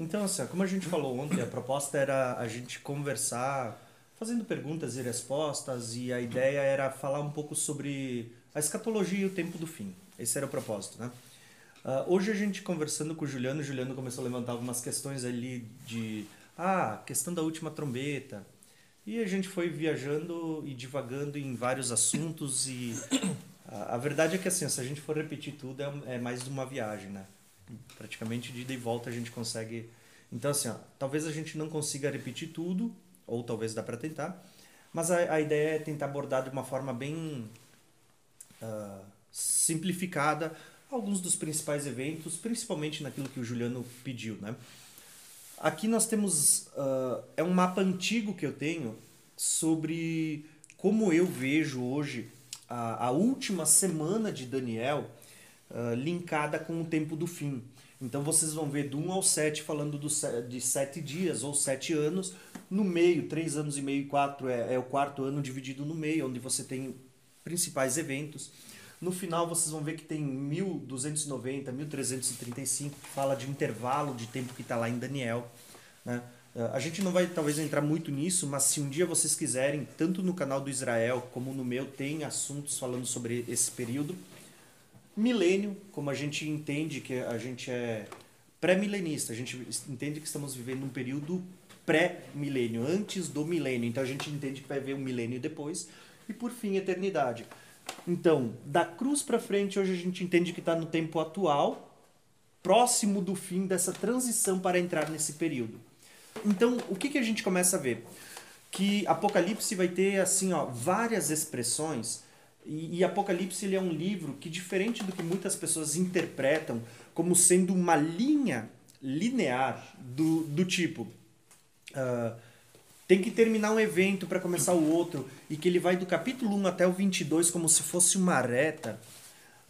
Então, assim, como a gente falou ontem, a proposta era a gente conversar fazendo perguntas e respostas e a ideia era falar um pouco sobre a escatologia e o tempo do fim. Esse era o propósito, né? Uh, hoje a gente conversando com o Juliano, o Juliano começou a levantar algumas questões ali de ah, questão da última trombeta. E a gente foi viajando e divagando em vários assuntos e a, a verdade é que assim, se a gente for repetir tudo é, é mais uma viagem, né? Praticamente de ida e volta a gente consegue. Então assim, ó, talvez a gente não consiga repetir tudo, ou talvez dá para tentar, mas a, a ideia é tentar abordar de uma forma bem uh, simplificada alguns dos principais eventos, principalmente naquilo que o Juliano pediu, né? Aqui nós temos uh, é um mapa antigo que eu tenho sobre como eu vejo hoje a, a última semana de Daniel uh, linkada com o tempo do fim. Então vocês vão ver do 1 ao 7 falando do, de 7 dias ou 7 anos. No meio, 3 anos e meio e 4 é, é o quarto ano dividido no meio, onde você tem principais eventos. No final vocês vão ver que tem 1290, 1335, que fala de intervalo de tempo que está lá em Daniel. Né? A gente não vai talvez entrar muito nisso, mas se um dia vocês quiserem, tanto no canal do Israel como no meu, tem assuntos falando sobre esse período. Milênio, como a gente entende que a gente é pré-milenista, a gente entende que estamos vivendo um período pré-milênio, antes do milênio. Então a gente entende que vai haver um milênio depois. E por fim, eternidade. Então, da cruz para frente, hoje a gente entende que está no tempo atual, próximo do fim dessa transição para entrar nesse período. Então, o que, que a gente começa a ver? Que Apocalipse vai ter assim, ó, várias expressões. E, e Apocalipse ele é um livro que, diferente do que muitas pessoas interpretam como sendo uma linha linear do, do tipo. Uh, tem que terminar um evento para começar o outro, e que ele vai do capítulo 1 até o 22 como se fosse uma reta,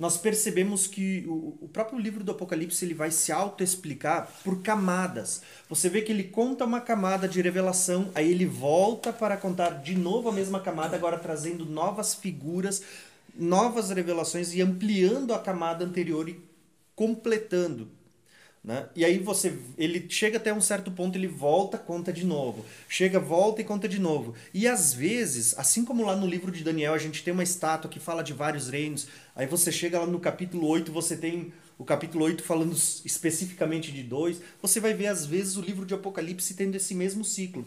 nós percebemos que o, o próprio livro do Apocalipse ele vai se auto-explicar por camadas. Você vê que ele conta uma camada de revelação, aí ele volta para contar de novo a mesma camada, agora trazendo novas figuras, novas revelações e ampliando a camada anterior e completando. Né? E aí você, ele chega até um certo ponto, ele volta, conta de novo. Chega, volta e conta de novo. E às vezes, assim como lá no livro de Daniel, a gente tem uma estátua que fala de vários reinos. Aí você chega lá no capítulo 8, você tem o capítulo 8 falando especificamente de dois. Você vai ver às vezes o livro de Apocalipse tendo esse mesmo ciclo.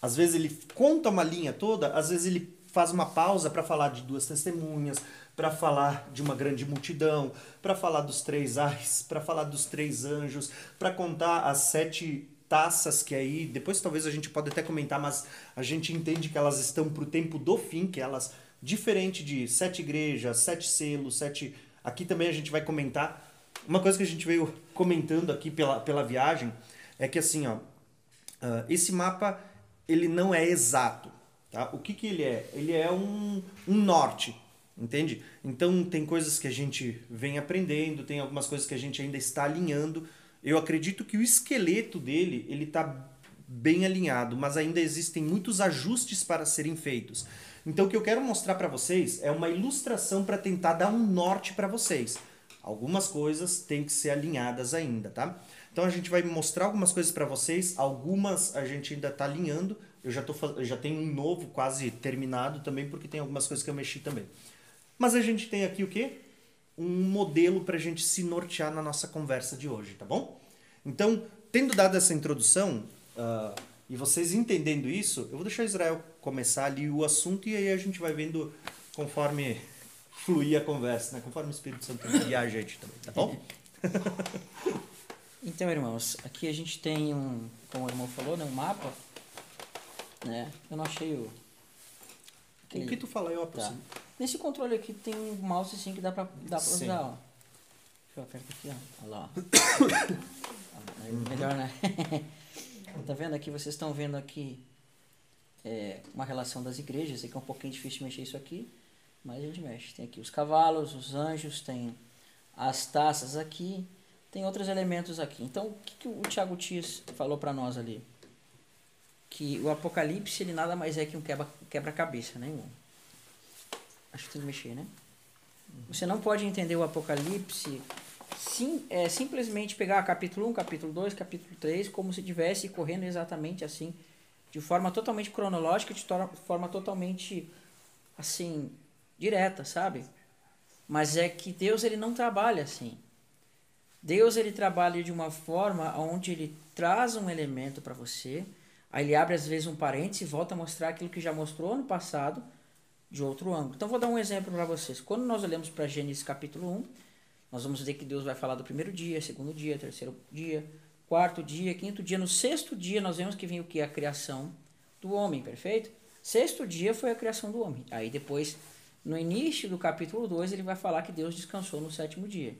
Às vezes ele conta uma linha toda, às vezes ele faz uma pausa para falar de duas testemunhas, para falar de uma grande multidão, para falar dos três ais, para falar dos três anjos, para contar as sete taças que aí, depois talvez a gente pode até comentar, mas a gente entende que elas estão para o tempo do fim, que elas, diferente de sete igrejas, sete selos, sete... Aqui também a gente vai comentar. Uma coisa que a gente veio comentando aqui pela, pela viagem é que assim, ó, uh, esse mapa ele não é exato. Tá? O que, que ele é? Ele é um, um norte entende? Então tem coisas que a gente vem aprendendo, tem algumas coisas que a gente ainda está alinhando. Eu acredito que o esqueleto dele ele está bem alinhado, mas ainda existem muitos ajustes para serem feitos. Então o que eu quero mostrar para vocês é uma ilustração para tentar dar um norte para vocês. Algumas coisas têm que ser alinhadas ainda, tá? Então a gente vai mostrar algumas coisas para vocês, algumas a gente ainda está alinhando. Eu já, tô, eu já tenho um novo quase terminado também, porque tem algumas coisas que eu mexi também. Mas a gente tem aqui o quê? Um modelo para a gente se nortear na nossa conversa de hoje, tá bom? Então, tendo dado essa introdução uh, e vocês entendendo isso, eu vou deixar Israel começar ali o assunto e aí a gente vai vendo conforme fluir a conversa, né? Conforme o Espírito Santo guiar a gente também, tá bom? então, irmãos, aqui a gente tem um, como o irmão falou, né, um mapa, né? Eu não achei o... Aquele... O que tu fala eu aproximo. Tá. Nesse controle aqui tem um mouse assim que dá pra, dá pra usar, ó. Deixa eu apertar aqui, ó. Olha lá, ó. Melhor, né? tá vendo aqui? Vocês estão vendo aqui é, uma relação das igrejas. Aqui é um pouquinho difícil mexer isso aqui, mas a gente mexe. Tem aqui os cavalos, os anjos, tem as taças aqui, tem outros elementos aqui. Então, o que, que o Tiago Tis falou para nós ali? Que o Apocalipse ele nada mais é que um quebra-cabeça, né, irmão? Acho que tem que mexer, né? Você não pode entender o Apocalipse sim, é, simplesmente pegar capítulo 1, capítulo 2, capítulo 3, como se estivesse correndo exatamente assim, de forma totalmente cronológica, de forma totalmente assim, direta, sabe? Mas é que Deus ele não trabalha assim. Deus ele trabalha de uma forma onde ele traz um elemento para você, aí ele abre às vezes um parênteses e volta a mostrar aquilo que já mostrou no passado de outro ângulo. Então vou dar um exemplo para vocês. Quando nós olhamos para Gênesis capítulo 1, nós vamos ver que Deus vai falar do primeiro dia, segundo dia, terceiro dia, quarto dia, quinto dia. No sexto dia nós vemos que vem o que? A criação do homem, perfeito? Sexto dia foi a criação do homem. Aí depois, no início do capítulo 2, ele vai falar que Deus descansou no sétimo dia.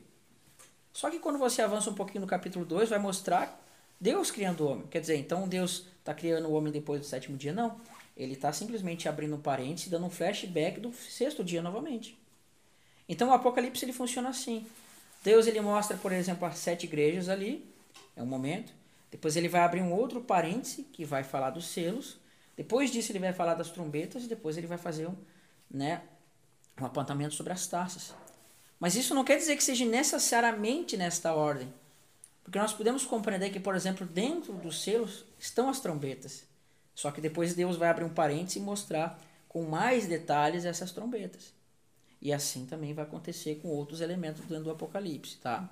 Só que quando você avança um pouquinho no capítulo 2, vai mostrar Deus criando o homem. Quer dizer, então Deus está criando o homem depois do sétimo dia? Não. Ele está simplesmente abrindo um parênteses, dando um flashback do sexto dia novamente. Então o Apocalipse ele funciona assim. Deus ele mostra, por exemplo, as sete igrejas ali, é um momento. Depois ele vai abrir um outro parêntese que vai falar dos selos. Depois disso ele vai falar das trombetas e depois ele vai fazer um, né, um apontamento sobre as taças. Mas isso não quer dizer que seja necessariamente nesta ordem. Porque nós podemos compreender que, por exemplo, dentro dos selos estão as trombetas. Só que depois Deus vai abrir um parênteses e mostrar com mais detalhes essas trombetas. E assim também vai acontecer com outros elementos dentro do Apocalipse, tá?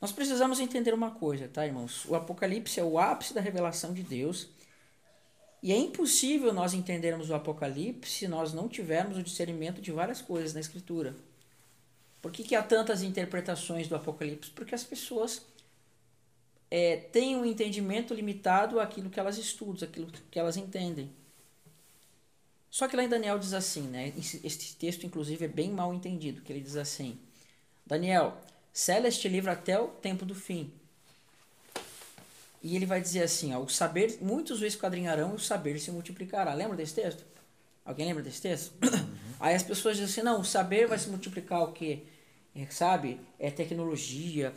Nós precisamos entender uma coisa, tá, irmãos? O Apocalipse é o ápice da revelação de Deus. E é impossível nós entendermos o Apocalipse se nós não tivermos o discernimento de várias coisas na Escritura. Por que, que há tantas interpretações do Apocalipse? Porque as pessoas é, têm um entendimento limitado àquilo que elas estudam, àquilo que elas entendem. Só que lá em Daniel diz assim, né? Este texto, inclusive, é bem mal entendido, que ele diz assim, Daniel, sela este livro até o tempo do fim. E ele vai dizer assim, ó, o saber, muitos o esquadrinharão e o saber se multiplicará. Lembra desse texto? Alguém lembra desse texto? Uhum. Aí as pessoas dizem assim, não, o saber vai se multiplicar o quê? É, sabe? É tecnologia,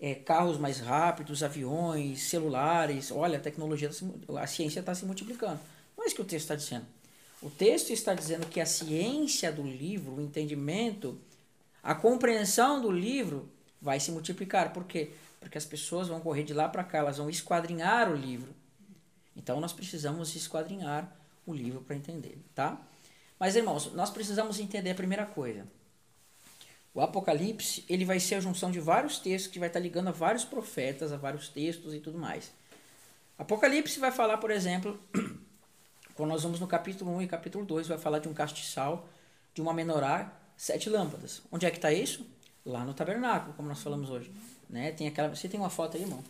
é carros mais rápidos, aviões, celulares. Olha, a tecnologia, tá a ciência está se multiplicando. Não é isso que o texto está dizendo. O texto está dizendo que a ciência do livro, o entendimento, a compreensão do livro vai se multiplicar. Por quê? Porque as pessoas vão correr de lá para cá, elas vão esquadrinhar o livro. Então nós precisamos esquadrinhar o livro para entender, tá? Mas irmãos, nós precisamos entender a primeira coisa. O Apocalipse, ele vai ser a junção de vários textos que vai estar ligando a vários profetas, a vários textos e tudo mais. Apocalipse vai falar, por exemplo, quando nós vamos no capítulo 1 e capítulo 2, vai falar de um castiçal, de uma menorá, sete lâmpadas. Onde é que está isso? Lá no tabernáculo, como nós falamos hoje. Né? Tem aquela, você tem uma foto aí, irmão?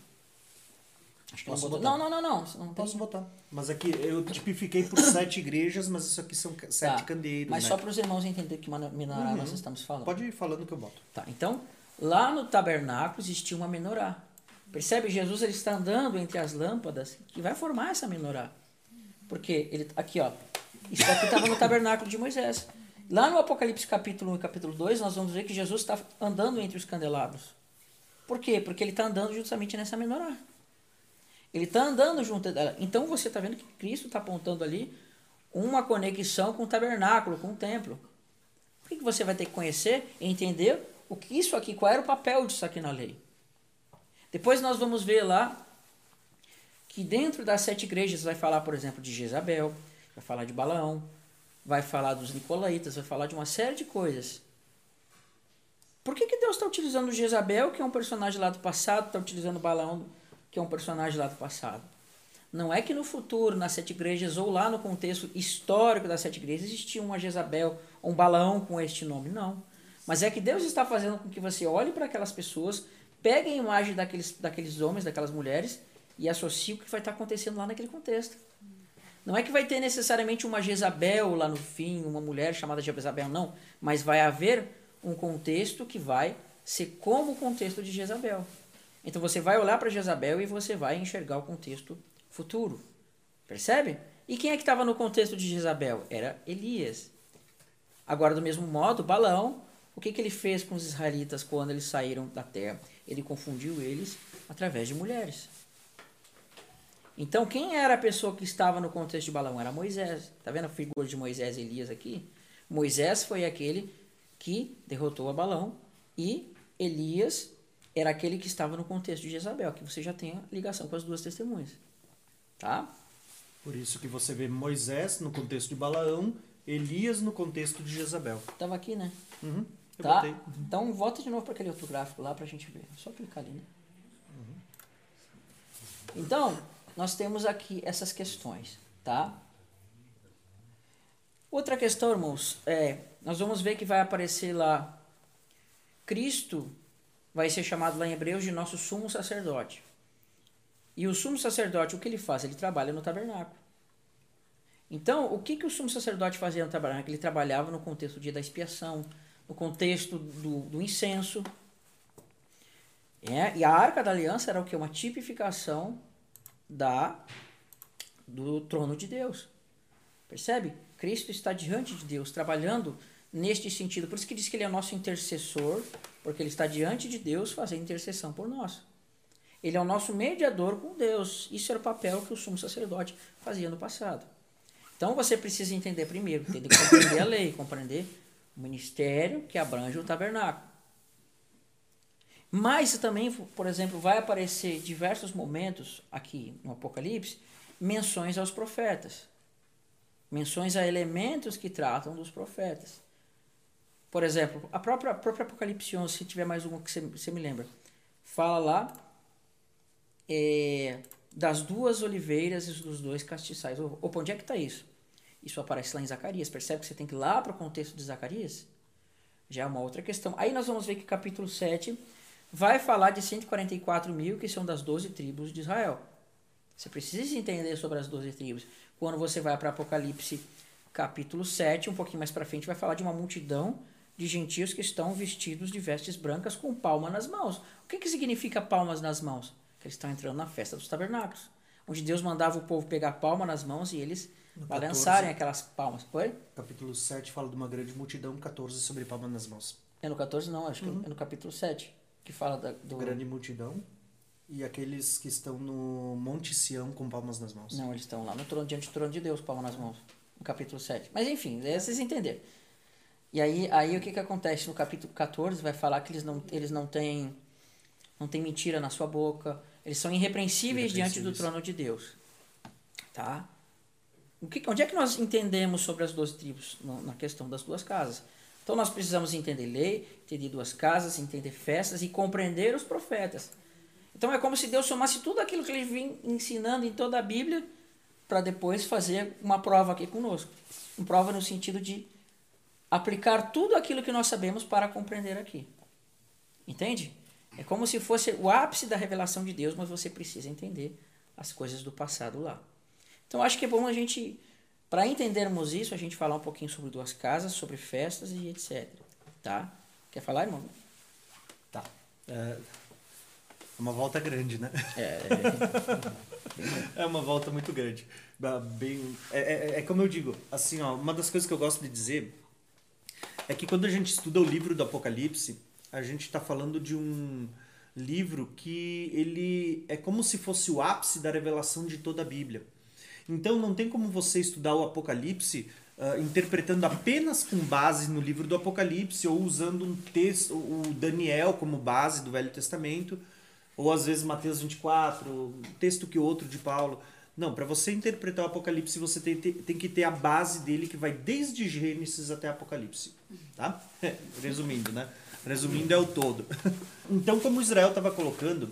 Acho que Posso não, botar? não, não, não, não. não Posso botar. Mas aqui eu tipifiquei por sete igrejas, mas isso aqui são sete tá. candeeiros. Mas né? só para os irmãos entenderem que menorá uhum. nós estamos falando. Pode ir falando que eu boto. Tá, então, lá no tabernáculo existia uma menorá. Percebe? Jesus ele está andando entre as lâmpadas que vai formar essa menorá. Porque ele aqui, ó, isso aqui estava no tabernáculo de Moisés. Lá no Apocalipse capítulo 1 e capítulo 2, nós vamos ver que Jesus está andando entre os candelabros. Por quê? Porque ele está andando justamente nessa menorá. Ele está andando junto dela. Então você está vendo que Cristo está apontando ali uma conexão com o tabernáculo, com o templo. O que, você vai ter que conhecer e entender o que isso aqui, qual era o papel disso aqui na lei. Depois nós vamos ver lá que dentro das sete igrejas vai falar, por exemplo, de Jezabel, vai falar de Balaão, vai falar dos Nicolaitas, vai falar de uma série de coisas. Por que, que Deus está utilizando Jezabel, que é um personagem lá do passado, está utilizando Balaão, que é um personagem lá do passado? Não é que no futuro, nas sete igrejas, ou lá no contexto histórico das sete igrejas, existia uma Jezabel, um Balaão com este nome. Não. Mas é que Deus está fazendo com que você olhe para aquelas pessoas, pegue a imagem daqueles, daqueles homens, daquelas mulheres, e associa o que vai estar acontecendo lá naquele contexto. Não é que vai ter necessariamente uma Jezabel lá no fim, uma mulher chamada Jezabel, não. Mas vai haver um contexto que vai ser como o contexto de Jezabel. Então você vai olhar para Jezabel e você vai enxergar o contexto futuro. Percebe? E quem é que estava no contexto de Jezabel? Era Elias. Agora, do mesmo modo, Balão, o que, que ele fez com os israelitas quando eles saíram da terra? Ele confundiu eles através de mulheres. Então, quem era a pessoa que estava no contexto de Balaão? Era Moisés. Tá vendo a figura de Moisés e Elias aqui? Moisés foi aquele que derrotou a Balão e Elias era aquele que estava no contexto de Jezabel, que você já tem a ligação com as duas testemunhas. Tá? Por isso que você vê Moisés no contexto de Balaão, Elias no contexto de Jezabel. Tava aqui, né? Uhum, Tá? botei. Então volta de novo para aquele outro gráfico lá pra gente ver. É só clicar ali, né? Então, nós temos aqui essas questões, tá? Outra questão, irmãos, é, nós vamos ver que vai aparecer lá Cristo vai ser chamado lá em Hebreus de nosso sumo sacerdote. E o sumo sacerdote, o que ele faz? Ele trabalha no tabernáculo. Então, o que, que o sumo sacerdote fazia no tabernáculo? Ele trabalhava no contexto do dia da expiação, no contexto do, do incenso. É, e a arca da aliança era o que? Uma tipificação da do trono de Deus. Percebe? Cristo está diante de Deus, trabalhando neste sentido. Por isso que diz que ele é nosso intercessor, porque ele está diante de Deus fazendo intercessão por nós. Ele é o nosso mediador com Deus. Isso era o papel que o sumo sacerdote fazia no passado. Então você precisa entender primeiro, entender, compreender a lei, compreender o ministério que abrange o tabernáculo. Mas também, por exemplo, vai aparecer diversos momentos aqui no Apocalipse menções aos profetas. Menções a elementos que tratam dos profetas. Por exemplo, a própria, a própria Apocalipse 11, se tiver mais uma que você, me lembra, fala lá é, das duas oliveiras e dos dois castiçais. Opa, onde é que está isso? Isso aparece lá em Zacarias. Percebe que você tem que ir lá para o contexto de Zacarias? Já é uma outra questão. Aí nós vamos ver que capítulo 7 vai falar de 144 mil que são das 12 tribos de Israel. Você precisa entender sobre as 12 tribos. Quando você vai para Apocalipse capítulo 7, um pouquinho mais para frente, vai falar de uma multidão de gentios que estão vestidos de vestes brancas com palma nas mãos. O que, que significa palmas nas mãos? Que eles estão entrando na festa dos tabernáculos, onde Deus mandava o povo pegar palma nas mãos e eles No balançarem 14. aquelas palmas. Foi? Capítulo 7 fala de uma grande multidão, 14 sobre palma nas mãos. É no 14 não, acho que é no capítulo 7, que fala da, do... Grande multidão e aqueles que estão no Monte Sião com palmas nas mãos. Não, eles estão lá no trono, diante do trono de Deus, palma nas mãos. No capítulo 7. Mas enfim, é, vocês entenderam. E aí, aí o que, que acontece? No capítulo 14 vai falar que eles não, eles não têm não têm mentira na sua boca. Eles são irrepreensíveis, diante do trono de Deus. Tá? O que, onde é que nós entendemos sobre as duas tribos? Na questão das duas casas. Então nós precisamos entender lei, entender duas casas, entender festas e compreender os profetas. Então é como se Deus somasse tudo aquilo que ele vinha ensinando em toda a Bíblia para depois fazer uma prova aqui conosco. Uma prova no sentido de aplicar tudo aquilo que nós sabemos para compreender aqui. Entende? É como se fosse o ápice da revelação de Deus, mas você precisa entender as coisas do passado lá. Então acho que é bom a gente, para entendermos isso, a gente falar um pouquinho sobre duas casas, sobre festas e etc. Tá? Quer falar, irmão? Tá. É uma volta grande, né? É, É uma volta muito grande. Bem, é, é, é como eu digo, assim, ó, uma das coisas que eu gosto de dizer é que quando a gente estuda o livro do Apocalipse, a gente está falando de um livro que ele é como se fosse o ápice da revelação de toda a Bíblia. Então não tem como você estudar o Apocalipse ah, interpretando apenas com base no livro do Apocalipse ou usando um texto, o Daniel como base do Velho Testamento, ou às vezes Mateus 24, um texto que outro de Paulo. Não, para você interpretar o Apocalipse, você tem, tem, que ter a base dele que vai desde Gênesis até Apocalipse, tá? Resumindo, né? Resumindo é o todo. Então, como Israel estava colocando,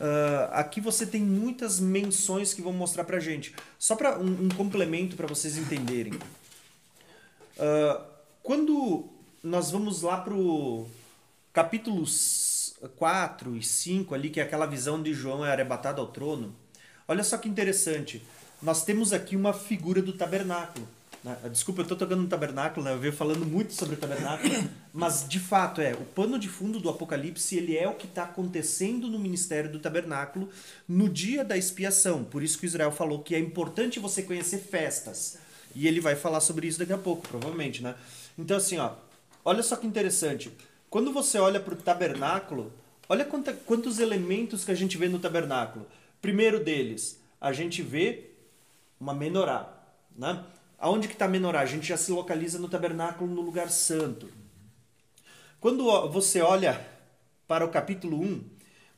ah, aqui você tem muitas menções que vão mostrar pra gente. Só para um, um complemento para vocês entenderem. Ah, quando nós vamos lá pro capítulos 4 e 5 ali, que é aquela visão de João é arrebatado ao trono, olha só que interessante. Nós temos aqui uma figura do tabernáculo. Né? Desculpa, eu estou tocando no tabernáculo, né? eu venho falando muito sobre o tabernáculo, mas de fato é, o pano de fundo do Apocalipse, ele é o que está acontecendo no ministério do tabernáculo no dia da expiação. Por isso que Israel falou que é importante você conhecer festas. E ele vai falar sobre isso daqui a pouco, provavelmente, né? Então assim, ó, olha só que interessante. Quando você olha para o tabernáculo, olha quanta, quantos elementos que a gente vê no tabernáculo. Primeiro deles, a gente vê uma menorá, né? Aonde que está a menorá? A gente já se localiza no tabernáculo no lugar santo. Quando você olha para o capítulo 1,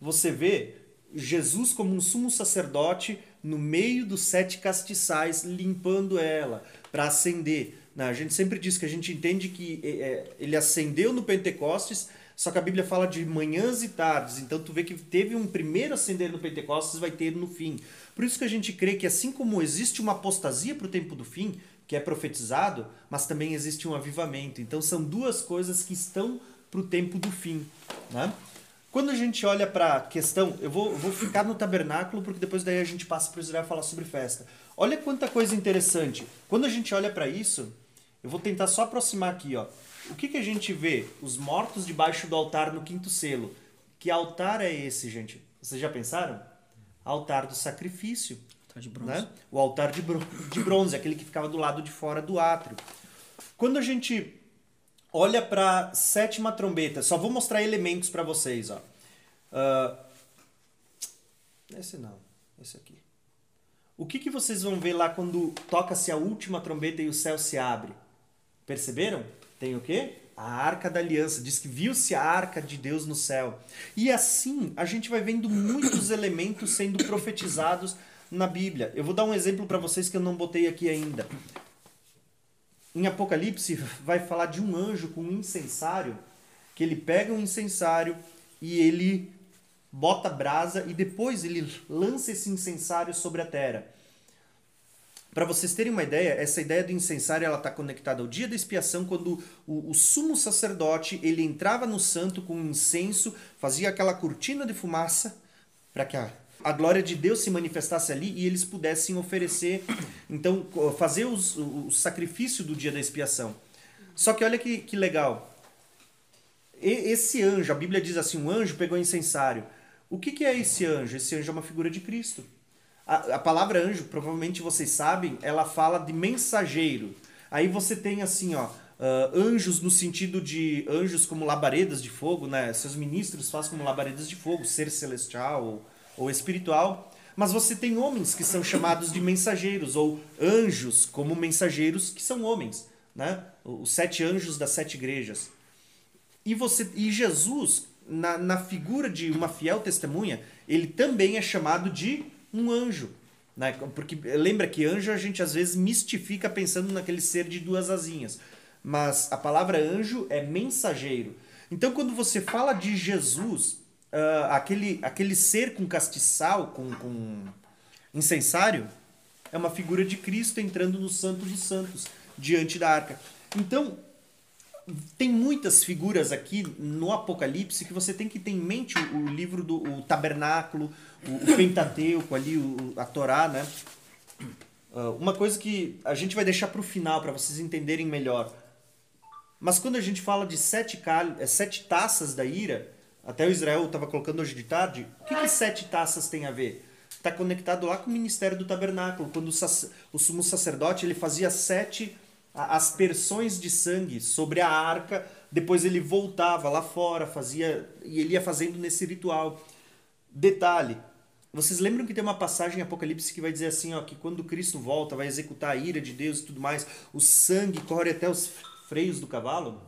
você vê Jesus como um sumo sacerdote no meio dos sete castiçais, limpando ela para acender. Né? A gente sempre diz que a gente entende que é, é, ele acendeu no Pentecostes, só que a Bíblia fala de manhãs e tardes. Então tu vê que teve um primeiro acender no Pentecostes, vai ter no fim. Por isso que a gente crê que assim como existe uma apostasia para o tempo do fim, que é profetizado, mas também existe um avivamento. Então são duas coisas que estão para o tempo do fim. Né? Quando a gente olha para a questão, eu vou, vou ficar no tabernáculo, porque depois daí a gente passa para Israel falar sobre festa. Olha quanta coisa interessante. Quando a gente olha para isso, eu vou tentar só aproximar aqui. Ó. O que, que a gente vê? Os mortos debaixo do altar no quinto selo. Que altar é esse, gente? Vocês já pensaram? Altar do sacrifício. De bronze. Né? O altar de, bron de bronze, aquele que ficava do lado de fora do átrio. Quando a gente olha para a sétima trombeta, só vou mostrar elementos para vocês. Ó. Uh, esse não, esse aqui. O que, que vocês vão ver lá quando toca-se a última trombeta e o céu se abre? Perceberam? Tem o quê? A arca da aliança. Diz que viu-se a arca de Deus no céu. E assim a gente vai vendo muitos elementos sendo profetizados na Bíblia. Eu vou dar um exemplo para vocês que eu não botei aqui ainda. Em Apocalipse vai falar de um anjo com um incensário, que ele pega um incensário e ele bota brasa e depois ele lança esse incensário sobre a terra. Para vocês terem uma ideia, essa ideia do incensário ela está conectada ao dia da expiação, quando o, o, sumo sacerdote ele entrava no santo com um incenso, fazia aquela cortina de fumaça para que a, a glória de Deus se manifestasse ali e eles pudessem oferecer, então fazer os, o, sacrifício do dia da expiação. Só que olha que, que legal. E, esse anjo, a Bíblia diz assim, um anjo pegou incensário. O que, que é esse anjo? Esse anjo é uma figura de Cristo. A, a palavra anjo, provavelmente vocês sabem, ela fala de mensageiro. Aí você tem assim, ó, uh, anjos no sentido de anjos como labaredas de fogo, né? Seus ministros fazem como labaredas de fogo, ser celestial ou, espiritual. Mas você tem homens que são chamados de mensageiros, ou anjos como mensageiros que são homens, né? Os sete anjos das sete igrejas. E, você, e Jesus, na, na figura de uma fiel testemunha, ele também é chamado de um anjo. Né? Porque lembra que anjo a gente às vezes mistifica pensando naquele ser de duas asinhas. Mas a palavra anjo é mensageiro. Então quando você fala de Jesus, uh, aquele, aquele ser com castiçal, com, com incensário, é uma figura de Cristo entrando no Santo dos Santos, diante da arca. Então, tem muitas figuras aqui no Apocalipse que você tem que ter em mente o, o livro do o tabernáculo, o, o Pentateuco ali, o, a Torá, né? Uh, uma coisa que a gente vai deixar para o final para vocês entenderem melhor. Mas quando a gente fala de sete, cal... É, sete taças da ira, até o Israel estava colocando hoje de tarde, o que, que sete taças tem a ver? Está conectado lá com o ministério do tabernáculo, quando o, sac... o sumo sacerdote ele fazia sete aspersões de sangue sobre a arca, depois ele voltava lá fora, fazia e ele ia fazendo nesse ritual. Detalhe, vocês lembram que tem uma passagem em Apocalipse que vai dizer assim, ó, que quando Cristo volta, vai executar a ira de Deus e tudo mais, o sangue corre até os freios do cavalo?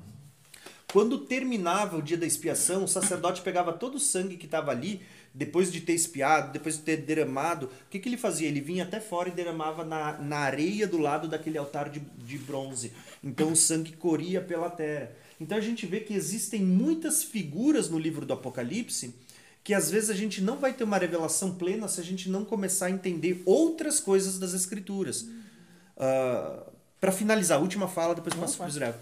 Quando terminava o dia da expiação, o sacerdote pegava todo o sangue que estava ali depois de ter espiado, depois de ter derramado, o que, que ele fazia? Ele vinha até fora e derramava na, na areia do lado daquele altar de, de bronze. Então o sangue corria pela terra. Então a gente vê que existem muitas figuras no livro do Apocalipse que às vezes a gente não vai ter uma revelação plena se a gente não começar a entender outras coisas das Escrituras. Uh, ah, Para finalizar, a última fala, depois passo para Israel.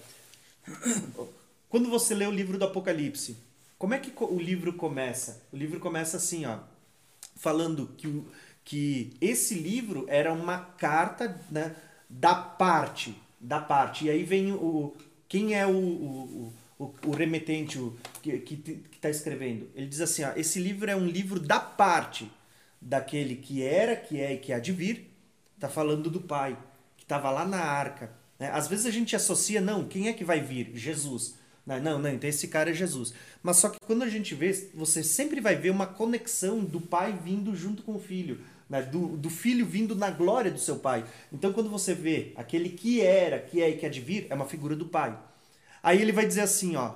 Quando você lê o livro do Apocalipse, como é que o livro começa? O livro começa assim, ó, falando que, que esse livro era uma carta né, da parte, da parte. E aí vem o quem é o, o, o, o remetente o, que está escrevendo. Ele diz assim, ó, esse livro é um livro da parte daquele que era, que é e que há de vir. Está falando do Pai, que estava lá na arca. Né? Às vezes a gente associa, não, quem é que vai vir? Jesus. Não, não, então esse cara é Jesus. Mas só que quando a gente vê, você sempre vai ver uma conexão do pai vindo junto com o filho. Né? Do, do filho vindo na glória do seu pai. Então quando você vê aquele que era, que é e que há de vir, é uma figura do pai. Aí ele vai dizer assim, ó,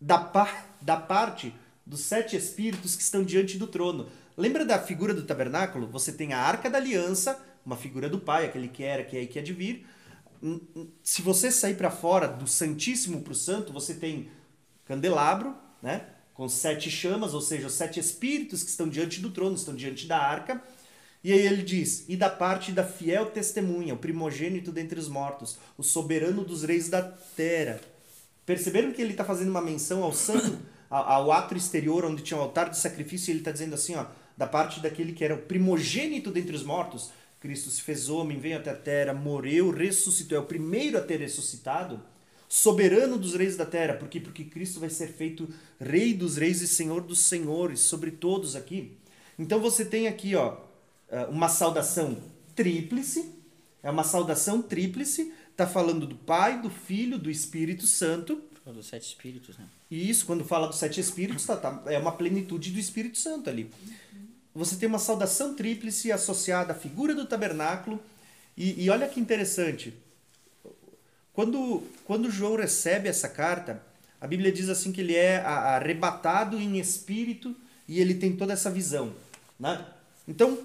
da, par, da parte dos sete espíritos que estão diante do trono. Lembra da figura do tabernáculo? Você tem a arca da aliança, uma figura do Pai, aquele que era, que é e que há de vir. Se você sair para fora do Santíssimo para o Santo, você tem candelabro, né? com sete chamas, ou seja, os sete espíritos que estão diante do trono, estão diante da arca. E aí ele diz: E da parte da fiel testemunha, o primogênito dentre os mortos, o soberano dos reis da terra. Perceberam que ele está fazendo uma menção ao santo, ao ato exterior, onde tinha o altar de sacrifício, e ele está dizendo assim: ó, da parte daquele que era o primogênito dentre os mortos. Cristo se fez homem, veio até a terra, morreu, ressuscitou, é o primeiro a ter ressuscitado soberano dos reis da terra. Por quê? Porque Cristo vai ser feito rei dos reis e senhor dos senhores sobre todos aqui. Então você tem aqui, ó, eh, uma saudação tríplice, é uma saudação tríplice, está falando do Pai, do Filho, do Espírito Santo. Dos sete espíritos, né? E isso, quando fala dos sete espíritos, tá, tá, é uma plenitude do Espírito Santo ali. Você tem uma saudação tríplice associada à figura do tabernáculo. E, e olha que interessante, quando, quando João recebe essa carta, a Bíblia diz assim que ele é arrebatado em espírito e ele tem toda essa visão. Né? Então,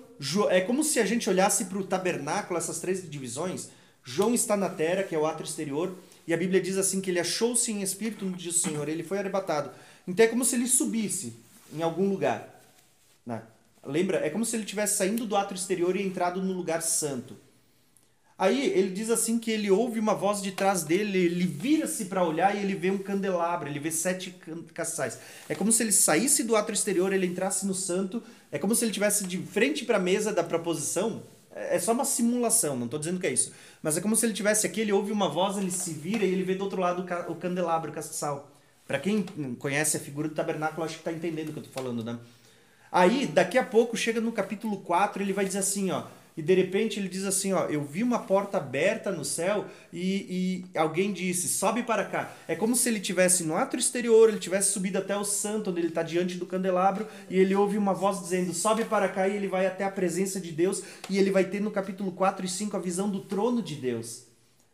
é como se a gente olhasse para o tabernáculo, essas três divisões. João está na terra, que é o ato exterior, e a Bíblia diz assim que ele achou-se em espírito no dia do Senhor, ele foi arrebatado. Então é como se ele subisse em algum lugar. Lembra? É como se ele estivesse saindo do ato exterior e entrado no lugar santo. Aí ele diz assim que ele ouve uma voz de trás dele, ele vira-se para olhar e ele vê um candelabro, ele vê sete caçais. É como se ele saísse do ato exterior, ele entrasse no santo, é como se ele tivesse de frente para a mesa da proposição. É, é só uma simulação, não estou dizendo que é isso. Mas é como se ele tivesse aqui, ele ouve uma voz, ele se vira e ele vê do outro lado o candelabro, o castiçal. Para quem conhece a figura do tabernáculo, acho que está entendendo o que eu estou falando, né? Aí, daqui a pouco, chega no capítulo 4, ele vai dizer assim, ó e de repente ele diz assim, ó, eu vi uma porta aberta no céu e, e alguém disse, sobe para cá. É como se ele tivesse no ato exterior, ele tivesse subido até o santo, onde ele está diante do candelabro, e ele ouve uma voz dizendo, sobe para cá, e ele vai até a presença de Deus, e ele vai ter no capítulo 4 e 5 a visão do trono de Deus.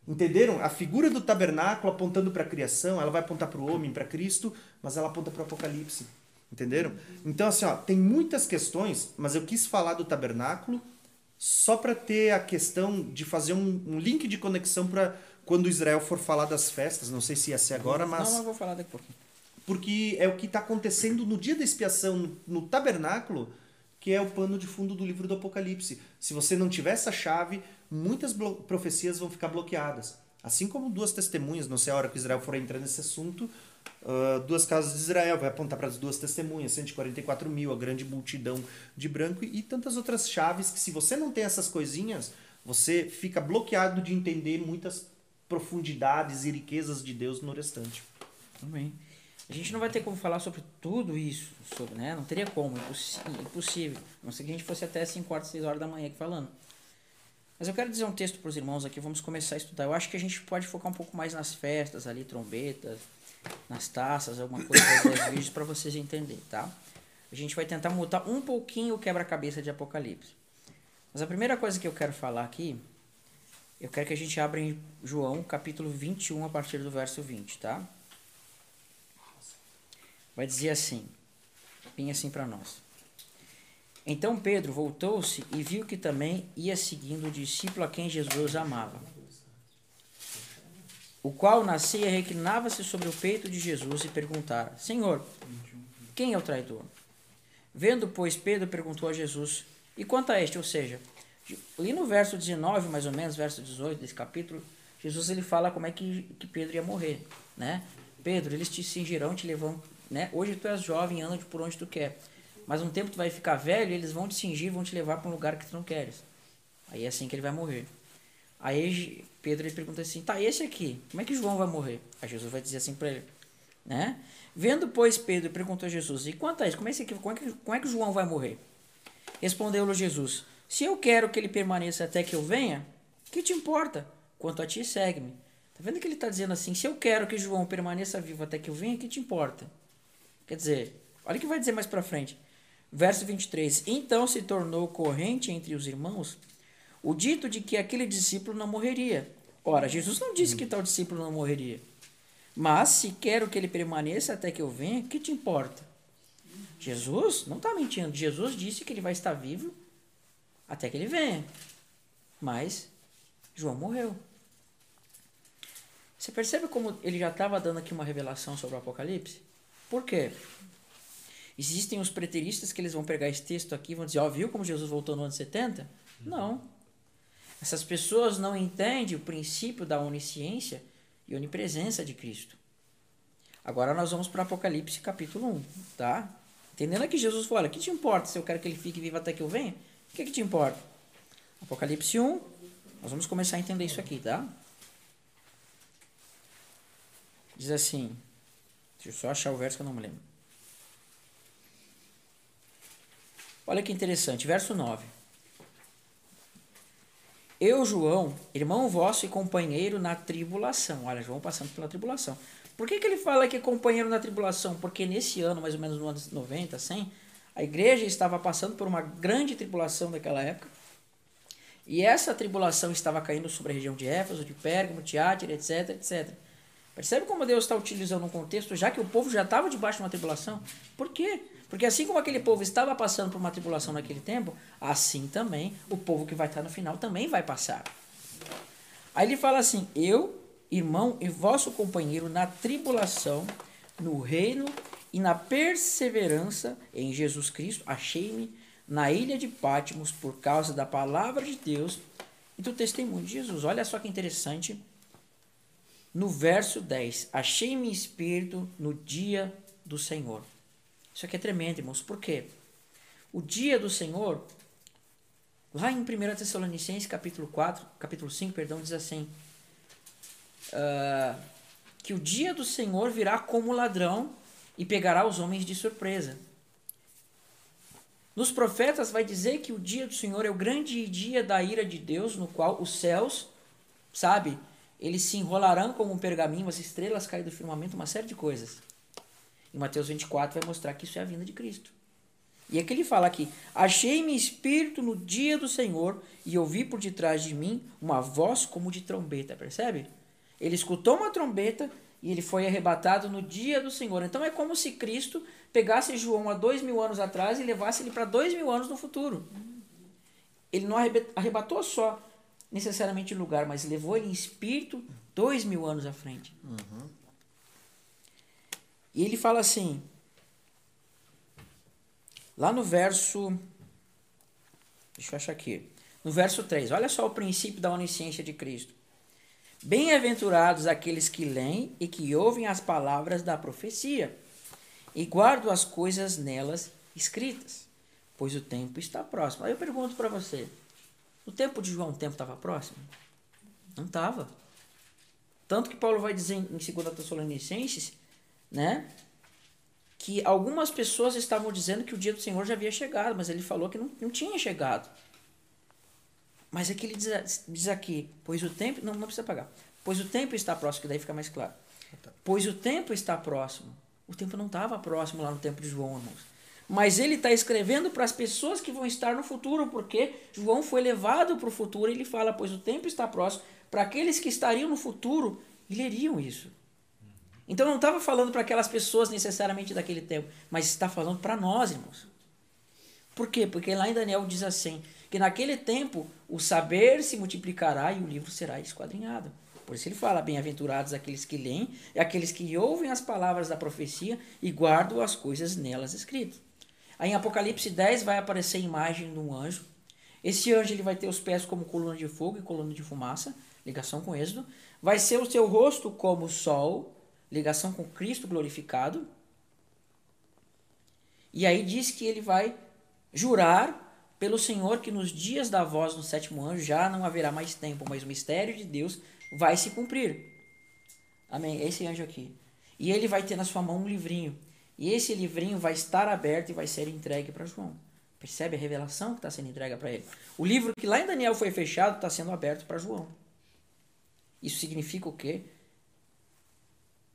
Entenderam? A figura do tabernáculo apontando para a criação, ela vai apontar para o homem, para Cristo, mas ela aponta para o Apocalipse. Entenderam? Então, assim, ó, tem muitas questões, mas eu quis falar do tabernáculo só para ter a questão de fazer um, um link de conexão para quando Israel for falar das festas. Não sei se ia ser agora, mas. Não, eu vou falar daqui a pouquinho. Porque é o que está acontecendo no dia da expiação, no, no tabernáculo, que é o pano de fundo do livro do Apocalipse. Se você não tiver essa chave, muitas profecias vão ficar bloqueadas. Assim como duas testemunhas, não sei a hora que Israel for entrar nesse assunto, Uh, duas casas de Israel, vai apontar para as duas testemunhas, 144 mil, a grande multidão de branco e, e tantas outras chaves que, se você não tem essas coisinhas, você fica bloqueado de entender muitas profundidades e riquezas de Deus no restante. Amém. A gente não vai ter como falar sobre tudo isso, sobre, né? Não teria como, impossível. Não sei que a gente fosse até 5 horas, 6 horas da manhã aqui falando. Mas eu quero dizer um texto para os irmãos aqui, vamos começar a estudar. Eu acho que a gente pode focar um pouco mais nas festas ali, trombetas, nas taças, alguma coisa vídeos para vocês entenderem, tá? A gente vai tentar montar um pouquinho o quebra-cabeça de Apocalipse. Mas a primeira coisa que eu quero falar aqui, eu quero que a gente abra em João, capítulo 21, a partir do verso 20, tá? Vai dizer assim, bem assim para nós. Então Pedro voltou-se e viu que também ia seguindo o discípulo a quem Jesus amava o qual nascia reclinava-se sobre o peito de Jesus e perguntara: Senhor, quem é o traidor? Vendo, pois, Pedro perguntou a Jesus: E quanto a este? Ou seja, ali no verso 19, mais ou menos, verso 18 desse capítulo, Jesus ele fala como é que, que Pedro ia morrer, né? Pedro, eles te cingirão, te levam, né? Hoje tu és jovem, anda por onde tu quer. Mas um tempo tu vai ficar velho, eles vão te cingir, vão te levar para um lugar que tu não queres. Aí é assim que ele vai morrer. Aí Pedro ele pergunta assim: tá, esse aqui, como é que João vai morrer? Aí Jesus vai dizer assim para ele, né? Vendo, pois, Pedro perguntou a Jesus: e quanto a isso, como é, que, como, é que, como é que João vai morrer? Respondeu-lhe Jesus: se eu quero que ele permaneça até que eu venha, que te importa? Quanto a ti, segue-me. Tá vendo que ele está dizendo assim: se eu quero que João permaneça vivo até que eu venha, que te importa? Quer dizer, olha o que vai dizer mais para frente. Verso 23: Então se tornou corrente entre os irmãos o dito de que aquele discípulo não morreria. Ora, Jesus não disse que tal discípulo não morreria. Mas se quero que ele permaneça até que eu venha, que te importa? Jesus não está mentindo. Jesus disse que ele vai estar vivo até que ele venha. Mas João morreu. Você percebe como ele já estava dando aqui uma revelação sobre o Apocalipse? Por quê? Existem os preteristas que eles vão pegar esse texto aqui e vão dizer, ó, oh, viu como Jesus voltou no ano 70? Não. Essas pessoas não entendem o princípio da onisciência e onipresença de Cristo. Agora nós vamos para Apocalipse capítulo 1, tá? Entendendo que Jesus fala, o que te importa se eu quero que ele fique vivo até que eu venha? O que, que te importa? Apocalipse 1, nós vamos começar a entender isso aqui, tá? Diz assim, deixa eu só achar o verso que eu não me lembro. Olha que interessante, verso 9. Eu, João, irmão vosso e companheiro na tribulação. Olha, João passando pela tribulação. Por que, que ele fala que é companheiro na tribulação? Porque nesse ano, mais ou menos no ano 90, 100, a igreja estava passando por uma grande tribulação daquela época. E essa tribulação estava caindo sobre a região de Éfeso, de Pérgamo, Tiátira, etc, etc. Percebe como Deus está utilizando um contexto, já que o povo já estava debaixo de uma tribulação? Por quê? Porque assim como aquele povo estava passando por uma tribulação naquele tempo, assim também o povo que vai estar no final também vai passar. Aí ele fala assim: Eu, irmão e vosso companheiro na tribulação, no reino e na perseverança em Jesus Cristo, achei-me na ilha de Pátimos por causa da palavra de Deus e do testemunho de Jesus. Olha só que interessante. No verso 10, achei-me espírito no dia do Senhor. Isso aqui é tremendo, irmãos. Por quê? O dia do Senhor, lá em 1 Tessalonicenses, capítulo 4, capítulo 5, perdão, diz assim: uh, que o dia do Senhor virá como ladrão e pegará os homens de surpresa. Nos profetas vai dizer que o dia do Senhor é o grande dia da ira de Deus, no qual os céus, sabe, eles se enrolarão como um pergaminho, as estrelas caem do firmamento, uma série de coisas. E Mateus 24 vai mostrar que isso é a vinda de Cristo. E é que ele fala aqui: Achei-me espírito no dia do Senhor e ouvi por detrás de mim uma voz como de trombeta. Percebe? Ele escutou uma trombeta e ele foi arrebatado no dia do Senhor. Então é como se Cristo pegasse João há dois mil anos atrás e levasse ele para dois mil anos no futuro. Ele não arrebatou só necessariamente lugar, mas levou ele em espírito dois mil anos à frente. Uhum. E ele fala assim, lá no verso. Deixa eu achar aqui. No verso 3, olha só o princípio da onisciência de Cristo. Bem-aventurados aqueles que leem e que ouvem as palavras da profecia e guardam as coisas nelas escritas, pois o tempo está próximo. Aí eu pergunto para você: no tempo de João, o tempo estava próximo? Não estava. Tanto que Paulo vai dizer em 2 Tessalonicenses né? Que algumas pessoas estavam dizendo que o dia do Senhor já havia chegado, mas ele falou que não, não tinha chegado. Mas aqui ele diz, diz aqui, pois o tempo. Não, não precisa pagar. Pois o tempo está próximo, que daí fica mais claro. Pois o tempo está próximo. O tempo não estava próximo lá no tempo de João, irmãos. Mas ele está escrevendo para as pessoas que vão estar no futuro, porque João foi levado para o futuro. E ele fala, pois o tempo está próximo. Para aqueles que estariam no futuro leriam isso. Então não estava falando para aquelas pessoas necessariamente daquele tempo, mas está falando para nós, irmãos. Por quê? Porque lá em Daniel diz assim: que naquele tempo o saber se multiplicará e o livro será esquadrinhado. Por isso ele fala: bem-aventurados aqueles que leem e aqueles que ouvem as palavras da profecia e guardam as coisas nelas escritas. Aí em Apocalipse 10 vai aparecer a imagem de um anjo. Esse anjo ele vai ter os pés como coluna de fogo e coluna de fumaça, ligação com Êxodo. Vai ser o seu rosto como o sol ligação com Cristo glorificado. E aí diz que ele vai jurar pelo Senhor que nos dias da voz do sétimo anjo já não haverá mais tempo, mas o mistério de Deus vai se cumprir. Amém? Esse anjo aqui. E ele vai ter na sua mão um livrinho. E esse livrinho vai estar aberto e vai ser entregue para João. Percebe a revelação que está sendo entregue para ele? O livro que lá em Daniel foi fechado está sendo aberto para João. Isso significa o quê?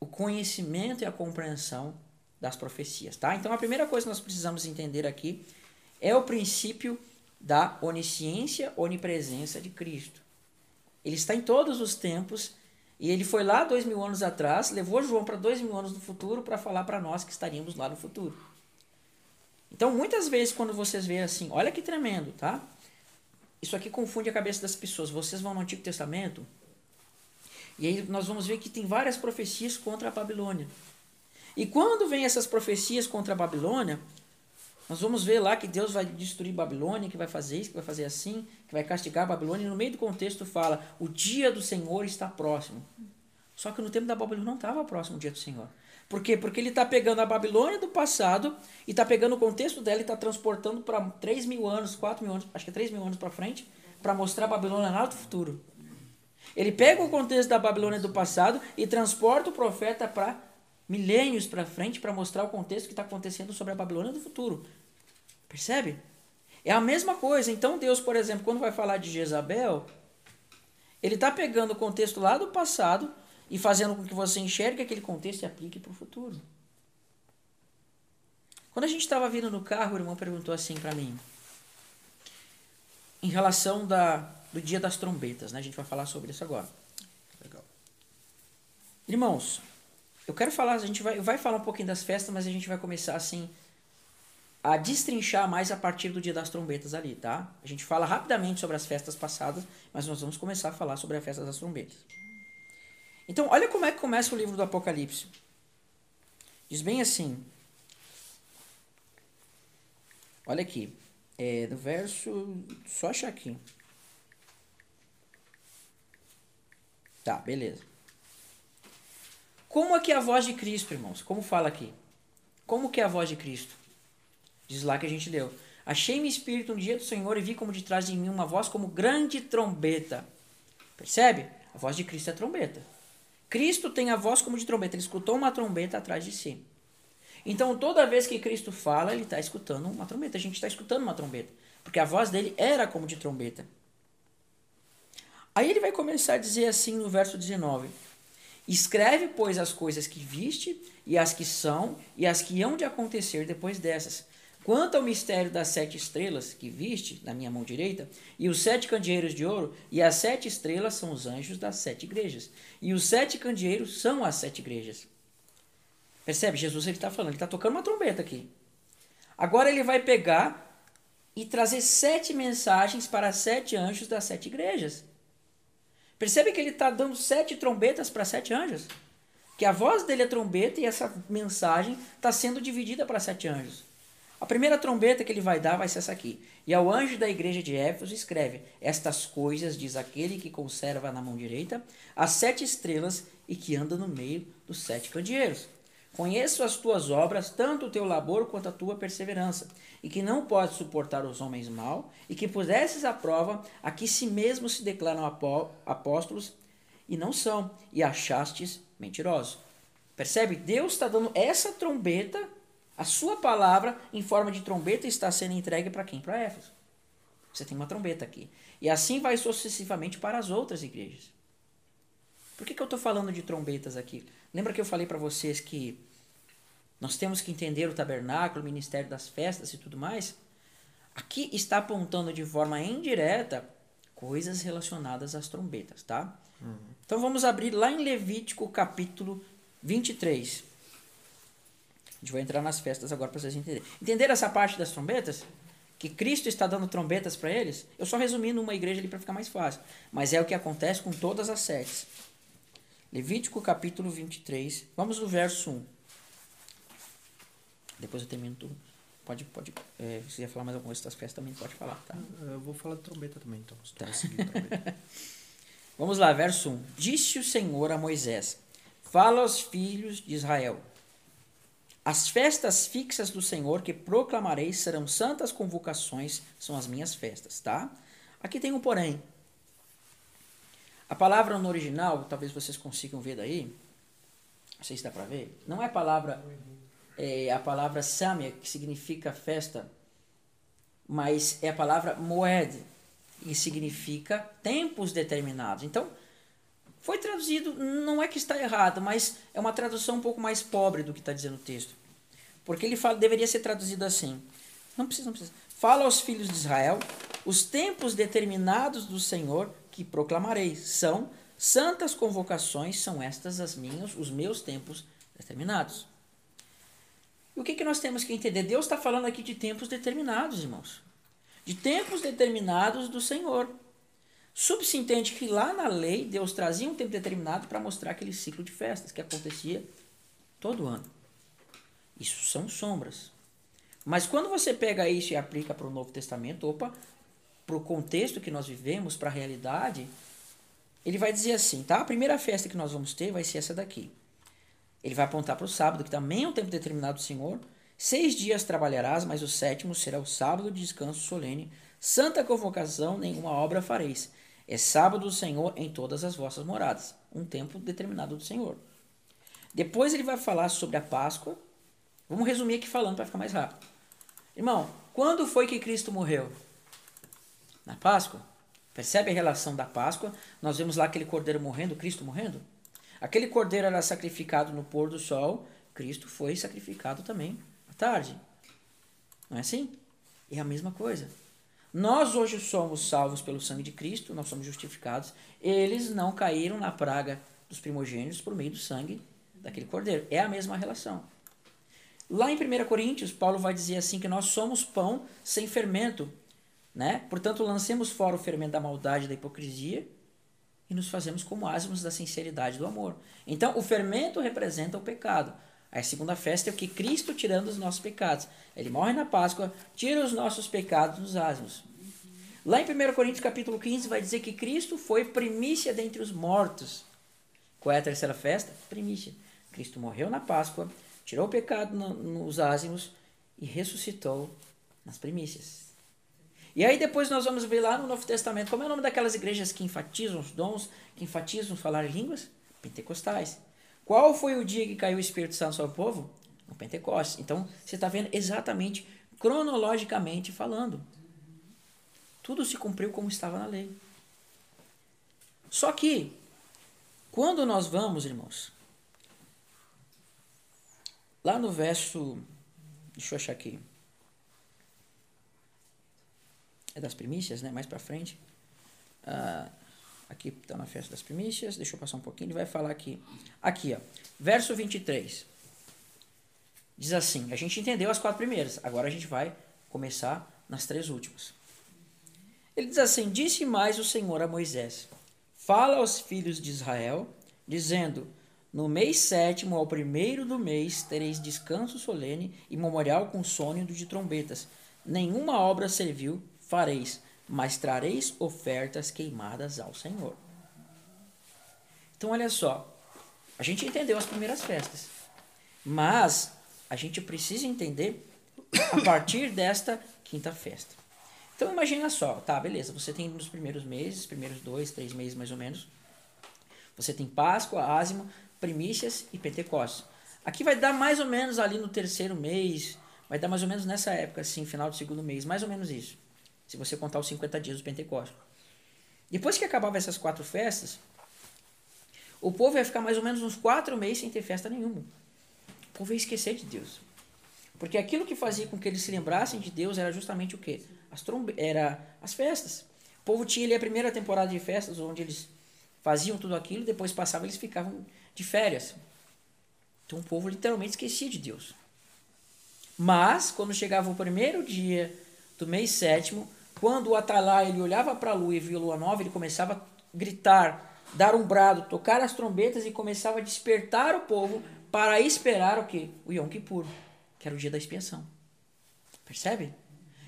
O conhecimento e a compreensão das profecias, tá? Então a primeira coisa que nós precisamos entender aqui é o princípio da onisciência, onipresença de Cristo. Ele está em todos os tempos e ele foi lá dois mil anos atrás, levou João para dois mil anos no futuro para falar para nós que estaríamos lá no futuro. Então, muitas vezes, quando vocês veem assim, olha que tremendo, tá? Isso aqui confunde a cabeça das pessoas. Vocês vão no Antigo Testamento e aí nós vamos ver que tem várias profecias contra a Babilônia. E quando vem essas profecias contra a Babilônia, nós vamos ver lá que Deus vai destruir Babilônia, que vai fazer isso, que vai fazer assim, que vai castigar a Babilônia. E no meio do contexto fala: o dia do Senhor está próximo. Só que no tempo da Babilônia não estava próximo o dia do Senhor. Por quê? Porque ele está pegando a Babilônia do passado e está pegando o contexto dela e está transportando para 3 mil anos, 4 mil anos, acho que é 3 mil anos para frente, para mostrar a Babilônia lá do futuro. Ele pega o contexto da Babilônia do passado e transporta o profeta para milênios para frente para mostrar o contexto que está acontecendo sobre a Babilônia do futuro. Percebe? É a mesma coisa. Então Deus, por exemplo, quando vai falar de Jezabel, ele está pegando o contexto lá do passado e fazendo com que você enxergue aquele contexto e aplique para o futuro. Quando a gente estava vindo no carro, o irmão perguntou assim para mim, em relação da, do dia das trombetas, né? A gente vai falar sobre isso agora. Legal. Irmãos, eu quero falar, a gente vai, vai falar um pouquinho das festas, mas a gente vai começar assim a destrinchar mais a partir do dia das trombetas ali, tá? A gente fala rapidamente sobre as festas passadas, mas nós vamos começar a falar sobre a festa das trombetas. Então, olha como é que começa o livro do Apocalipse. Diz bem assim. Olha aqui. É, do verso. Só achar aqui. Tá, beleza. Como é que é a voz de Cristo, irmãos? Como fala aqui? Como que é a voz de Cristo? Diz lá que a gente leu. Achei-me espírito no dia do Senhor e vi como de trás de mim uma voz como grande trombeta. Percebe? A voz de Cristo é trombeta. Cristo tem a voz como de trombeta. Ele escutou uma trombeta atrás de si. Então, toda vez que Cristo fala, ele está escutando uma trombeta. A gente está escutando uma trombeta. Porque a voz dele era como de trombeta. Aí ele vai começar a dizer assim no verso 19: Escreve, pois, as coisas que viste, e as que são, e as que hão de acontecer depois dessas. Quanto ao mistério das sete estrelas que viste na minha mão direita, e os sete candeeiros de ouro, e as sete estrelas são os anjos das sete igrejas, e os sete candeeiros são as sete igrejas. Percebe? Jesus ele está falando, ele está tocando uma trombeta aqui. Agora ele vai pegar e trazer sete mensagens para sete anjos das sete igrejas. Percebe que ele está dando sete trombetas para sete anjos? Que a voz dele é trombeta e essa mensagem está sendo dividida para sete anjos. A primeira trombeta que ele vai dar vai ser essa aqui. E ao anjo da igreja de Éfeso escreve: Estas coisas diz aquele que conserva na mão direita as sete estrelas e que anda no meio dos sete candeeiros. Conheço as tuas obras, tanto o teu labor quanto a tua perseverança, e que não podes suportar os homens mal, e que pusesses à prova a que si mesmos se declaram apóstolos e não são, e achastes mentirosos. Percebe? Deus está dando essa trombeta a sua palavra, em forma de trombeta, está sendo entregue para quem? Para Éfeso. Você tem uma trombeta aqui. E assim vai sucessivamente para as outras igrejas. Por que, que eu estou falando de trombetas aqui? Lembra que eu falei para vocês que nós temos que entender o tabernáculo, o ministério das festas e tudo mais? Aqui está apontando de forma indireta coisas relacionadas às trombetas, tá? Uhum. Então vamos abrir lá em Levítico capítulo 23. A gente vai entrar nas festas agora para vocês entenderem. Entenderam essa parte das trombetas? Que Cristo está dando trombetas para eles? Eu só resumi numa igreja ali para ficar mais fácil. Mas é o que acontece com todas as setes. Levítico capítulo 23. Vamos no verso 1. Depois eu termino tudo. Pode, pode. É, se quiser falar mais alguma coisa das festas também, pode falar, tá? Eu vou falar de trombeta também, então. Tá. Vamos lá, verso 1. Disse o Senhor a Moisés: Fala aos filhos de Israel as festas fixas do Senhor que proclamarei serão santas convocações, são as minhas festas, tá? Aqui tem um porém. A palavra no original, talvez vocês consigam ver daí, não sei se dá para ver, não é a palavra, é a palavra samia, que significa festa, mas é a palavra moed, que significa tempos determinados. Então, foi traduzido, não é que está errado, mas é uma tradução um pouco mais pobre do que está dizendo o texto. Porque ele fala, deveria ser traduzido assim. Não precisa, não precisa. Fala aos filhos de Israel, os tempos determinados do Senhor que proclamarei são santas convocações, são estas as minhas, os meus tempos determinados. E o que, que nós temos que entender? Deus está falando aqui de tempos determinados, irmãos. De tempos determinados do Senhor. Subsintende que lá na lei, Deus trazia um tempo determinado para mostrar aquele ciclo de festas que acontecia todo ano. Isso são sombras. Mas quando você pega isso e aplica para o Novo Testamento, opa, para o contexto que nós vivemos, para a realidade, ele vai dizer assim, tá? A primeira festa que nós vamos ter vai ser essa daqui. Ele vai apontar para o sábado, que também é um tempo determinado do Senhor. Seis dias trabalharás, mas o sétimo será o sábado de descanso solene. Santa convocação, nenhuma obra fareis. É sábado do Senhor em todas as vossas moradas. Um tempo determinado do Senhor. Depois ele vai falar sobre a Páscoa. Vamos resumir aqui falando para ficar mais rápido. Irmão, quando foi que Cristo morreu? Na Páscoa. Percebe a relação da Páscoa? Nós vemos lá aquele cordeiro morrendo, Cristo morrendo. Aquele cordeiro era sacrificado no pôr do sol, Cristo foi sacrificado também à tarde. Não é assim? É a mesma coisa. Nós hoje somos salvos pelo sangue de Cristo, nós somos justificados. Eles não caíram na praga dos primogênitos por meio do sangue daquele cordeiro. É a mesma relação. Lá em 1 Coríntios, Paulo vai dizer assim que nós somos pão sem fermento, né? Portanto, lancemos fora o fermento da maldade e da hipocrisia e nos fazemos como asmos da sinceridade do amor. Então, o fermento representa o pecado. A segunda festa é o que Cristo tirando os nossos pecados. Ele morre na Páscoa, tira os nossos pecados nos asmos. Lá em 1 Coríntios capítulo 15 vai dizer que Cristo foi primícia dentre os mortos. Qual é a terceira festa? Primícia. Cristo morreu na Páscoa, tirou o pecado no, nos ázimos e ressuscitou nas primícias. E aí depois nós vamos ver lá no Novo Testamento, como é o nome daquelas igrejas que enfatizam os dons, que enfatizam falar línguas? Pentecostais. Qual foi o dia que caiu o Espírito Santo sobre o povo? No Pentecostes. Então, você está vendo exatamente, cronologicamente falando. Tudo se cumpriu como estava na lei. Só que, quando nós vamos, irmãos, lá no verso. Deixa eu achar aqui é das primícias, né? Mais para frente. Ah, aqui está na festa das primícias. Deixa eu passar um pouquinho. Ele vai falar aqui. Aqui, ó. Verso 23. Diz assim: A gente entendeu as quatro primeiras. Agora a gente vai começar nas três últimas. Ele diz assim: Disse mais o Senhor a Moisés: Fala aos filhos de Israel, dizendo: No mês sétimo, ao primeiro do mês, tereis descanso solene e memorial com sônia de trombetas. Nenhuma obra serviu fareis, mas trareis ofertas queimadas ao Senhor. Então, olha só, a gente entendeu as primeiras festas, mas a gente precisa entender a partir desta quinta festa. Então, imagina só, tá, beleza, você tem nos primeiros meses, primeiros dois, três meses mais ou menos, você tem Páscoa, Ázimo, Primícias e Pentecostes. Aqui vai dar mais ou menos ali no terceiro mês, vai dar mais ou menos nessa época, assim, final do segundo mês, mais ou menos isso se você contar os 50 dias do Pentecostes. Depois que acabava essas quatro festas, o povo ia ficar mais ou menos uns quatro meses sem ter festa nenhuma. O povo ia esquecer de Deus. Porque aquilo que fazia com que eles se lembrassem de Deus era justamente o quê? As, trombe era as festas. O povo tinha ali a primeira temporada de festas, onde eles faziam tudo aquilo, depois passava eles ficavam de férias. Então o povo literalmente esquecia de Deus. Mas, quando chegava o primeiro dia do mês sétimo, quando o Atalá ele olhava para a lua e viu a lua nova, ele começava a gritar, dar um brado, tocar as trombetas e começava a despertar o povo para esperar o que? O Yom Kippur, que era o dia da expiação. Percebe?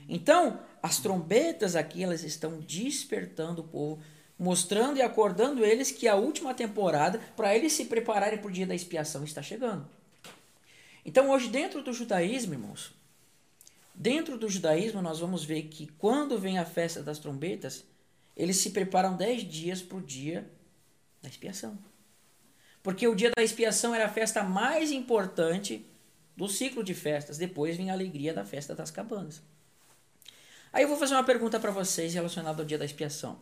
Então, as trombetas aqui elas estão despertando o povo, mostrando e acordando eles que a última temporada, para eles se prepararem para o dia da expiação, está chegando. Então, hoje, dentro do judaísmo, irmãos, Dentro do judaísmo, nós vamos ver que quando vem a festa das trombetas, eles se preparam dez dias para o dia da expiação. Porque o dia da expiação era a festa mais importante do ciclo de festas. Depois vem a alegria da festa das cabanas. Aí eu vou fazer uma pergunta para vocês relacionada ao dia da expiação.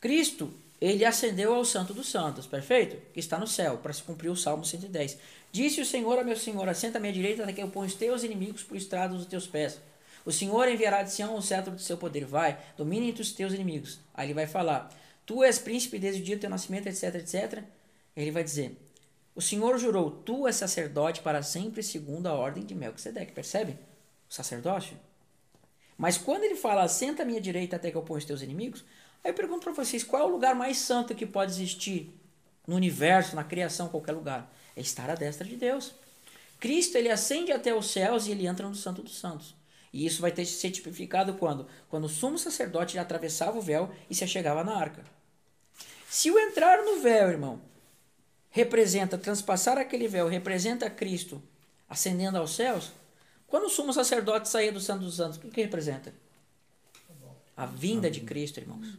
Cristo, ele ascendeu ao Santo dos Santos, perfeito? Que está no céu, para se cumprir o Salmo 110. Disse o Senhor a meu Senhor: Assenta à minha direita, até que eu ponha os teus inimigos por estrado dos teus pés. O Senhor enviará de Sião o cetro do seu poder. Vai, domine entre os teus inimigos. Aí ele vai falar: Tu és príncipe desde o dia do teu nascimento, etc, etc. Ele vai dizer: O Senhor jurou: Tu és sacerdote para sempre, segundo a ordem de Melquisedeque. Percebe? O sacerdócio. Mas quando ele fala: Senta à minha direita até que eu ponha os teus inimigos. Aí eu pergunto para vocês: qual é o lugar mais santo que pode existir no universo, na criação, qualquer lugar? É estar à destra de Deus. Cristo ele ascende até os céus e ele entra no Santo dos Santos. E isso vai ter ser tipificado quando? Quando o sumo sacerdote atravessava o véu e se achegava na arca. Se o entrar no véu, irmão, representa, transpassar aquele véu, representa Cristo ascendendo aos céus, quando o sumo sacerdote saía do Santo dos Santos, o que representa? A vinda de Cristo, irmãos.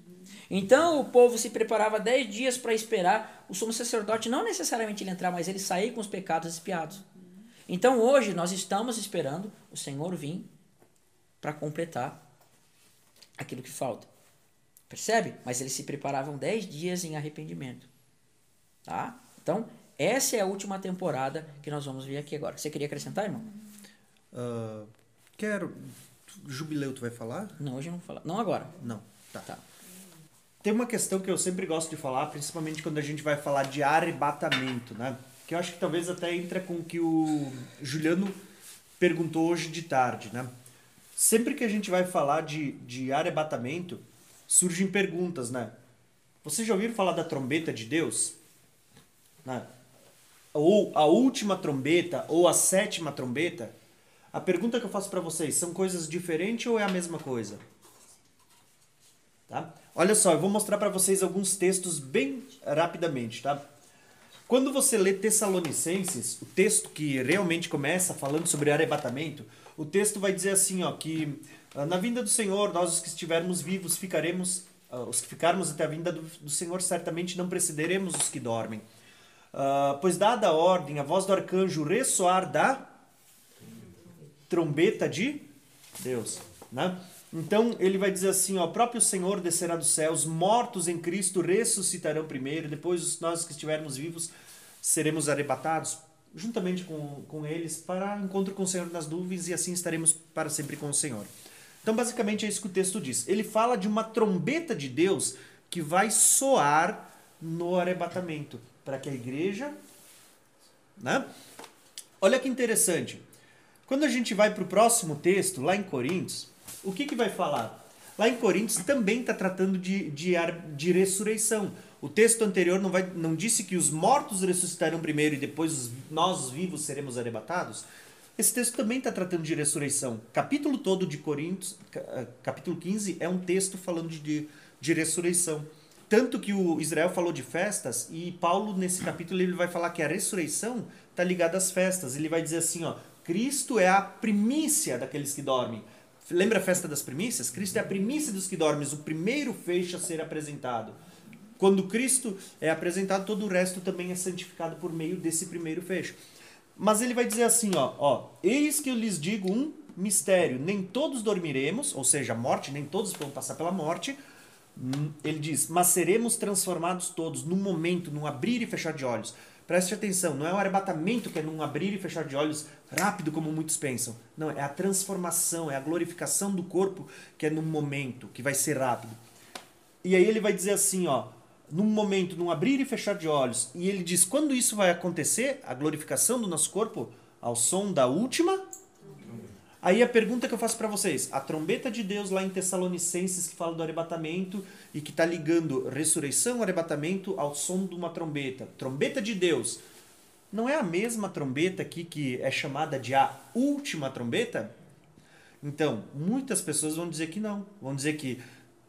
Então o povo se preparava dez dias para esperar o sumo sacerdote, não necessariamente ele entrar, mas ele sair com os pecados espiados. Então hoje nós estamos esperando o Senhor vir para completar aquilo que falta. Percebe? Mas eles se preparavam dez dias em arrependimento. Tá? Então, essa é a última temporada que nós vamos ver aqui agora. Você queria acrescentar, irmão? Uh, quero. Jubileu, tu vai falar? Não, hoje eu não vou falar. Não agora. Não. Tá. tá. Tem uma questão que eu sempre gosto de falar, principalmente quando a gente vai falar de arrebatamento, né? Que eu acho que talvez até entra com o que o Juliano perguntou hoje de tarde, né? Sempre que a gente vai falar de, de arrebatamento, surgem perguntas, né? Vocês já ouviram falar da trombeta de Deus? Né? Ou a última trombeta, ou a sétima trombeta? A pergunta que eu faço para vocês, são coisas diferentes ou é a mesma coisa? Tá? Olha só, eu vou mostrar para vocês alguns textos bem rapidamente, tá? Quando você lê Tessalonicenses, o texto que realmente começa falando sobre arrebatamento, o texto vai dizer assim, ó, que ah, na vinda do Senhor, nós os que estivermos vivos ficaremos, uh, os que ficarmos até a vinda do, do, Senhor, certamente não precederemos os que dormem. Uh, pois dada a ordem, a voz do arcanjo ressoar da trombeta de Deus, né? Então ele vai dizer assim: ó, o próprio Senhor descerá dos céus, mortos em Cristo ressuscitarão primeiro, depois nós que estivermos vivos seremos arrebatados juntamente com, com eles para encontro com o Senhor nas nuvens e assim estaremos para sempre com o Senhor. Então, basicamente é isso que o texto diz. Ele fala de uma trombeta de Deus que vai soar no arrebatamento para que a igreja, né? Olha que interessante. Quando a gente vai para o próximo texto, lá em Coríntios, o que, que vai falar? Lá em Coríntios também está tratando de, de, de ressurreição. O texto anterior não, vai, não disse que os mortos ressuscitarão primeiro e depois nós vivos seremos arrebatados? Esse texto também está tratando de ressurreição. Capítulo todo de Coríntios, eh, capítulo 15, é um texto falando de, de ressurreição. Tanto que o Israel falou de festas e Paulo, nesse capítulo, ele vai falar que a ressurreição está ligada às festas. Ele vai dizer assim, ó, Cristo é a primícia daqueles que dormem. Lembra a festa das primícias? Cristo é a primícia dos que dormem, o primeiro feixe a ser apresentado. Quando Cristo é apresentado, todo o resto também é santificado por meio desse primeiro fecho. Mas ele vai dizer assim, ó, ó, eis que eu lhes digo um mistério, nem todos dormiremos, ou seja, a morte, nem todos vão passar pela morte. Hum, ele diz, mas seremos transformados todos num momento, num abrir e fechar de olhos. Preste atenção, não é o arrebatamento que é num abrir e fechar de olhos rápido como muitos pensam. Não, é a transformação, é a glorificação do corpo que é num momento, que vai ser rápido. E aí ele vai dizer assim, ó, num momento, num abrir e fechar de olhos, e ele diz quando isso vai acontecer, a glorificação do nosso corpo, ao som da última. Aí a pergunta que eu faço para vocês: a trombeta de Deus lá em Tessalonicenses, que fala do arrebatamento e que está ligando ressurreição, arrebatamento ao som de uma trombeta. Trombeta de Deus. Não é a mesma trombeta aqui que é chamada de a última trombeta? Então, muitas pessoas vão dizer que não. Vão dizer que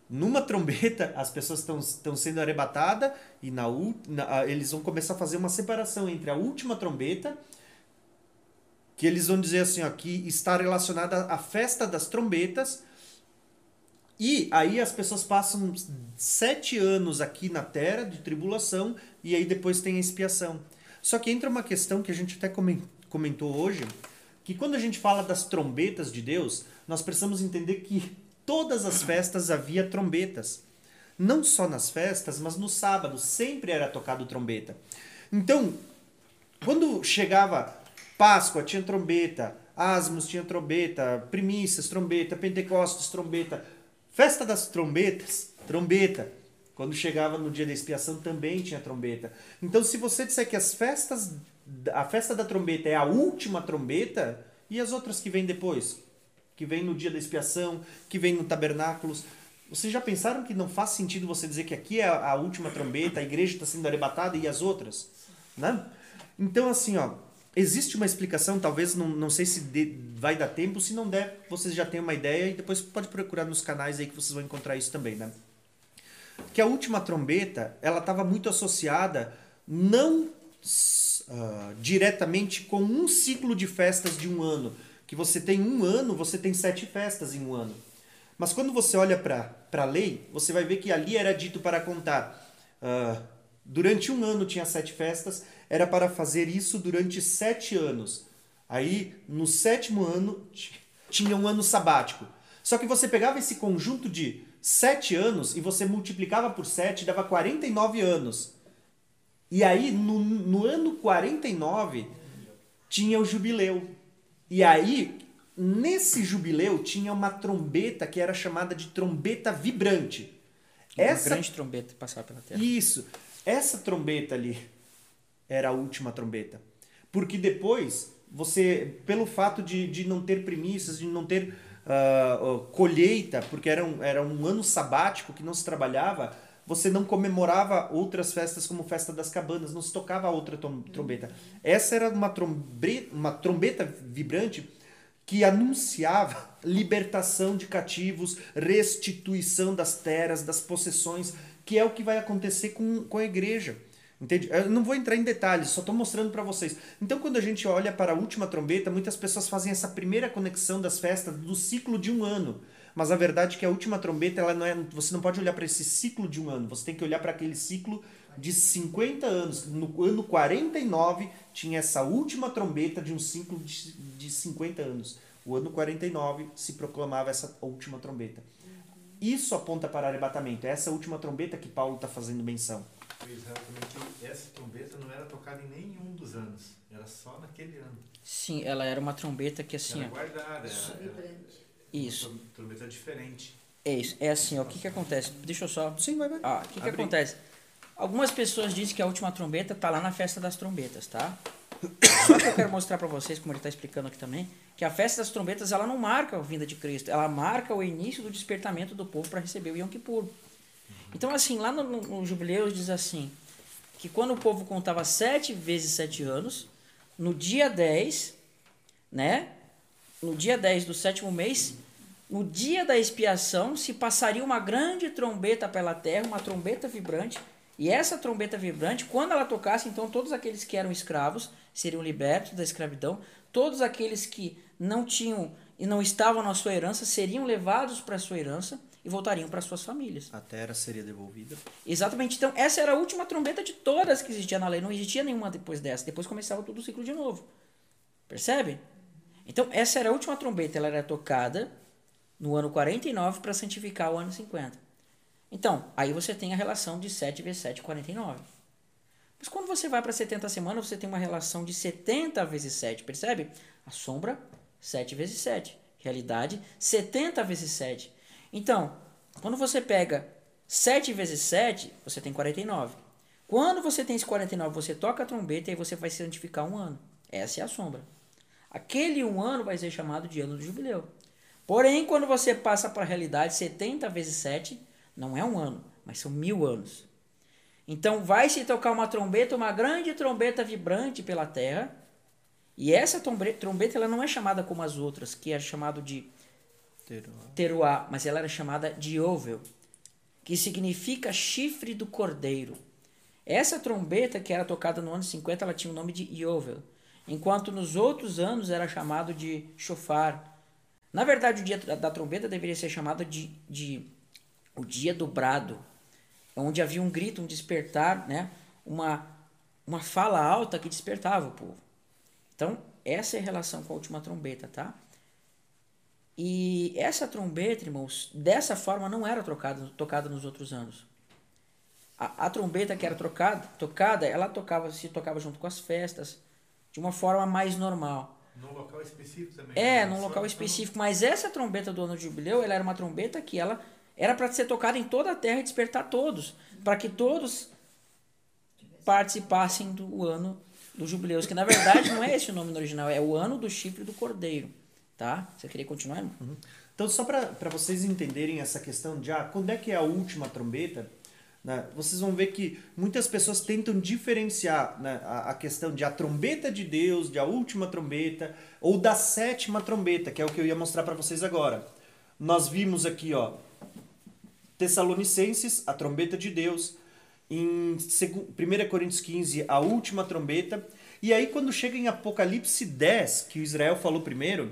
numa trombeta as pessoas estão sendo arrebatadas e na, na, eles vão começar a fazer uma separação entre a última trombeta que eles vão dizer assim ó, que está relacionada à festa das trombetas e aí as pessoas passam sete anos aqui na terra de tribulação e aí depois tem a expiação só que entra uma questão que a gente até comentou hoje que quando a gente fala das trombetas de Deus nós precisamos entender que todas as festas havia trombetas. Não só nas festas, mas no sábado sempre era tocado trombeta. Então, quando chegava Páscoa, tinha trombeta, Asmos tinha trombeta, Primícias, trombeta, Pentecostes, trombeta, Festa das trombetas, trombeta. Quando chegava no dia da expiação também tinha trombeta. Então, se você disser que as festas, a festa da trombeta é a última trombeta, e as outras que vêm depois? Que vem no dia da expiação, que vem no tabernáculos. Vocês já pensaram que não faz sentido você dizer que aqui é a última trombeta, a igreja está sendo arrebatada e as outras? Né? Então, assim, ó, existe uma explicação, talvez, não, não sei se de, vai dar tempo, se não der, vocês já têm uma ideia e depois pode procurar nos canais aí que vocês vão encontrar isso também, né? Que a última trombeta, ela estava muito associada não uh, diretamente com um ciclo de festas de um ano, que você tem um ano, você tem sete festas em um ano. Mas quando você olha para a lei, você vai ver que ali era dito para contar uh, Durante um ano tinha sete festas, era para fazer isso durante sete anos. Aí, no sétimo ano, tinha um ano sabático. Só que você pegava esse conjunto de sete anos e você multiplicava por sete, dava 49 anos. E aí, no, no ano 49, tinha o jubileu. E aí, nesse jubileu, tinha uma trombeta que era chamada de trombeta vibrante. Uma Essa... grande trombeta passar pela terra. Isso. Essa trombeta ali era a última trombeta. Porque depois, você, pelo fato de, de não ter premissas, de não ter uh, colheita, porque era um, era um ano sabático que não se trabalhava, você não comemorava outras festas como Festa das Cabanas, não se tocava outra trombeta. Essa era uma, trombe, uma trombeta vibrante que anunciava libertação de cativos, restituição das terras, das possessões que é o que vai acontecer com, com a igreja. Entende? Eu não vou entrar em detalhes, só estou mostrando para vocês. Então, quando a gente olha para a última trombeta, muitas pessoas fazem essa primeira conexão das festas do ciclo de um ano. Mas a verdade é que a última trombeta, ela não é, você não pode olhar para esse ciclo de um ano, você tem que olhar para aquele ciclo de 50 anos. No ano 49 tinha essa última trombeta de um ciclo de, de 50 anos. O ano 49 se proclamava essa última trombeta. Isso aponta para arrebatamento. É essa última trombeta que Paulo está fazendo menção. Exatamente. Essa trombeta não era tocada em nenhum dos anos. Era só naquele ano. Sim, ela era uma trombeta que assim. Era guardada. Era, era isso. Uma trombeta diferente. É isso. É assim, ó. O que que acontece? Deixa eu só. Sim, vai, vai. Ah, o que que acontece? Algumas pessoas dizem que a última trombeta tá lá na festa das trombetas, tá? Só que eu quero mostrar para vocês, como ele está explicando aqui também, que a festa das trombetas ela não marca a vinda de Cristo, ela marca o início do despertamento do povo para receber o Yom Kippur. Então, assim, lá no, no, Jubileu diz assim, que quando o povo contava sete vezes sete anos, no dia 10, né? No dia 10 do sétimo mês, no dia da expiação, se passaria uma grande trombeta pela terra, uma trombeta vibrante, e essa trombeta vibrante, quando ela tocasse, então todos aqueles que eram escravos seriam libertos da escravidão, todos aqueles que não tinham e não estavam na sua herança seriam levados para a sua herança e voltariam para suas famílias. A terra seria devolvida. Exatamente. Então, essa era a última trombeta de todas que existia na lei. Não existia nenhuma depois dessa. Depois começava todo o ciclo de novo. Percebe? Então, essa era a última trombeta. Ela era tocada no ano 49 para santificar o ano 50. Então, aí você tem a relação de 7 vezes 7, 49. Mas quando você vai para 70 semanas, você tem uma relação de 70 vezes 7, percebe? A sombra, 7 vezes 7. Realidade, 70 vezes 7. Então, quando você pega 7 vezes 7, você tem 49. Quando você tem esse 49, você toca a trombeta e você vai santificar um ano. Essa é a sombra. Aquele um ano vai ser chamado de ano do jubileu. Porém, quando você passa para a realidade, 70 vezes 7 não é um ano, mas são mil anos. Então vai se tocar uma trombeta, uma grande trombeta vibrante pela terra. E essa trombeta ela não é chamada como as outras, que é chamado de teruá, mas ela era chamada de ovel, que significa chifre do cordeiro. Essa trombeta que era tocada no ano 50, ela tinha o nome de Yovel, enquanto nos outros anos era chamado de shofar. Na verdade, o dia da trombeta deveria ser chamado de, de o dia do brado, onde havia um grito, um despertar, né? uma, uma fala alta que despertava o povo. Então, essa é a relação com a última trombeta, tá? E essa trombeta, irmãos, dessa forma não era trocada, tocada nos outros anos. A, a trombeta que era trocada, tocada, ela tocava, se tocava junto com as festas, de uma forma mais normal. Num local específico também. É, né? num local específico. Mas essa trombeta do ano de jubileu, ela era uma trombeta que ela era para ser tocada em toda a terra e despertar todos, para que todos participassem do ano dos jubileus, que na verdade não é esse o nome no original, é o ano do chifre do cordeiro, tá? Você queria continuar? Uhum. Então, só para vocês entenderem essa questão de ah, quando é que é a última trombeta, né, vocês vão ver que muitas pessoas tentam diferenciar né, a, a, questão de a trombeta de Deus, de a última trombeta, ou da sétima trombeta, que é o que eu ia mostrar para vocês agora. Nós vimos aqui, ó, Tessalonicenses, a trombeta de Deus, em 1 Coríntios 15, a última trombeta, e aí quando chega em Apocalipse 10, que Israel falou primeiro,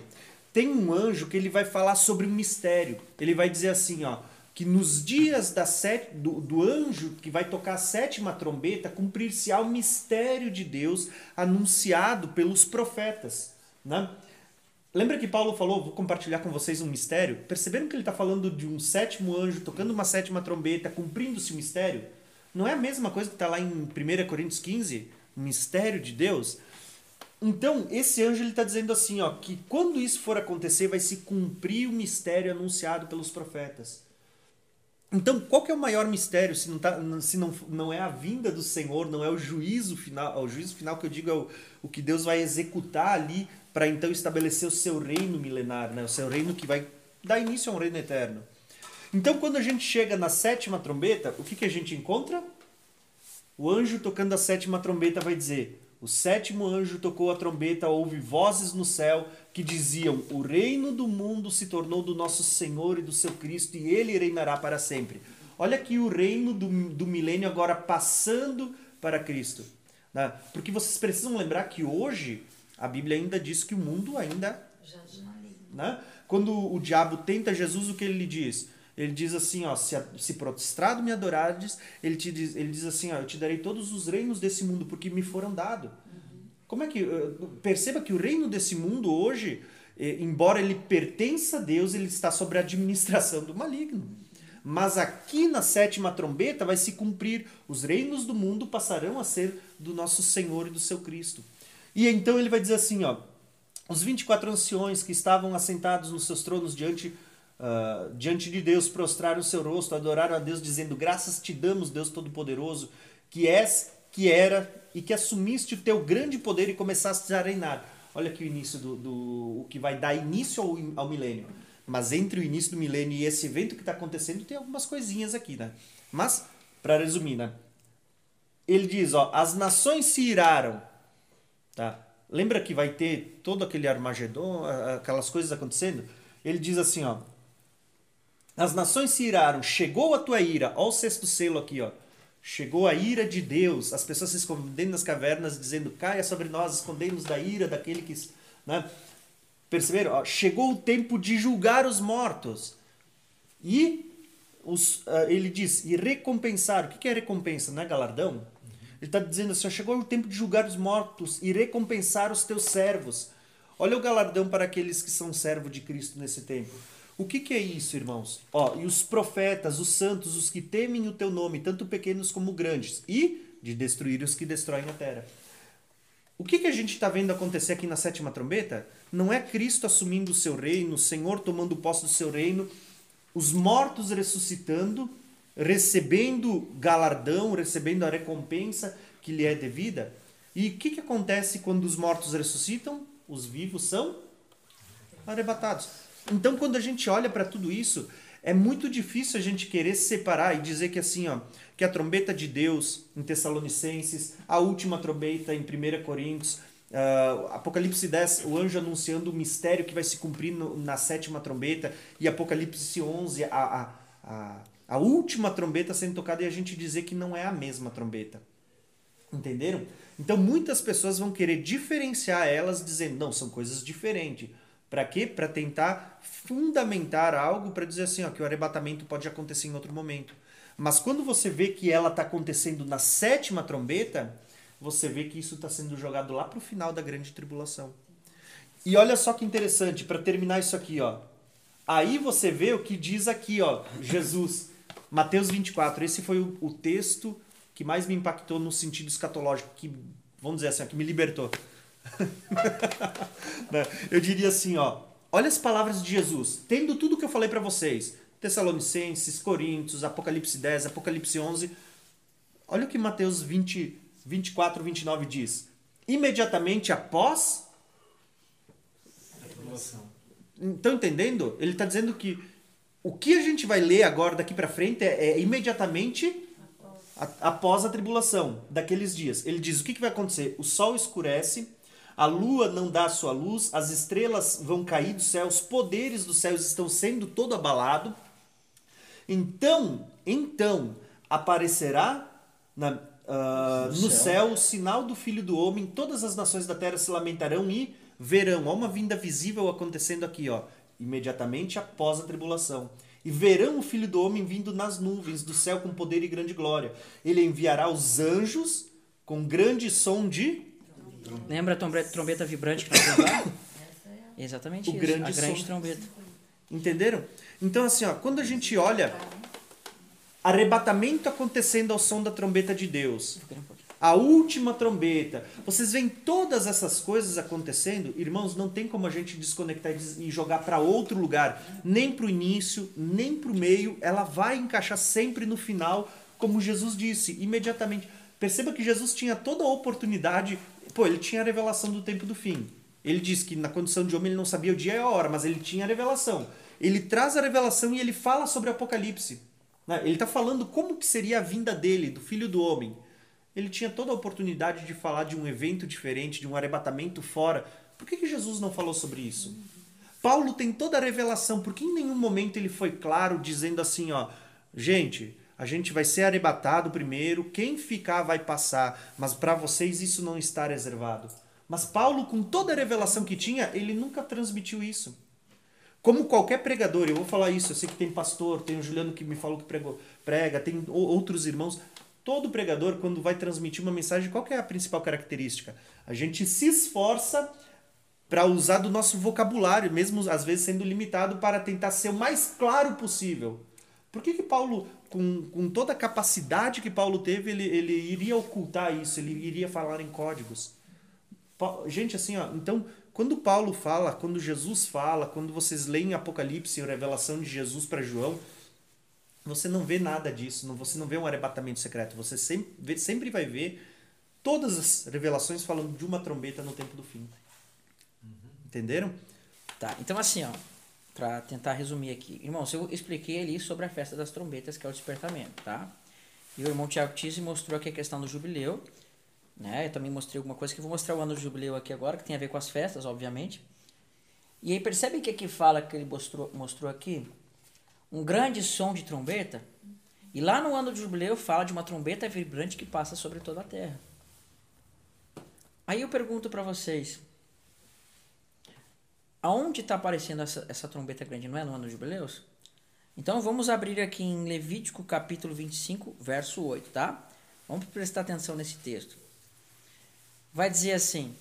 tem um anjo que ele vai falar sobre um mistério. Ele vai dizer assim, ó, que nos dias da set, do, do anjo que vai tocar a sétima trombeta, cumprir-se-á o mistério de Deus anunciado pelos profetas. Né? Lembra que Paulo falou, vou compartilhar com vocês um mistério? Perceberam que ele está falando de um sétimo anjo tocando uma sétima trombeta, cumprindo-se o mistério? Não é a mesma coisa que está lá em 1 Coríntios 15? O mistério de Deus? Então, esse anjo está dizendo assim, ó, que quando isso for acontecer, vai se cumprir o mistério anunciado pelos profetas. Então, qual que é o maior mistério se não, tá, se não, não é a vinda do Senhor, não é o juízo final, o juízo final que eu digo é o, o que Deus vai executar ali para então estabelecer o seu reino milenar, né? o seu reino que vai dar início a um reino eterno. Então, quando a gente chega na sétima trombeta, o que, que a gente encontra? O anjo tocando a sétima trombeta vai dizer: O sétimo anjo tocou a trombeta, houve vozes no céu que diziam: O reino do mundo se tornou do nosso Senhor e do seu Cristo, e ele reinará para sempre. Olha aqui o reino do, do milênio agora passando para Cristo. Né? Porque vocês precisam lembrar que hoje a Bíblia ainda diz que o mundo ainda. Né? Quando o diabo tenta Jesus, o que ele lhe diz? Ele diz assim, ó, se, se prostrado me adorares, ele, te diz, ele diz assim, ó, eu te darei todos os reinos desse mundo, porque me foram dados. Uhum. Como é que. Eh, perceba que o reino desse mundo hoje, eh, embora ele pertença a Deus, ele está sob a administração do maligno. Mas aqui na sétima trombeta vai se cumprir, os reinos do mundo passarão a ser do nosso Senhor e do seu Cristo. E então ele vai dizer assim, ó, os 24 anciões que estavam assentados nos seus tronos diante, uh, diante de Deus prostraram o seu rosto, adoraram a Deus, dizendo: Graças te damos, Deus Todo-Poderoso, que és, que era e que assumiste o teu grande poder e começaste a reinar. Olha aqui o início do, do o que vai dar início ao, ao milênio. Mas entre o início do milênio e esse evento que está acontecendo, tem algumas coisinhas aqui, né? Mas, para resumir, né? Ele diz, ó, as nações se iraram Tá? Lembra que vai ter todo aquele Armagedon, aquelas coisas acontecendo? Ele diz assim, ó. As nações se iraram, chegou a tua ira. Olha o sexto selo aqui, ó. Chegou a ira de Deus. As pessoas se escondendo nas cavernas, dizendo: Caia sobre nós, escondemos da ira daquele que. Né? Perceberam? Ó, chegou o tempo de julgar os mortos. E os, uh, ele diz: e recompensar. O que é recompensa? Não é galardão? Ele está dizendo assim: chegou o tempo de julgar os mortos e recompensar os teus servos. Olha o galardão para aqueles que são servos de Cristo nesse tempo. O que, que é isso, irmãos? Ó, e os profetas, os santos, os que temem o teu nome, tanto pequenos como grandes, e de destruir os que destroem a terra. O que, que a gente está vendo acontecer aqui na sétima trombeta? Não é Cristo assumindo o seu reino, o Senhor tomando posse do seu reino, os mortos ressuscitando recebendo galardão, recebendo a recompensa que lhe é devida. E o que, que acontece quando os mortos ressuscitam? Os vivos são arrebatados. Então, quando a gente olha para tudo isso, é muito difícil a gente querer separar e dizer que assim, ó, que a trombeta de Deus em Tessalonicenses, a última trombeta em 1 Coríntios, uh, Apocalipse 10, o anjo anunciando o mistério que vai se cumprir no, na sétima trombeta, e Apocalipse 11, a, a, a a última trombeta sendo tocada e a gente dizer que não é a mesma trombeta. Entenderam? Então muitas pessoas vão querer diferenciar elas dizendo, não, são coisas diferentes. Para quê? Para tentar fundamentar algo para dizer assim, ó, que o arrebatamento pode acontecer em outro momento. Mas quando você vê que ela está acontecendo na sétima trombeta, você vê que isso está sendo jogado lá para o final da grande tribulação. E olha só que interessante, para terminar isso aqui, ó. Aí você vê o que diz aqui, ó, Jesus. Mateus 24, esse foi o, o, texto que mais me impactou no sentido escatológico, que, vamos dizer assim, que me libertou. Né? eu diria assim, ó, olha as palavras de Jesus. Tendo tudo que eu falei para vocês, Tessalonicenses, Coríntios, Apocalipse 10, Apocalipse 11. Olha o que Mateus 20, 24, 29 diz. Imediatamente após. Estão entendendo? Ele está dizendo que o que a gente vai ler agora daqui para frente é, é imediatamente a- após a tribulação daqueles dias. Ele diz o que, que vai acontecer? O sol escurece, a lua não dá sua luz, as estrelas vão cair do céu, os poderes dos céus estão sendo todo abalado. Então, então aparecerá na, No no céu. céu o sinal do Filho do Homem, todas as nações da terra se lamentarão e verão. Há uma vinda visível acontecendo aqui, ó, imediatamente após a tribulação. E verão o Filho do Homem vindo nas nuvens do céu com poder e grande glória. Ele enviará os anjos com grande som de Lembra a trombe- trombeta vibrante que nós vimos lá? Exatamente O isso. grande a grande som. trombeta. Entenderam? Então, assim, ó, quando a gente olha arrebatamento acontecendo ao som da trombeta de Deus, a última trombeta, vocês veem todas essas coisas acontecendo, irmãos, não tem como a gente desconectar des- e jogar para outro lugar, nem para o início, nem para o meio, ela vai encaixar sempre no final, como Jesus disse, imediatamente. Perceba que Jesus tinha toda a oportunidade, pô, ele tinha a revelação do tempo do fim. Ele diz que na condição de homem ele não sabia o dia e a hora, mas ele tinha a revelação. Ele traz a revelação e ele fala sobre o Apocalipse. né? Ele está falando como que seria a vinda dele, do Filho do Homem. Ele tinha toda a oportunidade de falar de um evento diferente, de um arrebatamento fora. Por que, que Jesus não falou sobre isso? Paulo tem toda a revelação, porque em nenhum momento ele foi claro dizendo assim, ó, gente, a gente vai ser arrebatado primeiro, quem ficar vai passar, mas para vocês isso não está reservado. Mas Paulo, com toda a revelação que tinha, ele nunca transmitiu isso. Como qualquer pregador, eu vou falar isso, eu sei que tem pastor, tem o Juliano que me falou que prega, tem outros irmãos. Todo pregador, quando vai transmitir uma mensagem, qual é a principal característica? A gente se esforça para usar do nosso vocabulário, mesmo às vezes sendo limitado, para tentar ser o mais claro possível. Por que, que Paulo, com, com toda a capacidade que Paulo teve, ele, ele iria ocultar isso, ele iria falar em códigos? Gente, assim, ó, então, quando Paulo fala, quando Jesus fala, quando vocês leem Apocalipse, a revelação de Jesus para João, você não vê nada disso, não, você não vê um arrebatamento secreto, você sempre, vê- sempre vai ver todas as revelações falando de uma trombeta no tempo do fim. Entenderam? Tá, então assim, ó, pra tentar resumir aqui. Irmãos, eu expliquei ali sobre a festa das trombetas, que é o despertamento, tá? E o irmão Tiago Tisse mostrou aqui a questão do jubileu, né? Eu também mostrei alguma coisa que eu vou mostrar o ano do jubileu aqui agora, que tem a ver com as festas, obviamente. E aí percebe que aqui fala que ele mostrou, mostrou aqui um grande som de trombeta. E lá no ano do jubileu fala de uma trombeta vibrante que passa sobre toda a terra. Aí eu pergunto para vocês, aonde está aparecendo essa, essa trombeta grande? Não é no ano dos jubileus? Então vamos abrir aqui em Levítico capítulo 25, verso 8, tá? Vamos prestar atenção nesse texto. Vai dizer assim: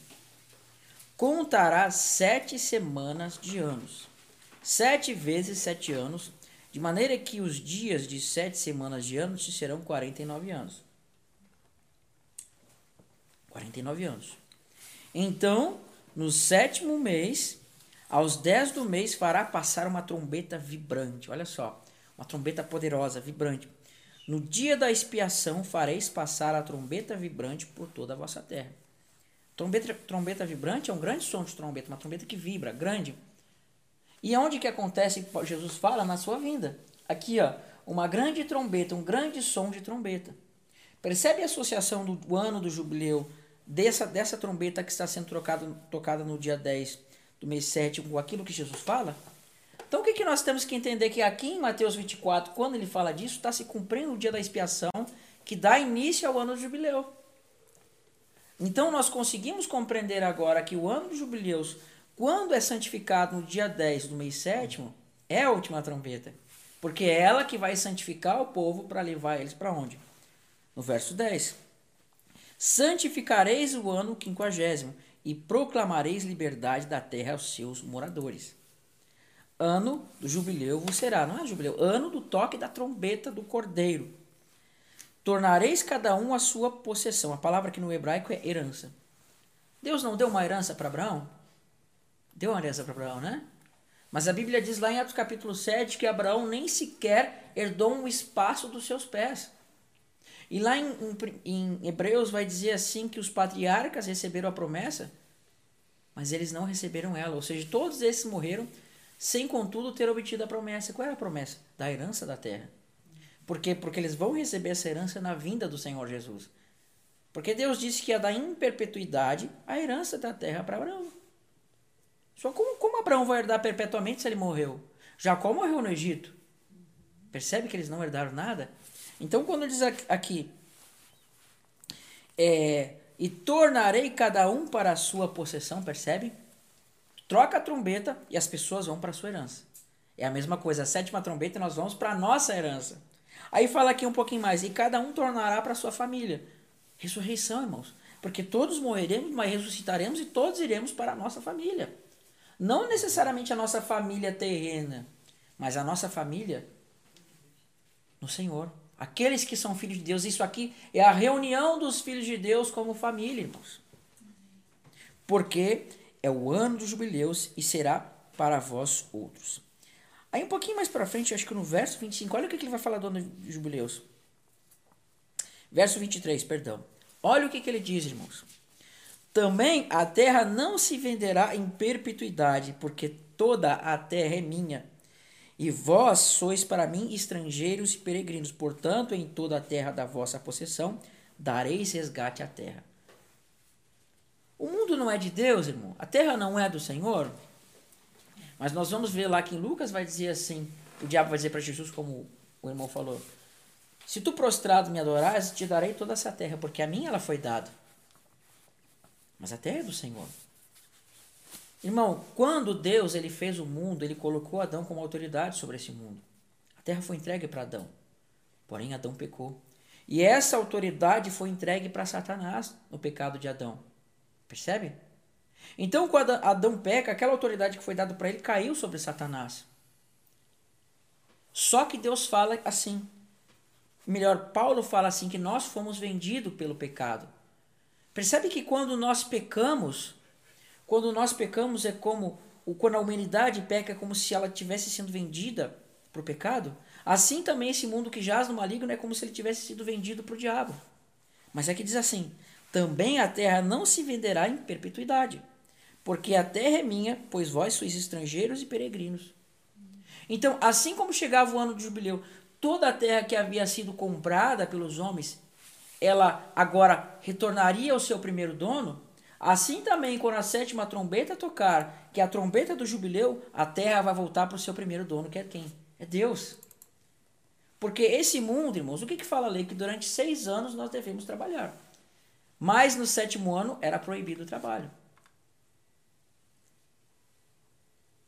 Contará sete semanas de anos, sete vezes sete anos, de maneira que os dias de sete semanas de anos serão 49 anos. 49 anos. Então, no sétimo mês, aos 10 do mês, fará passar uma trombeta vibrante. Olha só, uma trombeta poderosa, vibrante. No dia da expiação, fareis passar a trombeta vibrante por toda a vossa terra. Trombeta, trombeta vibrante é um grande som de trombeta, uma trombeta que vibra, grande. E onde que acontece, Jesus fala, na sua vinda. Aqui, ó, uma grande trombeta, um grande som de trombeta. Percebe a associação do ano do jubileu dessa, dessa trombeta que está sendo trocado, tocada no dia 10 do mês 7 com aquilo que Jesus fala? Então o que, que nós temos que entender? Que aqui em Mateus 24, quando ele fala disso, está se cumprindo o dia da expiação que dá início ao ano do jubileu. Então nós conseguimos compreender agora que o ano dos jubileus, quando é santificado no dia 10 do mês sétimo, é a última trombeta. Porque é ela que vai santificar o povo para levar eles para onde? No verso 10. Santificareis o ano quinquagésimo e proclamareis liberdade da terra aos seus moradores. Ano do jubileu vos será, não é jubileu, ano do toque da trombeta do cordeiro. Tornareis cada um a sua possessão. A palavra que no hebraico é herança. Deus não deu uma herança para Abraão? Deu uma herança para Abraão, né? Mas a Bíblia diz lá em Atos capítulo 7 que Abraão nem sequer herdou um espaço dos seus pés. E lá em, em, em Hebreus vai dizer assim que os patriarcas receberam a promessa, mas eles não receberam ela. Ou seja, todos esses morreram sem, contudo, ter obtido a promessa. Qual era a promessa? Da herança da terra. Por quê? Porque eles vão receber essa herança na vinda do Senhor Jesus. Porque Deus disse que ia dar em perpetuidade a herança da terra para Abraão. Só como, como Abraão vai herdar perpetuamente se ele morreu? Jacó morreu no Egito. Percebe que eles não herdaram nada? Então, quando diz aqui, é, e tornarei cada um para a sua possessão, percebe? Troca a trombeta e as pessoas vão para a sua herança. É a mesma coisa, a sétima trombeta nós vamos para a nossa herança. Aí fala aqui um pouquinho mais, e cada um tornará para a sua família. Ressurreição, irmãos. Porque todos morreremos, mas ressuscitaremos e todos iremos para a nossa família. Não necessariamente a nossa família terrena, mas a nossa família no Senhor. Aqueles que são filhos de Deus. Isso aqui é a reunião dos filhos de Deus como família, irmãos. Porque é o ano dos jubileus e será para vós outros. Aí um pouquinho mais para frente, acho que no verso 25, olha o que ele vai falar do ano dos jubileus. Verso 23, perdão. Olha o que, ele diz, irmãos. Também a terra não se venderá em perpetuidade, porque toda a terra é minha. E vós sois para mim estrangeiros e peregrinos. Portanto, em toda a terra da vossa possessão, dareis resgate à terra. O mundo não é de Deus, irmão. A terra não é do Senhor. Mas nós vamos ver lá que em Lucas vai dizer assim: o diabo vai dizer para Jesus, como o irmão falou: Se tu prostrado me adorares, te darei toda essa terra, porque a mim ela foi dada. Mas a terra é do Senhor. Irmão, quando Deus ele fez o mundo, ele colocou Adão como autoridade sobre esse mundo. A terra foi entregue para Adão. Porém, Adão pecou. E essa autoridade foi entregue para Satanás no pecado de Adão. Percebe? Então, quando Adão peca, aquela autoridade que foi dada para ele caiu sobre Satanás. Só que Deus fala assim. Melhor, Paulo fala assim que nós fomos vendidos pelo pecado. Percebe que quando nós pecamos, quando nós pecamos é como quando a humanidade peca é como se ela tivesse sendo vendida para o pecado. Assim também esse mundo que jaz no maligno é como se ele tivesse sido vendido para o diabo. Mas é que diz assim: também a terra não se venderá em perpetuidade, porque a terra é minha, pois vós sois estrangeiros e peregrinos. Então, assim como chegava o ano de jubileu, toda a terra que havia sido comprada pelos homens ela agora retornaria ao seu primeiro dono, assim também quando a sétima trombeta tocar, que é a trombeta do jubileu, a terra vai voltar para o seu primeiro dono, que é quem? É Deus. Porque esse mundo, irmãos, o que, que fala a lei? Que durante seis anos nós devemos trabalhar. Mas no sétimo ano era proibido o trabalho.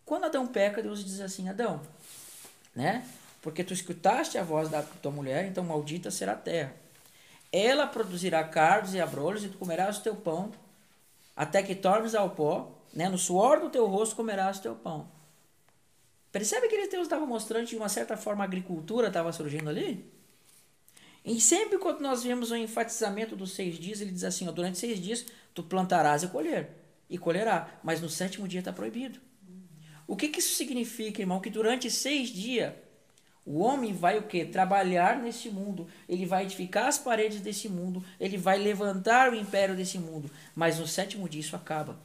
Quando Adão peca, Deus diz assim: Adão, né? Porque tu escutaste a voz da tua mulher, então maldita será a terra. Ela produzirá cardos e abrolhos, e tu comerás o teu pão, até que tornes ao pó, né? no suor do teu rosto comerás teu pão. Percebe que Deus estava mostrando de uma certa forma, a agricultura estava surgindo ali? E sempre quando nós vemos o enfatizamento dos seis dias, ele diz assim: ó, durante seis dias tu plantarás e colher, e colherá, mas no sétimo dia está proibido. O que, que isso significa, irmão? Que durante seis dias o homem vai o que? Trabalhar nesse mundo. Ele vai edificar as paredes desse mundo. Ele vai levantar o império desse mundo. Mas no sétimo dia isso acaba.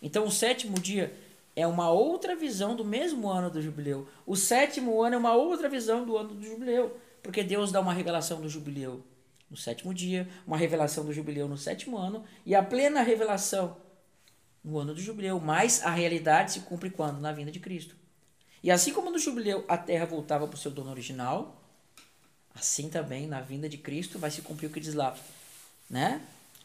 Então o sétimo dia é uma outra visão do mesmo ano do jubileu. O sétimo ano é uma outra visão do ano do jubileu. Porque Deus dá uma revelação do jubileu no sétimo dia, uma revelação do jubileu no sétimo ano e a plena revelação no ano do jubileu. Mas a realidade se cumpre quando? Na vinda de Cristo. E assim como no jubileu a terra voltava para o seu dono original, assim também na vinda de Cristo vai se cumprir o que diz lá, né?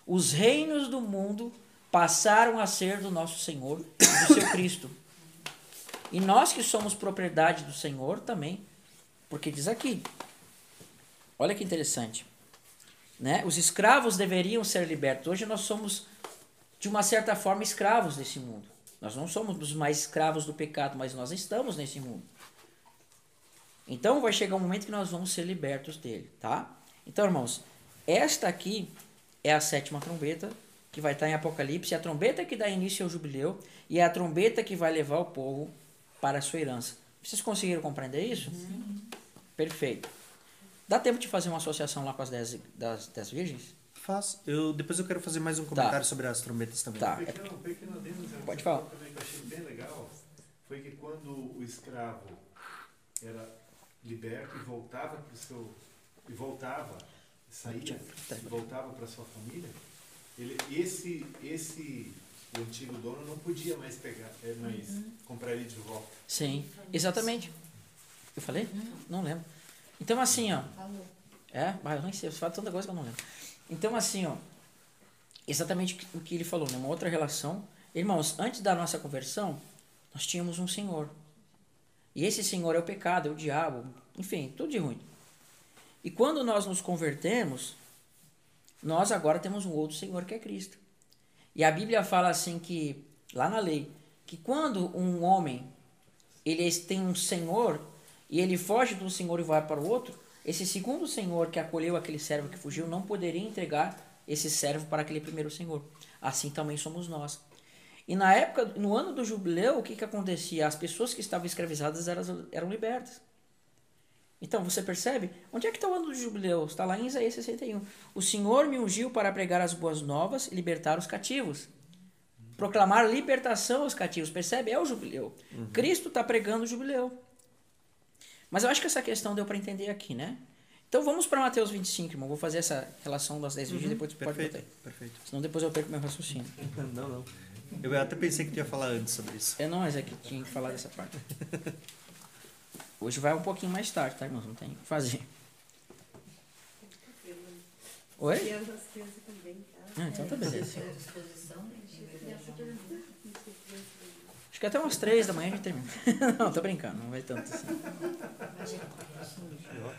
Os reinos do mundo passaram a ser do nosso Senhor e do seu Cristo. E nós que somos propriedade do Senhor também, porque diz aqui, olha que interessante, né? Os escravos deveriam ser libertos. Hoje nós somos de uma certa forma escravos desse mundo. Nós não somos os mais escravos do pecado, mas nós estamos nesse mundo. Então vai chegar um momento que nós vamos ser libertos dele, tá? Então, irmãos, esta aqui é a sétima trombeta que vai estar em Apocalipse, é a trombeta que dá início ao jubileu e é a trombeta que vai levar o povo para a sua herança. Vocês conseguiram compreender isso? Perfeito. Dá tempo de fazer uma associação lá com as 10 das dez virgens? Faz. Eu, depois eu quero fazer mais um comentário sobre as trombetas também. Tá. Um pequeno, um pequeno adendo, Pode falar. também que eu achei bem legal foi que quando o escravo era liberto e voltava para o seu e voltava saía e voltava para sua família ele esse esse o antigo dono não podia mais pegar é, mais comprar ele de volta Sim, exatamente. Eu falei? Não lembro. Então, assim, ó. Falou. É, mas eu nem sei, eu falo tanta coisa que eu não lembro. Então, assim, ó. Exatamente o que- ele falou, né? Uma outra relação. Irmãos, antes da nossa conversão, nós tínhamos um Senhor. E esse Senhor é o pecado, é o diabo, enfim, tudo de ruim. E quando nós nos convertemos, nós agora temos um outro Senhor que é Cristo. E a Bíblia fala assim que, lá na lei, que quando um homem ele tem um senhor e ele foge de um senhor e vai para o outro, esse segundo senhor que acolheu aquele servo que fugiu não poderia entregar esse servo para aquele primeiro senhor. Assim também somos nós. E na época, no ano do jubileu, o que, que acontecia? As pessoas que estavam escravizadas eram, eram libertas. Então, você percebe? Onde é que está o ano do jubileu? Está lá em Isaías 61. O Senhor me ungiu para pregar as boas novas e libertar os cativos. Proclamar libertação aos cativos. Percebe? É o jubileu. Cristo está pregando o jubileu. Mas eu acho que essa questão deu para entender aqui, né? Então vamos para Mateus 25, irmão. Vou fazer essa relação das 10 vídeos e depois pode Perfeito, botar perfeito. Senão depois eu perco meu raciocínio. Não, não. Eu até pensei que tu ia falar antes sobre isso. É nós aqui que tinha que falar dessa parte. Hoje vai um pouquinho mais tarde, tá, irmãos? Não tem o que fazer. Oi? Tá? Ah, então tá beleza. à disposição, né? Acho que até umas 3 da manhã a gente termina. não, tô brincando, não vai tanto assim. Eu.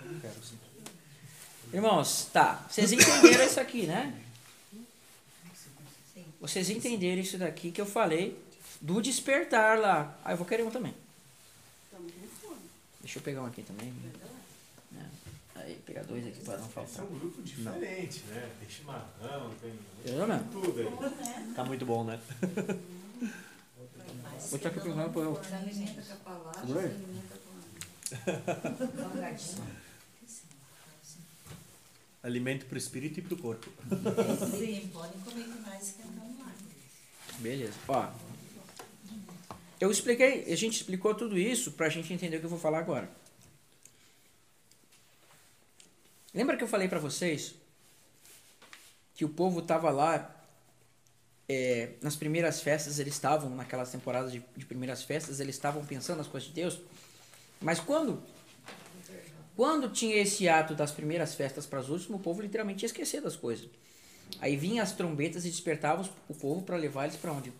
Irmãos, tá. Vocês entenderam isso aqui, né? Vocês entenderam isso daqui que eu falei do despertar lá. Ah, eu vou querer um também. Deixa eu pegar um aqui também. É. Aí, pegar dois aqui para não esse faltar. é um grupo diferente né tem chimarrão tem mesmo? tudo aí Tá muito bom, né? Vou estar aqui pegando para eu. A a salgadinho. Alimento pro espírito e pro corpo. Sim, podem comer demais mais. Beleza. Ó. Eu expliquei, a gente explicou tudo isso pra gente entender o que eu vou falar agora. Lembra que eu falei pra vocês que o povo tava lá é, nas primeiras festas, eles estavam naquelas temporadas de, de primeiras festas, eles estavam pensando nas coisas de Deus. Mas quando quando tinha esse ato das primeiras festas para as últimas, o povo literalmente ia esquecer das coisas. Aí vinham as trombetas e despertavam o povo para levar eles para onde?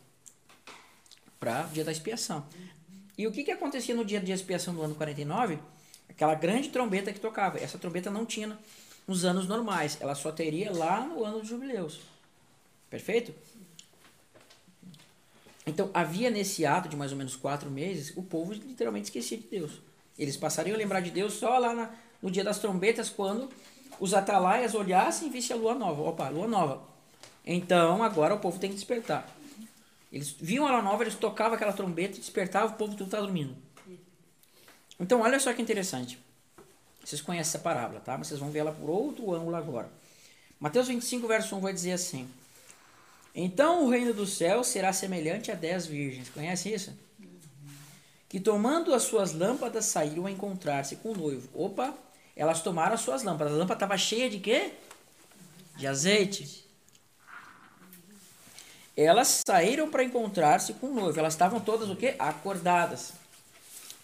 Para o dia da expiação. E o que, que acontecia no dia de expiação do ano 49? Aquela grande trombeta que tocava. Essa trombeta não tinha nos anos normais. Ela só teria lá no ano dos jubileus. Perfeito? Então, havia nesse ato de mais ou menos quatro meses, o povo literalmente esquecia de Deus. Eles passariam a lembrar de Deus só lá na- no dia das trombetas, quando os atalaias olhassem e vissem a lua nova. Opa, lua nova. Então, agora o povo tem que despertar. Eles viam a lua nova, eles tocavam aquela trombeta e despertavam, o povo tudo estava dormindo. Então, olha só que interessante. Vocês conhecem essa parábola, tá? Mas vocês vão ver ela por outro ângulo agora. Mateus 25, verso 1 vai dizer assim: Então o reino do céu será semelhante a dez virgens. Conhece isso? Que tomando as suas lâmpadas saíram a encontrar-se com o noivo. Opa, elas tomaram as suas lâmpadas. A lâmpada estava cheia de quê? De azeite. Elas saíram para encontrar-se com o noivo. Elas estavam todas o quê? Acordadas.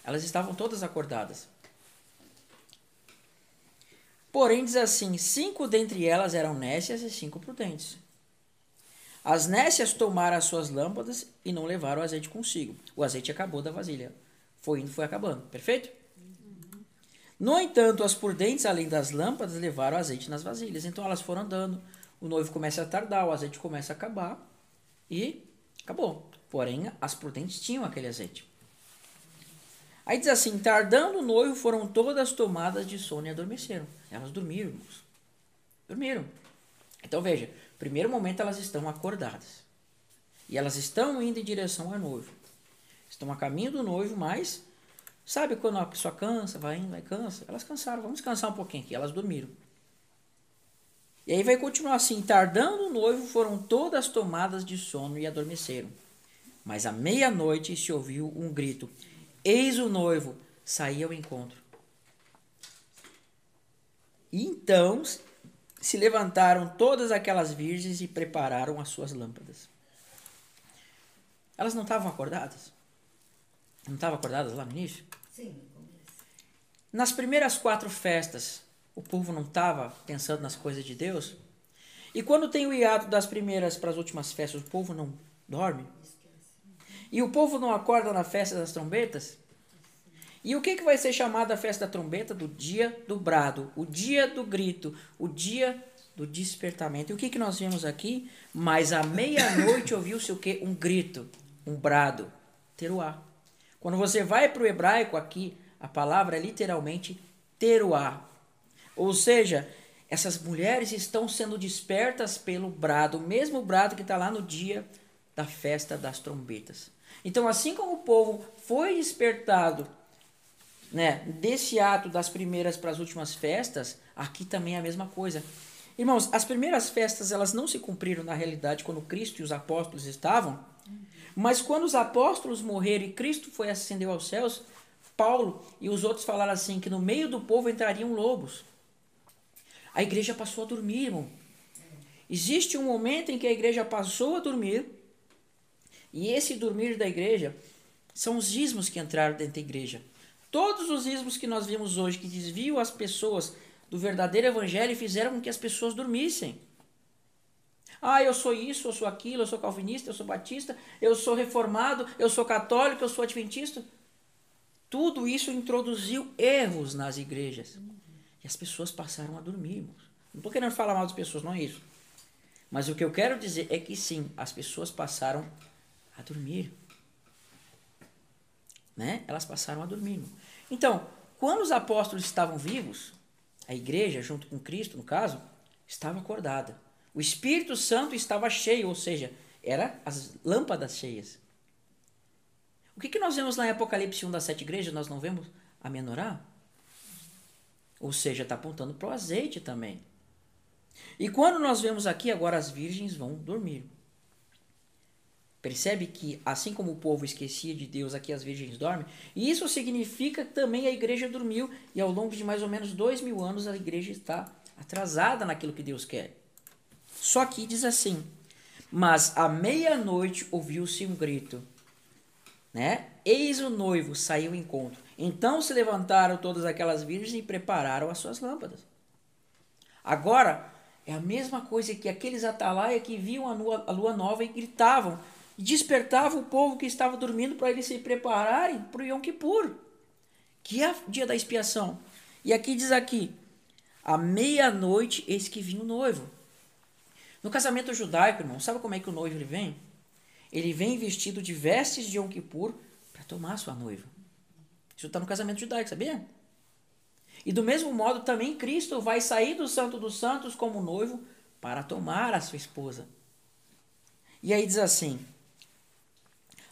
Elas estavam todas acordadas. Porém, diz assim: cinco dentre elas eram nécias e cinco prudentes. As nécias tomaram as suas lâmpadas e não levaram o azeite consigo. O azeite acabou da vasilha. Foi indo, foi acabando. Perfeito? No entanto, as prudentes, além das lâmpadas, levaram o azeite nas vasilhas. Então elas foram andando. O noivo começa a tardar, o azeite começa a acabar e acabou. Porém, as prudentes tinham aquele azeite. Aí diz assim: tardando o noivo, foram todas tomadas de sono e adormeceram. Elas dormiram, irmãos. Dormiram. Então veja: primeiro momento elas estão acordadas. E elas estão indo em direção ao noivo. Estão a caminho do noivo, mas sabe quando a pessoa cansa, vai indo, vai cansa? Elas cansaram, vamos descansar um pouquinho aqui. Elas dormiram. E aí vai continuar assim, tardando o noivo, foram todas tomadas de sono e adormeceram. Mas à meia-noite se ouviu um grito: Eis o noivo, saía ao encontro. E então se levantaram todas aquelas virgens e prepararam as suas lâmpadas. Elas não estavam acordadas? Não estavam acordadas lá no início? Sim. Nas primeiras quatro festas, o povo não estava pensando nas coisas de Deus? E quando tem o hiato das primeiras para as últimas festas, o povo não dorme? E o povo não acorda na festa das trombetas? E o que, que vai ser chamada a festa da trombeta? Do dia do brado, o dia do grito, o dia do despertamento. E o que, que nós vemos aqui? Mas à meia-noite ouviu-se o quê? Um grito, um brado, teruá. Quando você vai para o hebraico aqui, a palavra é literalmente teruá. Ou seja, essas mulheres estão sendo despertas pelo brado, o mesmo brado que está lá no dia da festa das trombetas. Então, assim como o povo foi despertado né, desse ato das primeiras para as últimas festas, aqui também é a mesma coisa. Irmãos, as primeiras festas elas não se cumpriram na realidade quando Cristo e os apóstolos estavam, mas quando os apóstolos morreram e Cristo foi ascendeu aos céus, Paulo e os outros falaram assim que no meio do povo entrariam lobos. A igreja passou a dormir, irmão. Existe um momento em que a igreja passou a dormir, e esse dormir da igreja são os ismos que entraram dentro da igreja. Todos os ismos que nós vimos hoje que desviam as pessoas do verdadeiro evangelho fizeram com que as pessoas dormissem. Ah, eu sou isso, eu sou aquilo, eu sou calvinista, eu sou batista, eu sou reformado, eu sou católico, eu sou adventista. Tudo isso introduziu erros nas igrejas. E as pessoas passaram a dormir, irmãos. Não estou querendo falar mal das pessoas, não é isso. Mas o que eu quero dizer é que sim, as pessoas passaram a dormir. Né? Elas passaram a dormir. Então, quando os apóstolos estavam vivos, a igreja, junto com Cristo, no caso, estava acordada. O Espírito Santo estava cheio, ou seja, era as lâmpadas cheias. O que, que nós vemos lá em Apocalipse 1 das sete igrejas? Nós não vemos a menorá? Ou seja, está apontando para o azeite também. E quando nós vemos aqui, agora as virgens vão dormir. Percebe que, assim como o povo esquecia de Deus, aqui as virgens dormem. E isso significa que também a igreja dormiu. E ao longo de mais ou menos dois mil anos, a igreja está atrasada naquilo que Deus quer. Só que diz assim: Mas à meia-noite ouviu-se um grito. Né? Eis o noivo saiu ao encontro. Então se levantaram todas aquelas virgens e prepararam as suas lâmpadas. Agora, é a mesma coisa que aqueles atalaia que viam a lua, a lua nova e gritavam despertavam o povo que estava dormindo para eles se prepararem para o Yom Kippur, que é o dia da expiação. E aqui diz aqui, à meia-noite eis que vinha o noivo. No casamento judaico, irmão, sabe como é que o noivo ele vem? Ele vem vestido de vestes de Yom Kippur para tomar sua noiva. Isso está no casamento judaico, sabia? E do mesmo modo também Cristo vai sair do Santo dos Santos como noivo para tomar a sua esposa. E aí diz assim: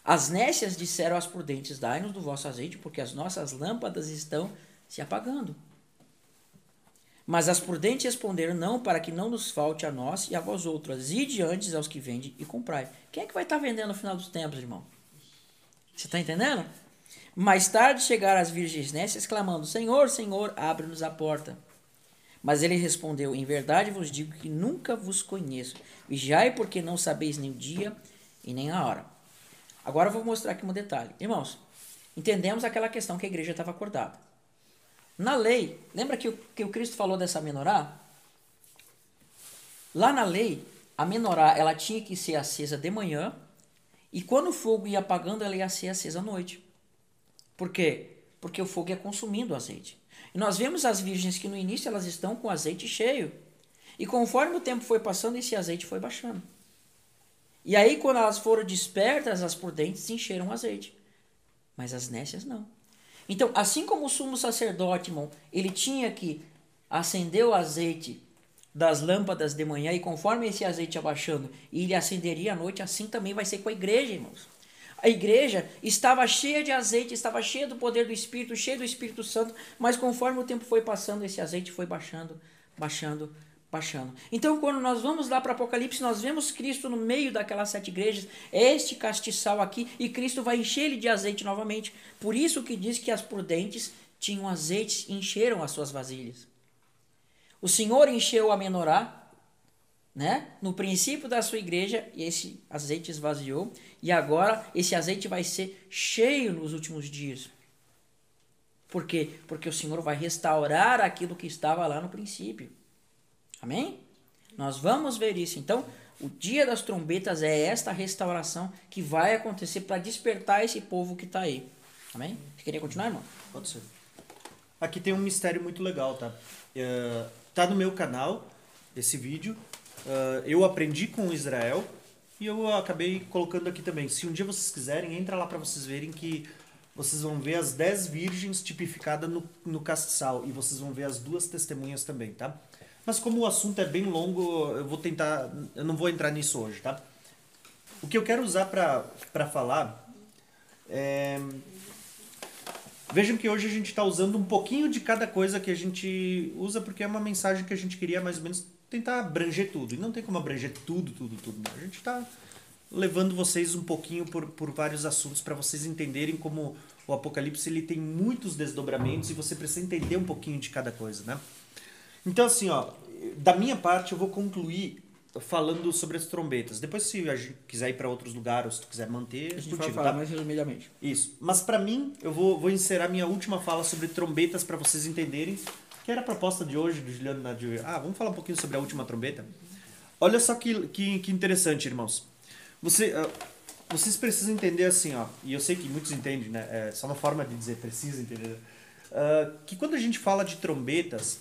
As nécias disseram às prudentes: Dai-nos do vosso azeite, porque as nossas lâmpadas estão se apagando. Mas as prudentes responderam: Não, para que não nos falte a nós e a vós outras. E diante aos que vendem e comprai. Quem é que vai estar vendendo no final dos tempos, irmão? Você está entendendo? Mais tarde chegaram as virgens nécias, clamando: Senhor, Senhor, abre-nos a porta. Mas ele respondeu: Em verdade vos digo que nunca vos conheço. Vigiai, porque não sabeis nem o dia e nem a hora. Agora eu vou mostrar aqui um detalhe. Irmãos, entendemos aquela questão que a igreja estava acordada. Na lei, lembra que o, que o Cristo falou dessa menorá? Lá na lei, a menorá ela tinha que ser acesa de manhã e quando o fogo ia apagando, ela ia ser acesa à noite. Por quê? Porque o fogo ia consumindo o azeite. E nós vemos as virgens que no início elas estão com o azeite cheio. E conforme o tempo foi passando, esse azeite foi baixando. E aí, quando elas foram despertas, as prudentes encheram o azeite. Mas as nécias não. Então, assim como o sumo sacerdote, irmão, ele tinha que acender o azeite das lâmpadas de manhã, e conforme esse azeite ia baixando, ele acenderia à noite, assim também vai ser com a igreja, irmãos. A igreja estava cheia de azeite, estava cheia do poder do Espírito, cheia do Espírito Santo, mas conforme o tempo foi passando, esse azeite foi baixando, baixando, baixando. Então, quando nós vamos lá para Apocalipse, nós vemos Cristo no meio daquelas sete igrejas, este castiçal aqui, e Cristo vai encher ele de azeite novamente. Por isso que diz que as prudentes tinham azeite e encheram as suas vasilhas. O Senhor encheu a menorá, né? No princípio da sua igreja, e esse azeite esvaziou, e agora esse azeite vai ser cheio nos últimos dias. Por quê? Porque o Senhor vai restaurar aquilo que estava lá no princípio. Amém? Nós vamos ver isso. Então, o dia das trombetas é esta restauração que vai acontecer para despertar esse povo que está aí. Amém? Você queria continuar, irmão? Pode ser. Aqui tem um mistério muito legal, tá? Uh, tá no meu canal esse vídeo. Uh, eu aprendi com Israel e eu acabei colocando aqui também. Se um dia vocês quiserem, entra lá para vocês verem que vocês vão ver as 10 virgens tipificadas no, no castiçal e vocês vão ver as duas testemunhas também, tá? Mas como o assunto é bem longo, eu vou tentar. Eu não vou entrar nisso hoje, tá? O que eu quero usar para falar é. Vejam que hoje a gente está usando um pouquinho de cada coisa que a gente usa, porque é uma mensagem que a gente queria mais ou menos tentar abranger tudo. E não tem como abranger tudo, tudo, tudo. Não. A gente está levando vocês um pouquinho por, por vários assuntos para vocês entenderem como o Apocalipse ele tem muitos desdobramentos e você precisa entender um pouquinho de cada coisa, né? Então, assim, ó, da minha parte, eu vou concluir falando sobre as trombetas. Depois, se a gente quiser ir para outros lugares, se tu quiser manter, A gente vai falar tá? mais resumidamente. Isso. Mas para mim, eu vou, vou encerrar minha última fala sobre trombetas para vocês entenderem, que era a proposta de hoje do Juliano Nadir. Ah, vamos falar um pouquinho sobre a última trombeta? Olha só que, que, que interessante, irmãos. Você, ah, vocês precisam entender assim, ó, e eu sei que muitos entendem, né? É só uma forma de dizer, precisa entender. ah, que quando a gente fala de trombetas,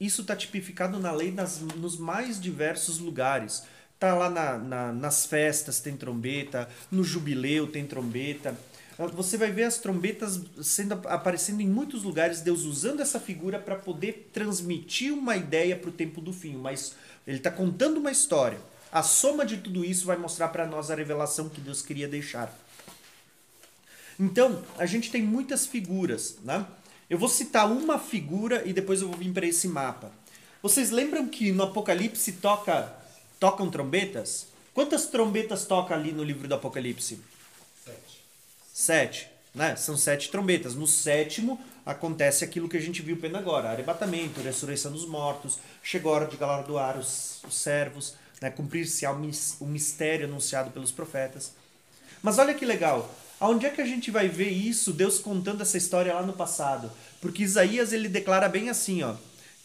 isso está tipificado na lei nas, nos mais diversos lugares. Tá lá na, na- nas festas tem trombeta, no jubileu tem trombeta. Ah, Você vai ver as trombetas sendo aparecendo em muitos lugares, Deus usando essa figura para poder transmitir uma ideia para o tempo do fim. Mas ele está contando uma história. A soma de tudo isso vai mostrar para nós a revelação que Deus queria deixar. Então, a gente tem muitas figuras, né? Eu vou citar uma figura e depois eu vou vir para esse mapa. Vocês lembram que no Apocalipse toca tocam trombetas? Quantas trombetas toca ali no livro do Apocalipse? Sete. Sete, né? São sete trombetas. No sétimo acontece aquilo que a gente viu pena agora: arrebatamento, ressurreição dos mortos, chegou a hora de galardoar os, os servos, né? cumprir-se o mis- o mistério anunciado pelos profetas. Mas olha que legal. Aonde é que a gente vai ver isso, Deus contando essa história lá no passado? Porque Isaías ele declara bem assim, ó,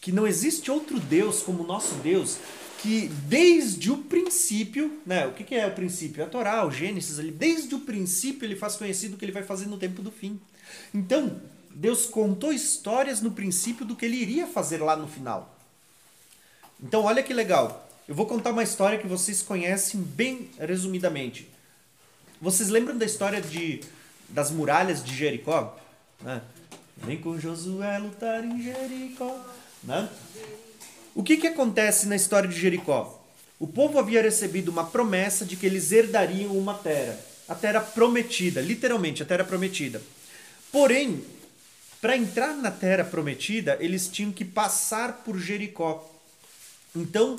que não existe outro Deus como o nosso Deus, que desde o princípio, né, o que, que é o princípio? A Torá, o Gênesis, ali, desde o princípio ele faz conhecido o que ele vai fazer no tempo do fim. Então, Deus contou histórias no princípio do que ele iria fazer lá no final. Então, olha que legal. Eu vou contar uma história que vocês conhecem bem resumidamente. Vocês lembram da história de, das muralhas de Jericó? Né? Vem com Josué lutar em Jericó. Né? O que, que acontece na história de Jericó? O povo havia recebido uma promessa de que eles herdariam uma terra. A terra prometida, literalmente, a terra prometida. Porém, para entrar na terra prometida, eles tinham que passar por Jericó. Então,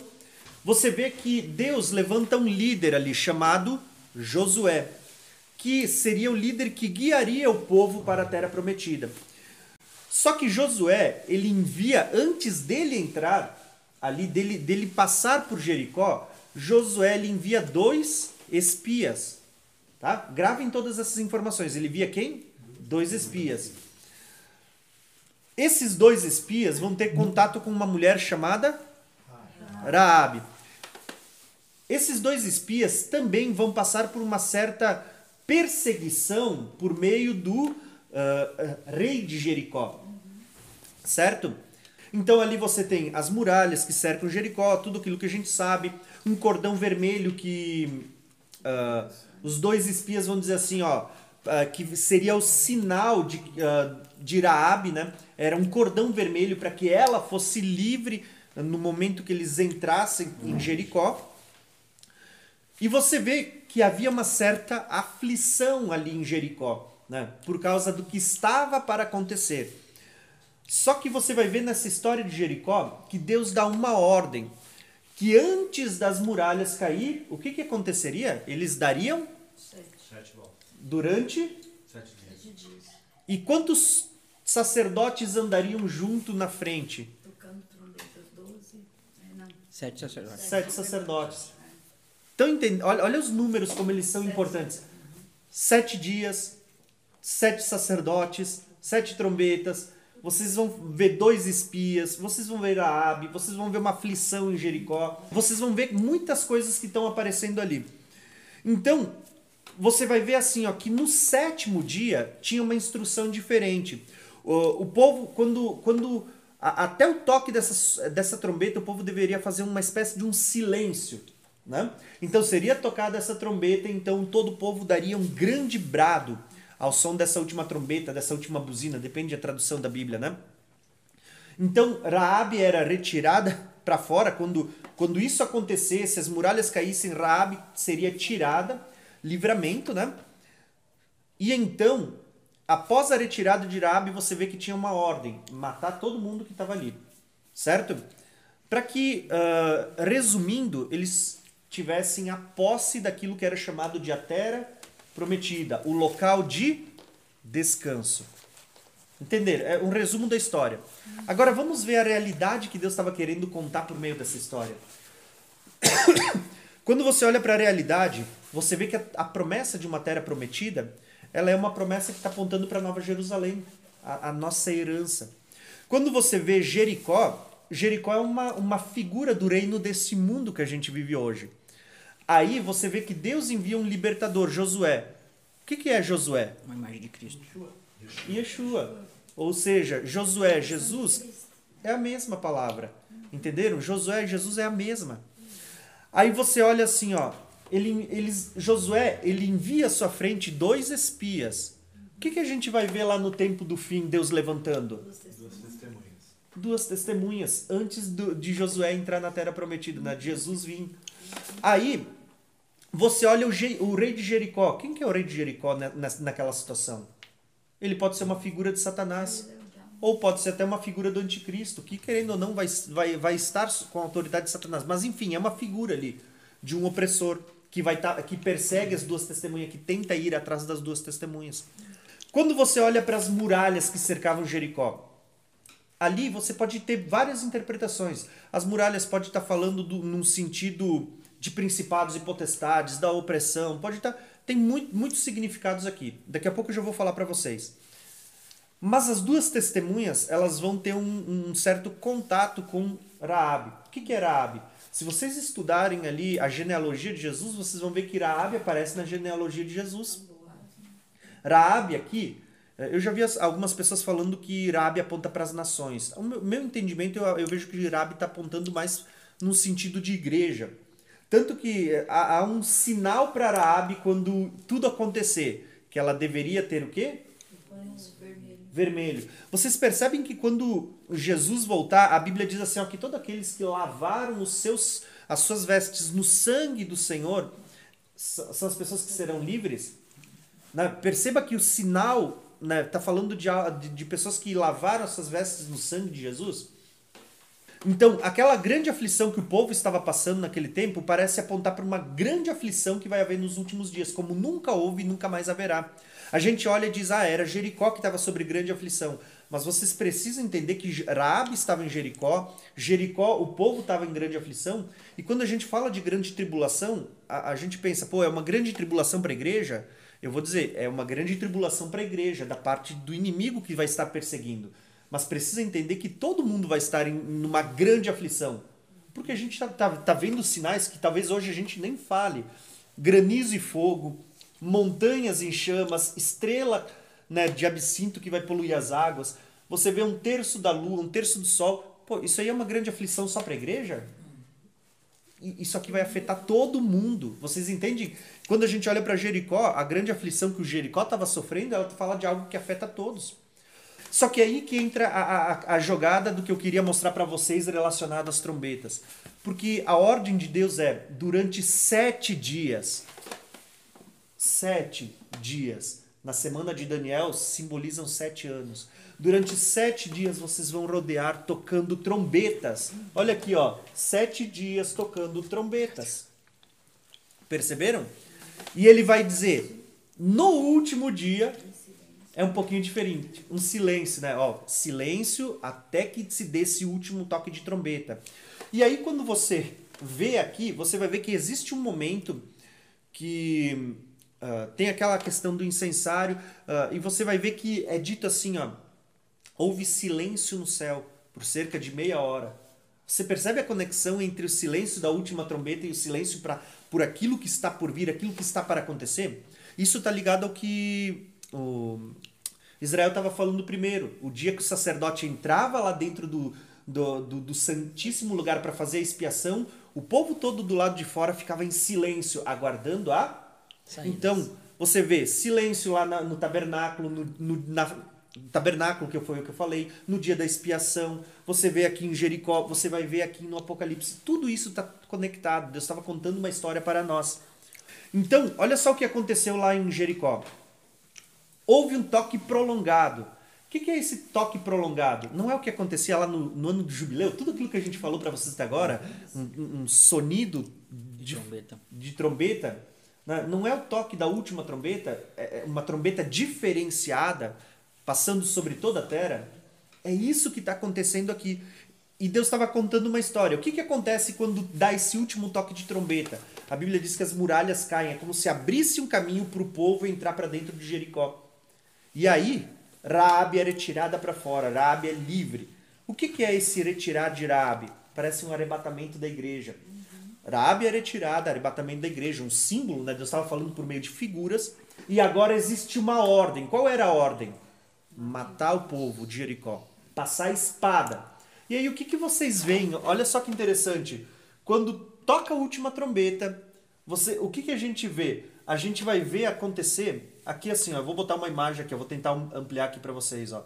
você vê que Deus levanta um líder ali chamado Josué, que seria o líder que guiaria o povo para a terra prometida. Só que Josué, ele envia antes dele entrar ali dele, dele passar por Jericó, Josué ele envia dois espias, tá? Gravem todas essas informações. Ele envia quem? Dois espias. Esses dois espias vão ter contato com uma mulher chamada Raabe. Esses dois espias também vão passar por uma certa perseguição por meio do ah, rei de Jericó. Certo? Então ali você tem as muralhas que cercam Jericó, tudo aquilo que a gente sabe, um cordão vermelho que ah, os dois espias vão dizer assim, ó, ah, que seria o sinal de, ah, de Raabe, né? Era um cordão vermelho para que ela fosse livre no momento que eles entrassem em Jericó. E você vê que havia uma certa aflição ali em Jericó, né? por causa do que estava para acontecer. Só que você vai ver nessa história de Jericó que Deus dá uma ordem que antes das muralhas cair, o que, que aconteceria? Eles dariam Sete. Durante Sete dias. E quantos sacerdotes andariam junto na frente? Tocando trombetas, doze. É, não. Sete sacerdotes. Sete sacerdotes. Então, entende? Olha, olha os números como eles são importantes. Sete dias, sete sacerdotes, sete trombetas. Vocês vão ver dois espias, vocês vão ver Raabe, vocês vão ver uma aflição em Jericó, vocês vão ver muitas coisas que estão aparecendo ali. Então, você vai ver assim, ó, que no sétimo dia tinha uma instrução diferente. O, o povo, quando, quando a- até o toque dessa, dessa trombeta, o povo deveria fazer uma espécie de um silêncio. Né? Então seria tocada essa trombeta, então todo o povo daria um grande brado ao som dessa última trombeta, dessa última buzina, depende da tradução da Bíblia, né? Então Raabe era retirada para fora quando quando isso acontecesse, as muralhas caíssem, Raabe seria tirada, livramento, né? E então, após a retirada de Raabe, você vê que tinha uma ordem, matar todo mundo que estava ali, certo? Para que, ah, resumindo, eles tivessem a posse daquilo que era chamado de a terra prometida, o local de descanso. Entenderam? É um resumo da história. Agora vamos ver a realidade que Deus estava querendo contar por meio dessa história. Quando você olha para a realidade, você vê que a, a promessa de uma terra prometida, ela é uma promessa que está apontando para Nova Jerusalém, a, a nossa herança. Quando você vê Jericó, Jericó é uma, uma figura do reino desse mundo que a gente vive hoje. Aí você vê que Deus envia um libertador, Josué. O que, que é Josué? Uma imagem de Cristo. Yeshua. Ou seja, Josué, Jesus é a mesma palavra. Entenderam? Josué e Jesus é a mesma. Aí você olha assim, ó, ele, eles, Josué, ele envia à sua frente dois espias. O que, que a gente vai ver lá no tempo do fim, Deus levantando? Duas testemunhas. Duas testemunhas antes do- de Josué entrar na terra prometida, né? de Jesus vir. Aí, você olha o, Je- o rei de Jericó. Quem que é o rei de Jericó na, na- naquela situação? Ele pode ser uma figura de Satanás. Ou pode ser até uma figura do anticristo, que querendo ou não vai, vai, vai estar com a autoridade de Satanás. Mas enfim, é uma figura ali de um opressor que, vai tá, que persegue as duas testemunhas, que tenta ir atrás das duas testemunhas. Quando você olha para as muralhas que cercavam Jericó, ali você pode ter várias interpretações. As muralhas pode estar falando do, num sentido de principados e potestades, da opressão, pode estar tem muito, muitos significados aqui. Daqui a pouco eu já vou falar para vocês. Mas as duas testemunhas, elas vão ter um, um certo contato com Raabe. O que, que é Raabe? Se vocês estudarem ali a genealogia de Jesus, vocês vão ver que Raabe aparece na genealogia de Jesus. Raabe aqui, eh, eu já vi as- algumas pessoas falando que Raabe aponta para as nações. O meu, meu entendimento, eu, eu vejo que Raabe está apontando mais no sentido de igreja. Tanto que eh, há, há um sinal para Raabe quando tudo acontecer, que ela deveria ter o quê? vermelho. vermelho. Vocês percebem que quando Jesus voltar, a Bíblia diz assim, ó, que todos aqueles que lavaram os seus, as suas vestes no sangue do Senhor são as pessoas que serão livres. Né? Perceba que o sinal está falando de, de, de pessoas que lavaram as suas vestes no sangue de Jesus. Então, aquela grande aflição que o povo estava passando naquele tempo parece apontar para uma grande aflição que vai haver nos últimos dias, como nunca houve e nunca mais haverá. A gente olha e diz, ah, era Jericó que estava sobre grande aflição. Mas vocês precisam entender que Raabe estava em Jericó, Jericó, o povo estava em grande aflição, e quando a gente fala de grande tribulação, a, a gente pensa, pô, é uma grande tribulação para a igreja? Eu vou dizer, é uma grande tribulação para a igreja, da parte do inimigo que vai estar perseguindo. Mas precisa entender que todo mundo vai estar em numa grande aflição. Porque a gente está tá, tá vendo sinais que talvez hoje a gente nem fale. Granizo e fogo, montanhas em chamas, estrela né, de absinto que vai poluir as águas. Você vê um terço da lua, um terço do sol. Pô, isso aí é uma grande aflição só para a igreja? Isso aqui vai afetar todo mundo. Vocês entendem? Quando a gente olha para Jericó, a grande aflição que o Jericó estava sofrendo, ela fala de algo que afeta todos. Só que aí que entra a, a, a jogada do que eu queria mostrar para vocês relacionado às trombetas. Porque a ordem de Deus é, durante sete dias, Sete dias. Na semana de Daniel simbolizam sete anos. Durante sete dias vocês vão rodear tocando trombetas. Olha aqui, ó. Sete dias tocando trombetas. Perceberam? E ele vai dizer: no último dia é um pouquinho diferente. Um silêncio, né? Ó, silêncio até que se dê esse último toque de trombeta. E aí, quando você vê aqui, você vai ver que existe um momento que uh, tem aquela questão do incensário, uh, e você vai ver que é dito assim, ó, houve silêncio no céu por cerca de meia hora. Você percebe a conexão entre o silêncio da última trombeta e o silêncio para por aquilo que está por vir, aquilo que está para acontecer? Isso está ligado ao que o Israel estava falando primeiro. O dia que o sacerdote entrava lá dentro do, do, do, do santíssimo lugar para fazer a expiação, o povo todo do lado de fora ficava em silêncio, aguardando a. Então, você vê silêncio lá na, no tabernáculo, no, no na, tabernáculo, que foi o que eu falei, no dia da expiação, você vê aqui em Jericó, você vai ver aqui no Apocalipse, tudo isso está conectado. Deus estava contando uma história para nós. Então, olha só o que aconteceu lá em Jericó. Houve um toque prolongado que, que é esse toque prolongado? Não é o que acontecia lá no, no ano do jubileu? Tudo aquilo que a gente falou para vocês até agora, um, um sonido de, de trombeta, de trombeta né? não é o toque da última trombeta, é, é uma trombeta diferenciada, passando sobre toda a terra. É isso que está acontecendo aqui. E Deus estava contando uma história. O que, que acontece quando dá esse último toque de trombeta? A Bíblia diz que as muralhas caem, é como se abrisse um caminho para o povo entrar para dentro de Jericó. E aí, Raabe é retirada para fora, Raabe é livre. O que, que é esse retirar de Raabe? Parece um arrebatamento da igreja. Raabe é retirada, arrebatamento da igreja, um símbolo, né? Deus estava falando por meio de figuras. E agora existe uma ordem. Qual era a ordem? Matar o povo de Jericó. Passar a espada. E aí o que, que vocês veem? Olha só que interessante. Quando toca a última trombeta, você, o que, que a gente vê? A gente vai ver acontecer Aqui assim, ó, eu vou botar uma imagem aqui, eu vou tentar ampliar aqui para vocês, ó.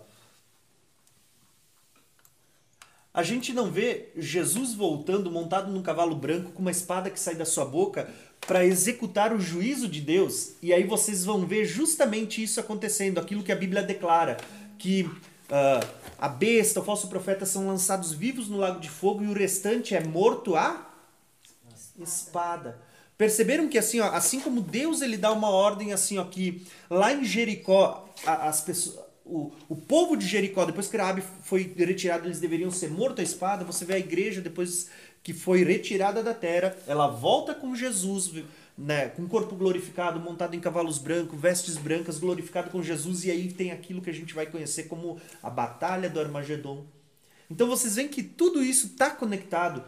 A gente não vê Jesus voltando montado num cavalo branco com uma espada que sai da sua boca para executar o juízo de Deus. E aí vocês vão ver justamente isso acontecendo, aquilo que a Bíblia declara, que uh, a besta, o falso profeta são lançados vivos no lago de fogo e o restante é morto a espada. Perceberam que assim, ó, assim como Deus ele dá uma ordem assim, ó, que lá em Jericó as pessoas, o, o povo de Jericó, depois que Rabi foi retirado, eles deveriam ser mortos à espada. Você vê a igreja depois que foi retirada da terra, ela volta com Jesus, né, com corpo glorificado, montado em cavalos brancos, vestes brancas, glorificado com Jesus, e aí tem aquilo que a gente vai conhecer como a batalha do Armagedon. Então vocês veem que tudo isso está conectado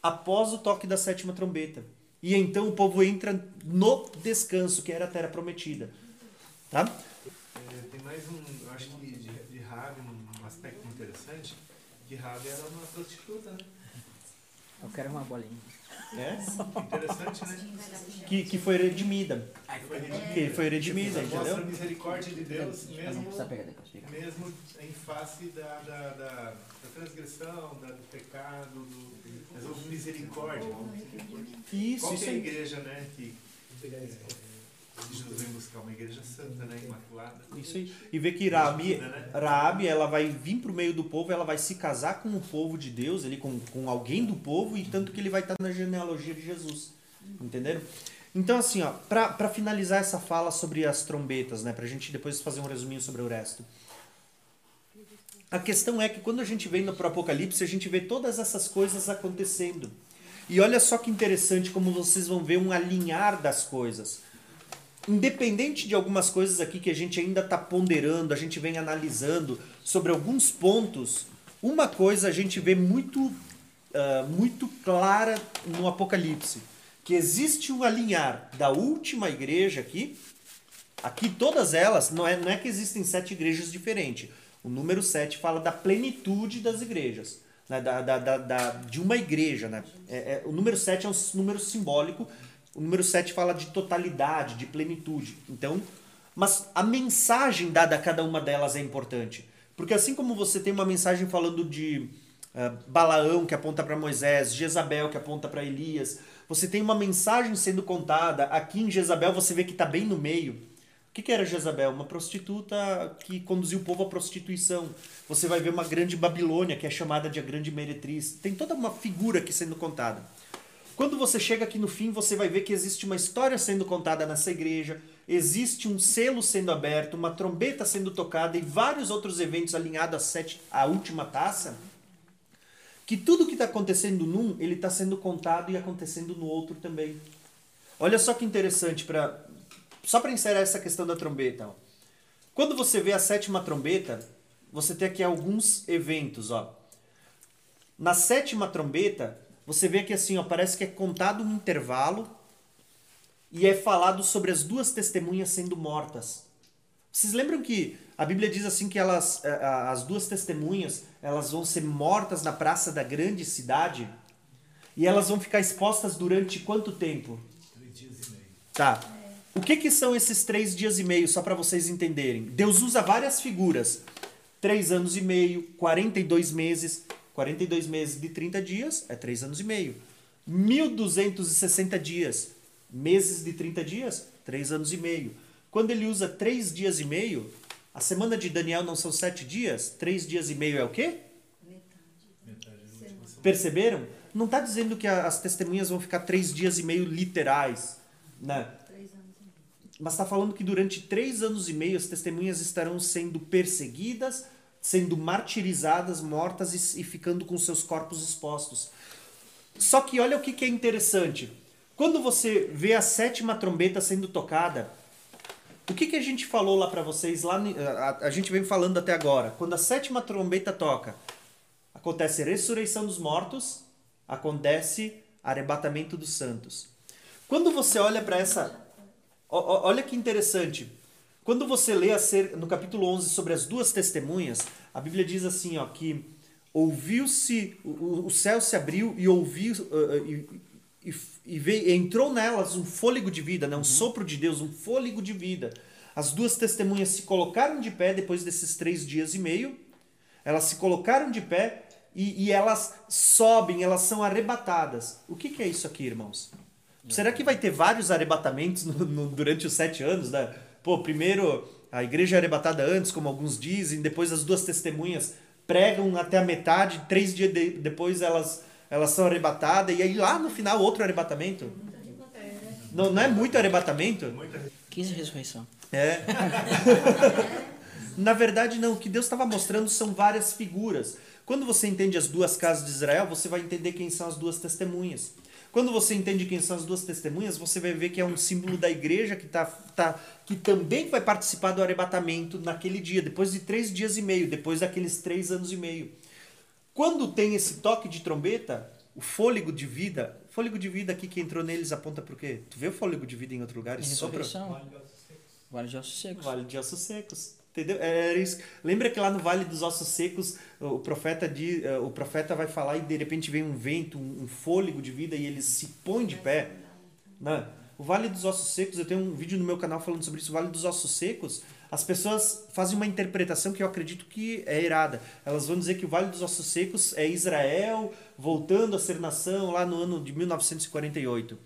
após o toque da sétima trombeta. E então o povo entra no descanso, que era a terra prometida. Tá? É, tem mais um, eu acho que de, de Rabi, um aspecto interessante, que Rabi era uma prostituta, né? Eu quero uma bolinha. É? Interessante, né? Que, que foi redimida. Que foi redimida, entendeu? Mostra a misericórdia de Deus mesmo, mesmo em face da, da, da, da transgressão, da, do pecado, do, mas houve misericórdia. Isso, Qual isso é a igreja, né? Que, uma igreja santa, né? Imaculada. Isso aí. E vê que Raabe, Né? Raabe, ela vai vir pro meio do povo, ela vai se casar com o povo de Deus, ali, com, com alguém do povo, e tanto que ele vai estar na genealogia de Jesus. Entenderam? Então, assim, ó, pra, pra finalizar essa fala sobre as trombetas, né? Pra gente depois fazer um resuminho sobre o resto. A questão é que quando a gente vem no pro Apocalipse, a gente vê todas essas coisas acontecendo. E olha só que interessante como vocês vão ver um alinhar das coisas. Independente de algumas coisas aqui que a gente ainda está ponderando, a gente vem analisando sobre alguns pontos, uma coisa a gente vê muito, uh, muito clara no Apocalipse, que existe um alinhar da última igreja aqui, aqui todas elas, não é, não é que existem sete igrejas diferentes, o número 7 fala da plenitude das igrejas, né? da, da, da, da, de uma igreja. Né? É, é, o número 7 é um número simbólico, o número 7 fala de totalidade, de plenitude. Então, mas a mensagem dada a cada uma delas é importante. Porque assim como você tem uma mensagem falando de ah, Balaão, que aponta para Moisés, Jezabel, que aponta para Elias. Você tem uma mensagem sendo contada. Aqui em Jezabel você vê que está bem no meio. O que, que era Jezabel? Uma prostituta que conduziu o povo à prostituição. Você vai ver uma grande Babilônia, que é chamada de a grande meretriz. Tem toda uma figura aqui sendo contada. Quando você chega aqui no fim, você vai ver que existe uma história sendo contada nessa igreja, existe um selo sendo aberto, uma trombeta sendo tocada e vários outros eventos alinhados à, sete, à última taça que tudo que está acontecendo num, ele está sendo contado e acontecendo no outro também. Olha só que interessante, pra, só para encerrar essa questão da trombeta. Ó. Quando você vê a sétima trombeta, você tem aqui alguns eventos. Ó. Na sétima trombeta, você vê que assim, ó, parece que é contado um intervalo e é falado sobre as duas testemunhas sendo mortas. Vocês lembram que a Bíblia diz assim que elas, eh, as duas testemunhas, elas vão ser mortas na praça da grande cidade e elas vão ficar expostas durante quanto tempo? Três dias e meio. Tá. O que, que são esses três dias e meio, só para vocês entenderem? Deus usa várias figuras. Três anos e meio, 42 meses. 42 meses de 30 dias é três anos e meio. 1.260 dias. Meses de 30 dias, três anos e meio. Quando ele usa três dias e meio, a semana de Daniel não são sete dias? Três dias e meio é o quê? Metade. Perceberam? Não está dizendo que as testemunhas vão ficar três dias e meio literais, né? Mas está falando que durante três anos e meio as testemunhas estarão sendo perseguidas, sendo martirizadas, mortas e, e ficando com seus corpos expostos. Só que olha o que, que é interessante. Quando você vê a sétima trombeta sendo tocada, o que, que a gente falou lá para vocês? Lá, a, a gente vem falando até agora. Quando a sétima trombeta toca, acontece ressurreição dos mortos, acontece arrebatamento dos santos. Quando você olha para essa. Olha que interessante. Quando você lê acer- no capítulo 11 sobre as duas testemunhas, a Bíblia diz assim, ó, que ouviu-se, o, o- céu se abriu e ouviu, uh, e, e, veio, entrou nelas um fôlego de vida, né? um sopro de Deus, um fôlego de vida. As duas testemunhas se colocaram de pé depois desses três dias e meio, elas se colocaram de pé e, e elas sobem, elas são arrebatadas. O que, que é isso aqui, irmãos? Será que vai ter vários arrebatamentos no- no- durante os sete anos? Né? Pô, primeiro a igreja é arrebatada antes, como alguns dizem, depois as duas testemunhas pregam até a metade, três dias de- depois elas, elas são arrebatadas, e aí lá no final outro arrebatamento? Não, não é muito arrebatamento? Muita 15 ressurreição. É. Na verdade, não. O que Deus estava mostrando são várias figuras. Quando você entende as duas casas de Israel, você vai entender quem são as duas testemunhas. Quando você entende quem são as duas testemunhas, você vai ver que é um símbolo da igreja que, tá, tá, que também vai participar do arrebatamento naquele dia, depois de três dias e meio, depois daqueles três anos e meio. Quando tem esse toque de trombeta, o fôlego de vida, o fôlego de vida aqui que entrou neles aponta para o quê? Tu vê o fôlego de vida em outro lugar? Isso sopra? Vale de ossos secos. Vale de ossos secos. Entendeu? Era isso. Lembra que lá no Vale dos Ossos Secos, o profeta, di- eh, o profeta vai falar e de repente vem um vento, um fôlego de vida e eles se põem de pé. Né? O Vale dos Ossos Secos, eu tenho um vídeo no meu canal falando sobre isso. O Vale dos Ossos Secos, as pessoas fazem uma interpretação que eu acredito que é errada. Elas vão dizer que o Vale dos Ossos Secos é Israel voltando a ser nação lá no ano de 1948.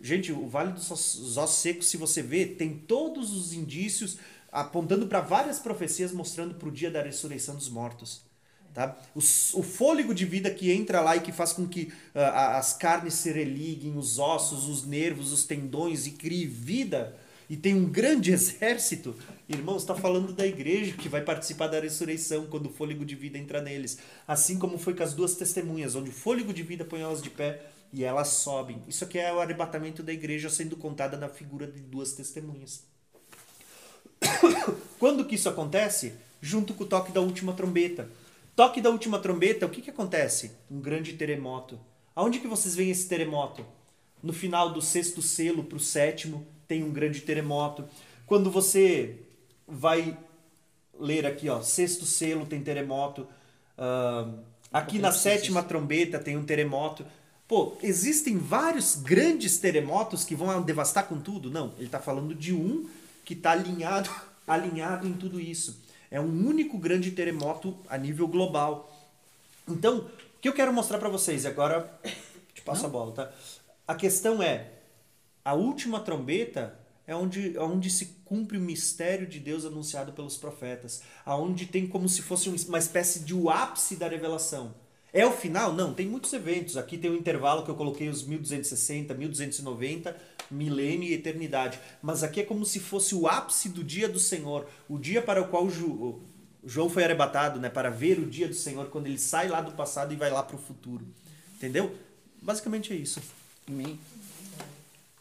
Gente, o Vale dos Ossos Secos, se você ver, tem todos os indícios apontando para várias profecias mostrando para o dia da ressurreição dos mortos. Tá? O, o fôlego de vida que entra lá e que faz com que a- as carnes se religuem, os ossos, os nervos, os tendões e crie vida e tem um grande exército. Irmãos, está falando da igreja que vai participar da ressurreição quando o fôlego de vida entra neles. Assim como foi com as duas testemunhas, onde o fôlego de vida põe elas de pé e elas sobem. Isso aqui é o arrebatamento da igreja sendo contada na figura de duas testemunhas. Quando que isso acontece? Junto com o toque da última trombeta. Toque da última trombeta, o que, que acontece? Um grande terremoto. Aonde que vocês veem esse terremoto? No final do sexto selo para o sétimo tem um grande terremoto. Quando você vai ler aqui, ó, sexto selo tem terremoto. Ah, aqui na sétima trombeta tem um terremoto. Pô, existem vários grandes terremotos que vão devastar com tudo? Não, ele está falando de um que está alinhado, alinhado em tudo isso. É um único grande terremoto a nível global. Então, o que eu quero mostrar para vocês, e agora te passo a bola, tá? A questão é, a última trombeta é onde, onde se cumpre o mistério de Deus anunciado pelos profetas, aonde tem como se fosse um- uma espécie de ápice da revelação. É o final? Não, tem muitos eventos. Aqui tem um intervalo que eu coloquei os 1260, 1290, milênio e eternidade. Mas aqui é como se fosse o ápice do dia do Senhor, o dia para o qual Ju- João foi arrebatado, né, para ver o dia do Senhor quando ele sai lá do passado e vai lá para o futuro. Entendeu? Basicamente é isso. Amém.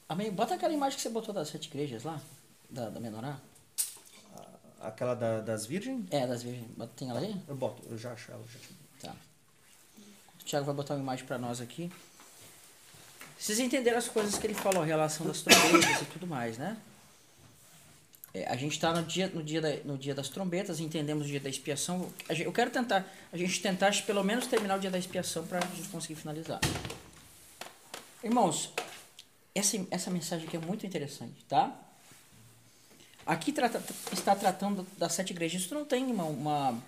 Amém. Bota aquela imagem que você botou das sete igrejas lá, da, da menorá. Aquela da- das virgens? É, das virgens. Tem ela aí? Eu boto, eu já acho ela. Já Tá. O Thiago vai botar uma imagem pra nós aqui. Vocês entenderam as coisas que ele falou, a relação das trombetas e tudo mais, né? É, a gente está no dia, no, dia no dia das trombetas, entendemos o dia da expiação. Eu quero tentar, a gente tentar pelo menos terminar o dia da expiação para a gente conseguir finalizar. Irmãos, essa, essa mensagem aqui é muito interessante, tá? Aqui trata- está tratando das sete igrejas. Isso não tem uma, uma-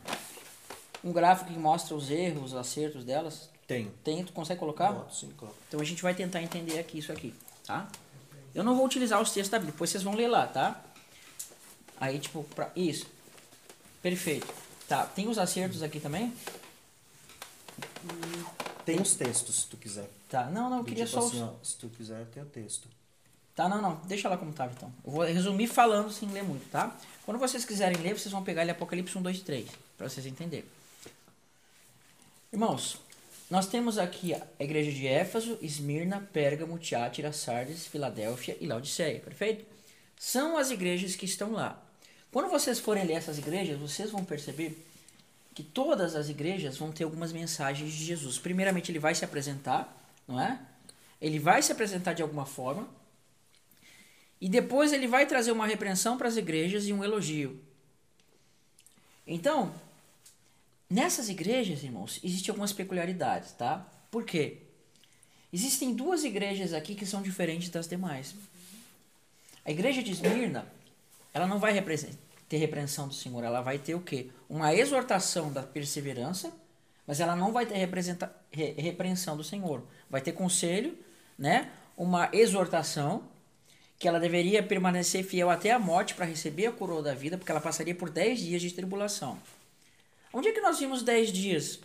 um gráfico que mostra os erros, os acertos delas? Tem. Tem, tu consegue colocar? Boto, sim, claro. Então a gente vai tentar entender aqui isso aqui, tá? Eu não vou utilizar os textos da Bíblia, depois vocês vão ler lá, tá? Aí, tipo, pra... isso. Perfeito. Tá, tem os acertos aqui também? Tem os textos, se tu quiser. Tá, não, não, eu queria tipo só os... assim, ó, se tu quiser, tem o texto. Tá, não, não, deixa lá como tava então. Eu vou resumir falando sem ler muito, tá? Quando vocês quiserem ler, vocês vão pegar ele Apocalipse 1, 2 e 3, para vocês entenderem. Irmãos, nós temos aqui a igreja de Éfeso, Esmirna, Pérgamo, Tiátira, Sardes, Filadélfia e Laodiceia, perfeito? São as igrejas que estão lá. Quando vocês forem ler essas igrejas, vocês vão perceber que todas as igrejas vão ter algumas mensagens de Jesus. Primeiramente, ele vai se apresentar, não é? Ele vai se apresentar de alguma forma. E depois ele vai trazer uma repreensão para as igrejas e um elogio. Então, nessas igrejas, irmãos, existem algumas peculiaridades, tá? Por quê? Existem duas igrejas aqui que são diferentes das demais. A igreja de Esmirna, ela não vai ter repreensão do Senhor, ela vai ter o quê? Uma exortação da perseverança, mas ela não vai ter repreensão do Senhor. Vai ter conselho, né? Uma exortação que ela deveria permanecer fiel até a morte para receber a coroa da vida, porque ela passaria por 10 dias de tribulação. Onde é que nós vimos 10 dias?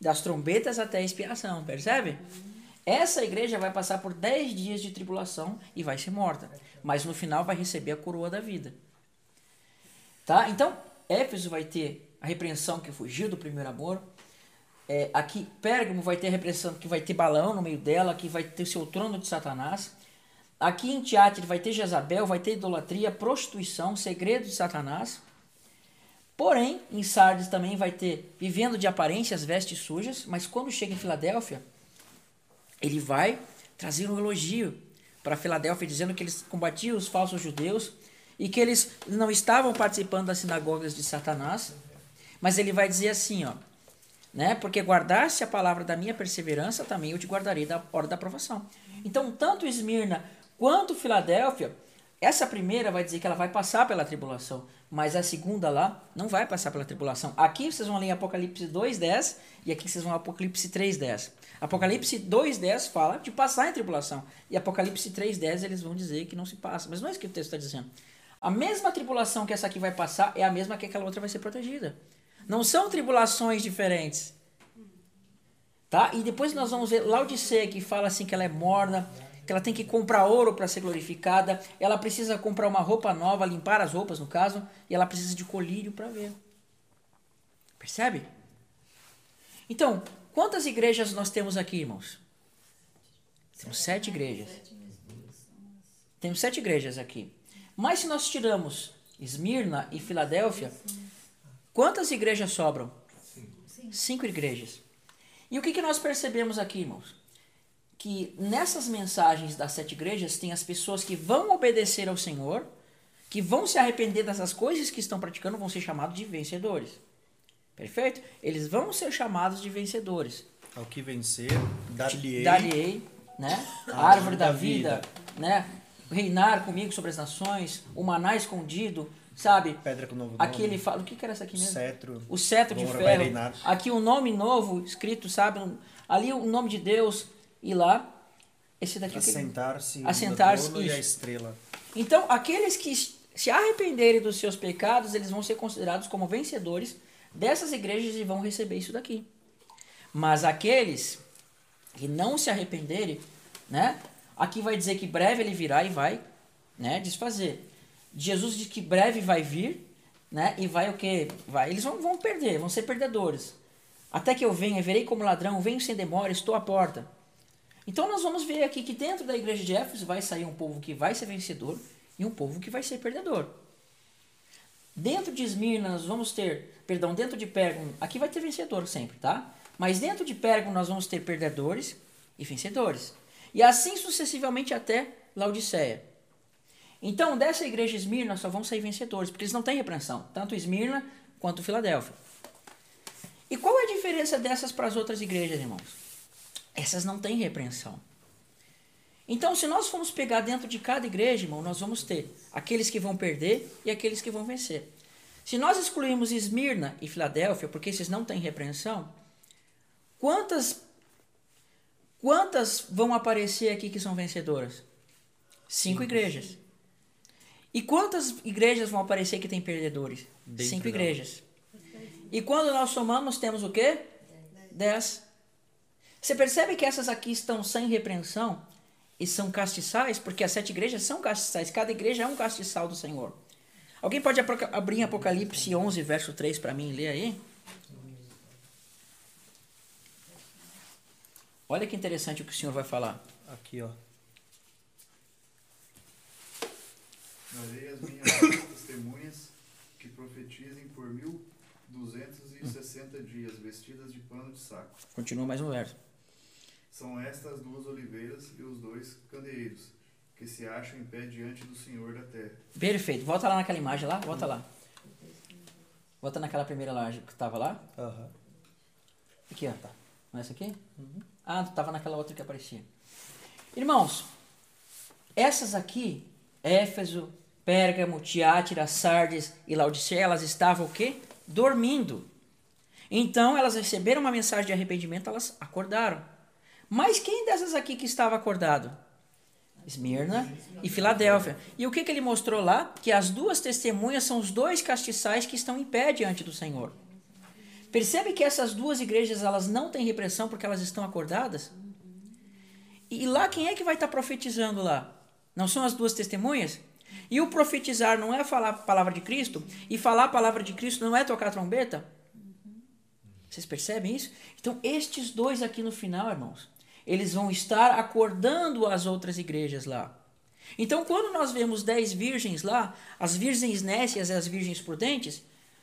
Das trombetas até a expiação, percebe? Essa igreja vai passar por 10 dias de tribulação e vai ser morta, mas no final vai receber a coroa da vida. Tá? Então, Éfeso vai ter a repreensão que fugiu do primeiro amor. É, aqui, Pérgamo vai ter a repreensão que vai ter Balaão no meio dela, que vai ter seu trono de Satanás. Aqui em Tiátira vai ter Jezabel, vai ter idolatria, prostituição, segredo de Satanás. Porém, em Sardes também vai ter vivendo de aparências, vestes sujas, mas quando chega em Filadélfia, ele vai trazer um elogio para Filadélfia, dizendo que eles combatiam os falsos judeus e que eles não estavam participando das sinagogas de Satanás, mas ele vai dizer assim, ó, né? Porque guardaste a palavra da minha perseverança, também eu te guardarei da hora da aprovação. Então, tanto Esmirna quanto Filadélfia, essa primeira vai dizer que ela vai passar pela tribulação, mas a segunda lá não vai passar pela tribulação. Aqui vocês vão ler Apocalipse 2:10 e aqui vocês vão Apocalipse 3:10. Apocalipse 2:10 fala de passar em tribulação e Apocalipse 3:10 eles vão dizer que não se passa, mas não é isso que o texto está dizendo. A mesma tribulação que essa aqui vai passar é a mesma que aquela outra vai ser protegida. Não são tribulações diferentes. Tá? E depois nós vamos ver Laodiceia que fala assim que ela é morna, que ela tem que comprar ouro para ser glorificada, ela precisa comprar uma roupa nova, limpar as roupas no caso, e ela precisa de colírio para ver. Percebe? Então, quantas igrejas nós temos aqui, irmãos? Temos sete igrejas. Temos sete igrejas aqui. Mas se nós tiramos Esmirna e Filadélfia, quantas igrejas sobram? Cinco igrejas. E o que, que nós percebemos aqui, irmãos? Que nessas mensagens das sete igrejas tem as pessoas que vão obedecer ao Senhor, que vão se arrepender dessas coisas que estão praticando, vão ser chamados de vencedores. Perfeito? Eles vão ser chamados de vencedores. Ao que vencer, dar-lhe Dar-lhe-ei, né? A árvore da vida, né? Reinar comigo sobre as nações, o maná escondido, sabe? Pedra com novo nome. Aqui ele fala, o que que era essa aqui mesmo? Cetro. O cetro de ferro. Aqui o nome novo escrito, sabe? Ali o nome de Deus e lá esse daqui que- Assentar-se. Assentar-se, e a estrela. Então, aqueles que se arrependerem dos seus pecados, eles vão ser considerados como vencedores dessas igrejas e vão receber isso daqui. Mas aqueles que não se arrependerem, né? Aqui vai dizer que breve ele virá e vai, né, desfazer. Jesus diz que breve vai vir, né? E vai o quê? Vai, eles vão, vão perder, vão ser perdedores. Até que eu venha, verei como ladrão, venho sem demora, estou à porta. Então nós vamos ver aqui que dentro da igreja de Éfeso vai sair um povo que vai ser vencedor e um povo que vai ser perdedor. Dentro de Esmirna nós vamos ter, perdão, dentro de Pérgamo, aqui vai ter vencedor sempre, tá? Mas dentro de Pérgamo nós vamos ter perdedores e vencedores. E assim sucessivamente até Laodiceia. Então, dessa igreja de Esmirna só vão sair vencedores, porque eles não têm repreensão, tanto Esmirna quanto Filadélfia. E qual é a diferença dessas para as outras igrejas, irmãos? Essas não têm repreensão. Então, se nós formos pegar dentro de cada igreja, irmão, nós vamos ter aqueles que vão perder e aqueles que vão vencer. Se nós excluirmos Esmirna e Filadélfia, porque esses não têm repreensão, quantas quantas vão aparecer aqui que são vencedoras? Cinco igrejas. E quantas igrejas vão aparecer que têm perdedores? Dentro Cinco igrejas. E quando nós somamos, temos o quê? Dez. Você percebe que essas aqui estão sem repreensão e são castiçais? Porque as sete igrejas são castiçais. Cada igreja é um castiçal do Senhor. Alguém pode abrir em Apocalipse 11, verso 3 para mim e ler aí? Olha que interessante o que o Senhor vai falar. Aqui, ó. Darei as minhas testemunhas que profetizem por mil duzentos e sessenta dias, vestidas de pano de saco. Continua mais um verso. São estas duas oliveiras e os dois candeeiros, que se acham em pé diante do Senhor da terra. Perfeito. Volta lá naquela imagem lá. Volta lá. Volta naquela primeira laje que estava lá. Aham. Aqui, ó. Tá. Não é essa aqui? Ah, tava naquela outra que aparecia. Irmãos, essas aqui, Éfeso, Pérgamo, Tiátira, Sardes e Laodiceia, elas estavam o quê? Dormindo. Então, elas receberam uma mensagem de arrependimento, elas acordaram. Mas quem dessas aqui que estava acordado? Esmirna e Filadélfia. E o que, que ele mostrou lá? Que as duas testemunhas são os dois castiçais que estão em pé diante do Senhor. Percebe que essas duas igrejas elas não têm repressão porque elas estão acordadas? E lá quem é que vai estar profetizando lá? Não são as duas testemunhas? E o profetizar não é falar a palavra de Cristo? E falar a palavra de Cristo não é tocar a trombeta? Vocês percebem isso? Então, estes dois aqui no final, irmãos, eles vão estar acordando as outras igrejas lá. Então, quando nós vemos dez virgens lá, as virgens nécias e as virgens prudentes,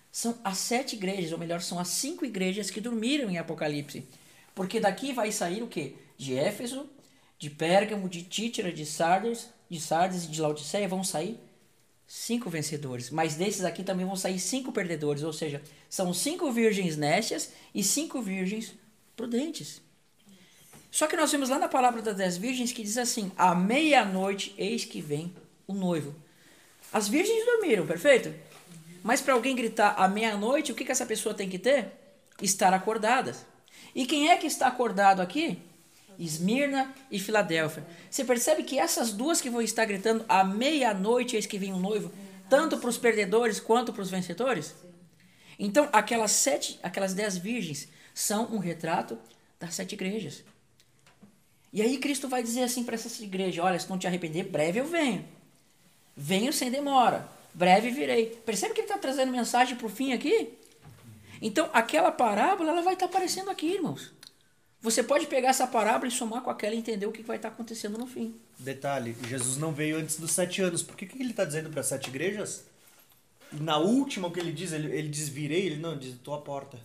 são as sete igrejas, ou melhor, são as cinco igrejas que dormiram em Apocalipse. Porque daqui vai sair o quê? De Éfeso, de Pérgamo, de Títira, de Sardes, de Sardes e de Laodiceia vão sair cinco vencedores. Mas desses aqui também vão sair cinco perdedores, ou seja, são cinco virgens nécias e cinco virgens prudentes. Só que nós vemos lá na palavra das dez virgens que diz assim: à meia-noite, eis que vem o noivo. As virgens dormiram, perfeito? Mas para alguém gritar à meia-noite, o que, que essa pessoa tem que ter? Estar acordadas. E quem é que está acordado aqui? Esmirna e Filadélfia. Você percebe que essas duas que vão estar gritando à meia-noite, eis que vem o noivo, tanto para os perdedores quanto para os vencedores? Então, aquelas sete, aquelas dez virgens são um retrato das sete igrejas. E aí Cristo vai dizer assim para essas igrejas: olha, se não te arrepender, breve eu venho. Venho sem demora. Breve virei. Percebe que ele está trazendo mensagem para o fim aqui? Então, aquela parábola ela vai estar aparecendo aqui, irmãos. Você pode pegar essa parábola e somar com aquela e entender o que vai estar acontecendo no fim. Detalhe, Jesus não veio antes dos sete anos. Por que, que ele está dizendo para sete igrejas? Na última o que ele diz, ele, ele diz virei, ele não, diz à porta.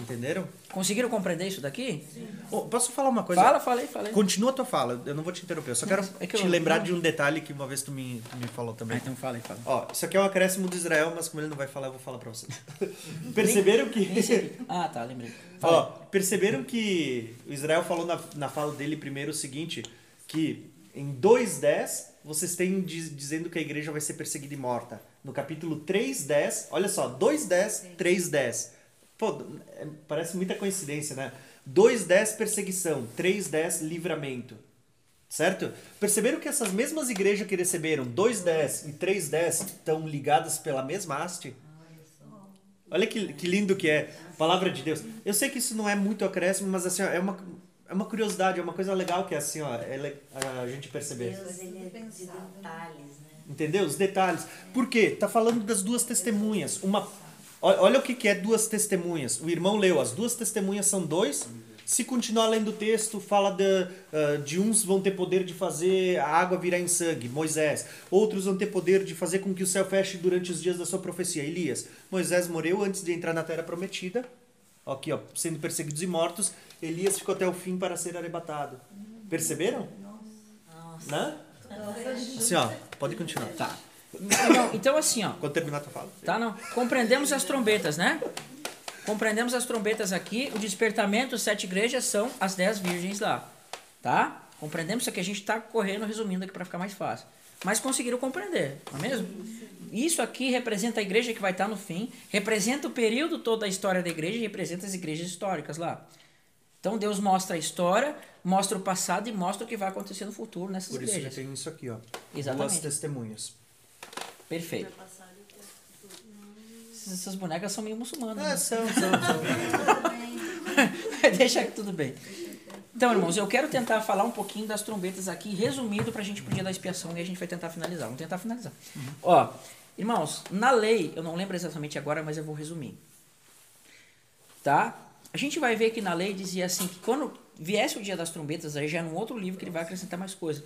Entenderam? Conseguiram compreender isso daqui? Ô, posso falar uma coisa? Fala, falei, falei. Continua a tua fala, eu não vou te interromper. Eu só quero é que te eu- lembrar de um detalhe que uma vez tu me, tu me falou Ah, também. então fala fala. Ó, isso aqui é um acréscimo do Israel, mas como ele não vai falar, eu vou falar pra vocês. Perceberam que. Ah, tá, lembrei. Ó, Fala. perceberam que o Israel falou na, na fala dele primeiro o seguinte: que em 2.10 vocês têm diz- dizendo que a igreja vai ser perseguida e morta. no capítulo 3:10, olha só, 2:10, 3:10. Pô, parece muita coincidência, né? 2:10 perseguição, 3:10 livramento. Certo? Perceberam que essas mesmas igrejas que receberam 2:10 e 3:10 estão ligadas pela mesma haste? Olha que, que lindo que é. Palavra de Deus. Eu sei que isso não é muito acréscimo, mas assim, ó, é uma, é uma curiosidade, é uma coisa legal que é assim, ó, é a gente perceber. Deus, ele é de detalhes, né? Entendeu? Os detalhes. Por quê? Tá falando das duas testemunhas. Uma, olha o que, que é duas testemunhas. O irmão leu, as duas testemunhas são dois. Se continuar lendo o texto, fala de, ah, de uns vão ter poder de fazer a água virar em sangue, Moisés. Outros vão ter poder de fazer com que o céu feche durante os dias da sua profecia, Elias. Moisés morreu antes de entrar na terra prometida, aqui ó, sendo perseguidos e mortos. Elias ficou até o fim para ser arrebatado. Perceberam? Nossa. Né? Assim, ó, pode continuar. Tá. Então, então assim, ó. Quando terminar, tu fala. Tá, não? Compreendemos as trombetas, né? Compreendemos as trombetas aqui. O despertamento, sete igrejas, são as dez virgens lá. Tá? Compreendemos isso aqui. A gente está correndo, resumindo aqui para ficar mais fácil. Mas conseguiram compreender, não é mesmo? Isso aqui representa a igreja que vai estar no fim, representa o período todo da história da igreja e representa as igrejas históricas lá. Então Deus mostra a história, mostra o passado e mostra o que vai acontecer no futuro nessas Por isso que igrejas. tem isso aqui, ó. Exatamente. Duas testemunhas. Perfeito. Texto Essas bonecas são meio muçulmanas. né? É, são, são, são. Deixa que tudo bem. Então, irmãos, eu quero tentar falar um pouquinho das trombetas aqui, resumido, para a gente podia dar expiação e a gente vai tentar finalizar. Vamos tentar finalizar. Ó, irmãos, na lei, eu não lembro exatamente agora, mas eu vou resumir. Tá? A gente vai ver que na lei dizia assim que quando viesse o dia das trombetas, aí já é num outro livro que ele vai acrescentar mais coisa.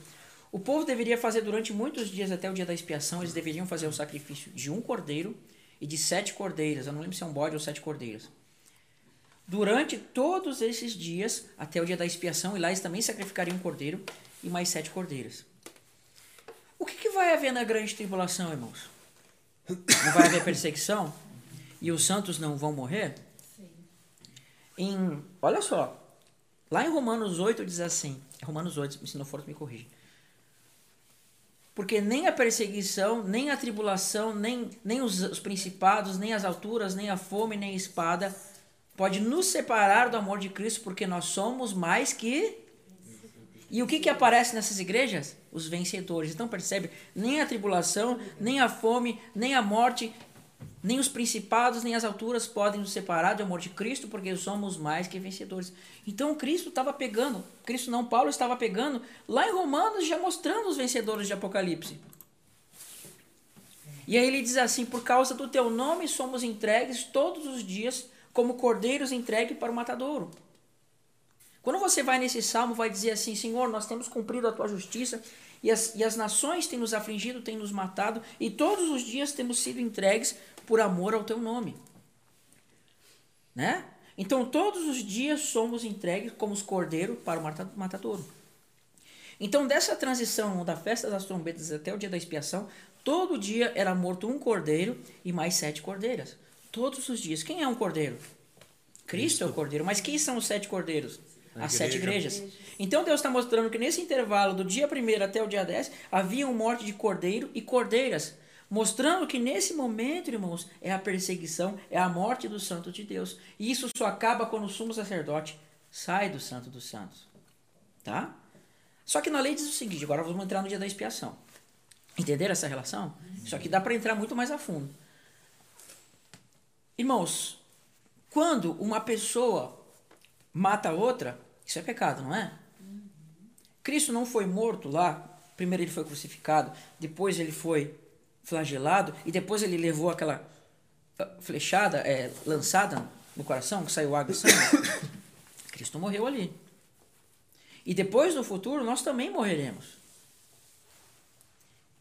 O povo deveria fazer durante muitos dias até o dia da expiação, eles deveriam fazer o sacrifício de um cordeiro e de sete cordeiras. Eu não lembro se é um bode ou sete cordeiras durante todos esses dias, até o dia da expiação, e lá eles também sacrificariam um cordeiro e mais sete cordeiras. O que, que vai haver na grande tribulação, irmãos? Não vai haver perseguição? E os santos não vão morrer? Em, olha só, lá em Romanos 8 diz assim, Romanos 8, se não for, me corrige. Porque nem a perseguição, nem a tribulação, nem, nem os, os principados, nem as alturas, nem a fome, nem a espada pode nos separar do amor de Cristo, porque nós somos mais que. E o que, que aparece nessas igrejas? Os vencedores. Então percebe? Nem a tribulação, nem a fome, nem a morte, nem os principados, nem as alturas podem nos separar do amor de Cristo, porque somos mais que vencedores. Então Cristo estava pegando, Cristo não, Paulo estava pegando, lá em Romanos, já mostrando os vencedores de Apocalipse. E aí ele diz assim: Por causa do teu nome somos entregues todos os dias como cordeiros entregues para o matadouro. Quando você vai nesse salmo, vai dizer assim: Senhor, nós temos cumprido a tua justiça e as, e as nações têm nos afligido, têm nos matado, e todos os dias temos sido entregues por amor ao teu nome. Né? Então, todos os dias somos entregues como os cordeiros para o mata- matadouro. Então, dessa transição da festa das trombetas até o dia da expiação, todo dia era morto um cordeiro e mais sete cordeiras. Todos os dias. Quem é um cordeiro? Cristo é o cordeiro. Mas quem são os sete cordeiros? A As sete igreja. igrejas. Então Deus está mostrando que nesse intervalo do dia 1 até o dia 10, havia um morte de cordeiro e cordeiras. Mostrando que nesse momento, irmãos, é a perseguição, é a morte do santo de Deus. E isso só acaba quando o sumo sacerdote sai do santo dos santos. Tá? Só que na lei diz o seguinte, agora vamos entrar no dia da expiação. Entenderam essa relação? Isso aqui dá para entrar muito mais a fundo. Irmãos, quando uma pessoa mata outra, isso é pecado, não é? Cristo não foi morto lá. Primeiro ele foi crucificado, depois ele foi flagelado e depois ele levou aquela ah, flechada, é, lançada no coração, que saiu água e sangue. Cristo morreu ali. E depois no futuro nós também morreremos.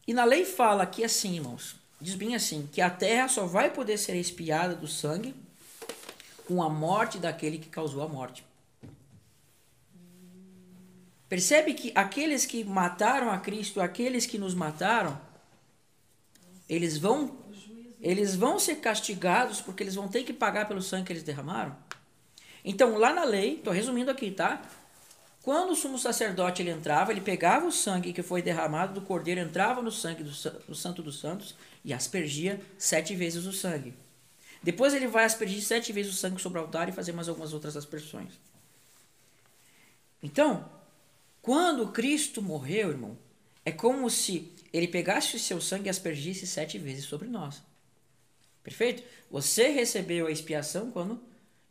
E na lei fala que assim, irmãos, diz bem assim, que a terra só vai poder ser espiada do sangue com a morte daquele que causou a morte. Percebe que aqueles que mataram a Cristo, aqueles que nos mataram, eles vão eles vão ser castigados porque eles vão ter que pagar pelo sangue que eles derramaram. Então, lá na lei, estou resumindo aqui, tá? Quando o sumo sacerdote ele entrava, ele pegava o sangue que foi derramado do cordeiro, entrava no sangue do, do Santo dos Santos e aspergia sete vezes o sangue. Depois ele vai aspergir sete vezes o sangue sobre o altar e fazer mais algumas outras aspersões. Então, quando Cristo morreu, irmão, é como se ele pegasse o seu sangue e aspergisse sete vezes sobre nós. Perfeito? Você recebeu a expiação quando,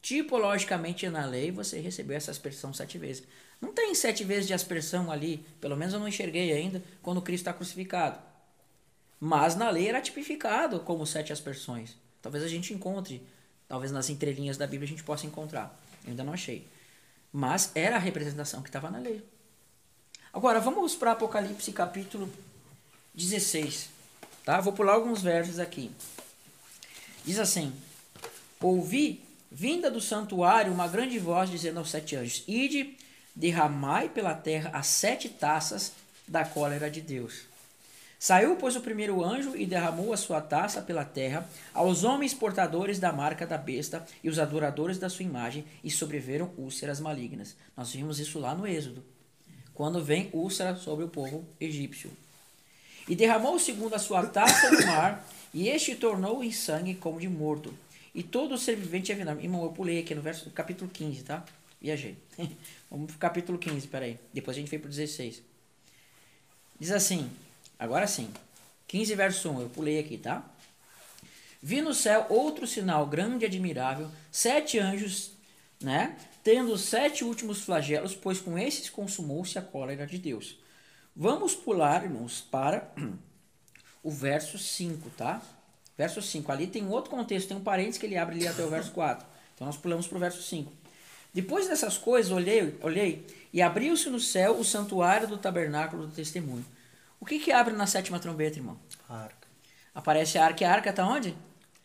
tipologicamente na lei, você recebeu essa aspersão sete vezes. Não tem sete vezes de aspersão ali, pelo menos eu não enxerguei ainda, quando Cristo está crucificado. Mas na lei era tipificado como sete aspersões. Talvez a gente encontre, talvez nas entrelinhas da Bíblia a gente possa encontrar. Eu ainda não achei. Mas era a representação que estava na lei. Agora, vamos para Apocalipse capítulo 16. Tá? Vou pular alguns versos aqui. Diz assim: Ouvi, vinda do santuário, uma grande voz dizendo aos sete anjos: Ide, derramai pela terra as sete taças da cólera de Deus. Saiu, pois, o primeiro anjo e derramou a sua taça pela terra aos homens portadores da marca da besta e os adoradores da sua imagem, e sobreveram úlceras malignas. Nós vimos isso lá no Êxodo, quando vem úlcera sobre o povo egípcio. E derramou segundo a sua taça no mar, e este tornou em sangue como de morto. E todo o ser vivente havia. Irmão, eu pulei aqui no verso, capítulo 15, tá? Viajei. Vamos pro capítulo 15, peraí. Depois a gente veio pro 16. Diz assim, agora sim. 15 verso 1, eu pulei aqui, tá? Vi no céu outro sinal grande e admirável, sete anjos, né? Tendo os sete últimos flagelos, pois com esses consumou-se a cólera de Deus. Vamos pular, irmãos, para o verso 5, tá? Verso 5. Ali tem outro contexto, tem um parênteses que ele abre ali até o verso 4. Então nós pulamos para o verso 5. Depois dessas coisas, olhei, olhei e abriu-se no céu o santuário do tabernáculo do testemunho. O que que abre na sétima trombeta, irmão? A arca. Aparece a arca e a arca está onde?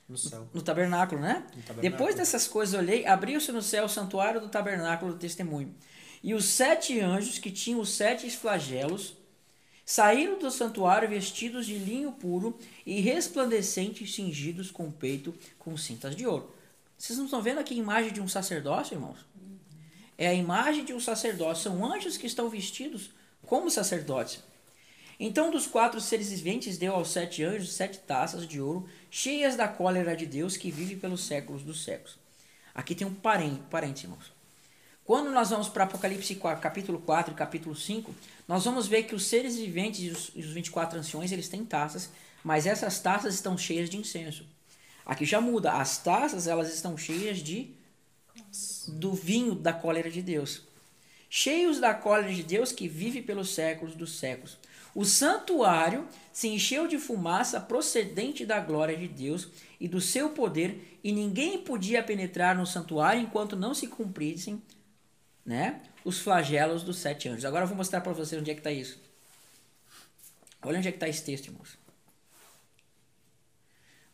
No céu. No tabernáculo, né? No tabernáculo. Depois dessas coisas olhei, abriu-se no céu o santuário do tabernáculo do testemunho. E os sete anjos que tinham os sete flagelos saíram do santuário vestidos de linho puro e resplandecentes, cingidos com peito com cintas de ouro. Vocês não estão vendo aqui a imagem de um sacerdócio, irmãos? É a imagem de um sacerdócio. São anjos que estão vestidos como sacerdotes. Então, dos quatro seres viventes, deu aos sete anjos sete taças de ouro, cheias da cólera de Deus que vive pelos séculos dos séculos. Aqui tem um parênteses irmãos. Quando nós vamos para Apocalipse 4, capítulo 4 e capítulo 5, nós vamos ver que os seres viventes e os, os 24 anciões, eles têm taças, mas essas taças estão cheias de incenso. Aqui já muda, as taças elas estão cheias de do vinho da cólera de Deus. Cheios da cólera de Deus que vive pelos séculos dos séculos. O santuário se encheu de fumaça procedente da glória de Deus e do seu poder, e ninguém podia penetrar no santuário enquanto não se cumprissem né, os flagelos dos sete anjos. Agora eu vou mostrar para vocês onde é que está isso. Olha onde é que está esse texto, irmãos.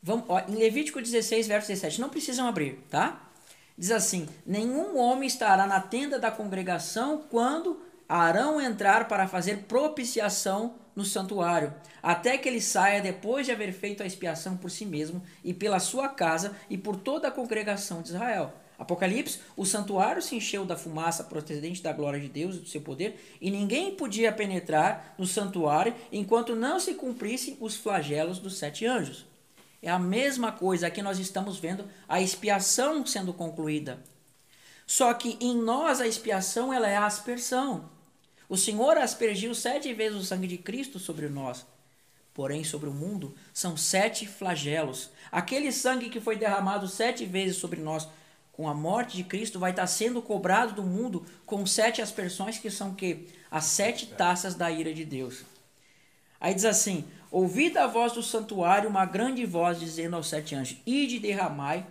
Vamos, ó, em Levítico 16, verso 17. Não precisam abrir, tá? Diz assim: Nenhum homem estará na tenda da congregação quando Arão entrar para fazer propiciação no santuário, até que ele saia depois de haver feito a expiação por si mesmo e pela sua casa e por toda a congregação de Israel. Apocalipse, o santuário se encheu da fumaça procedente da glória de Deus e do seu poder, e ninguém podia penetrar no santuário enquanto não se cumprissem os flagelos dos sete anjos. É a mesma coisa, aqui nós estamos vendo a expiação sendo concluída. Só que em nós a expiação ela é a aspersão. O Senhor aspergiu sete vezes o sangue de Cristo sobre nós. Porém, sobre o mundo são sete flagelos. Aquele sangue que foi derramado sete vezes sobre nós com a morte de Cristo vai estar sendo cobrado do mundo com sete aspersões que são que as sete taças da ira de Deus. Aí diz assim: Ouvi da voz do santuário uma grande voz dizendo aos sete anjos: Ide derramai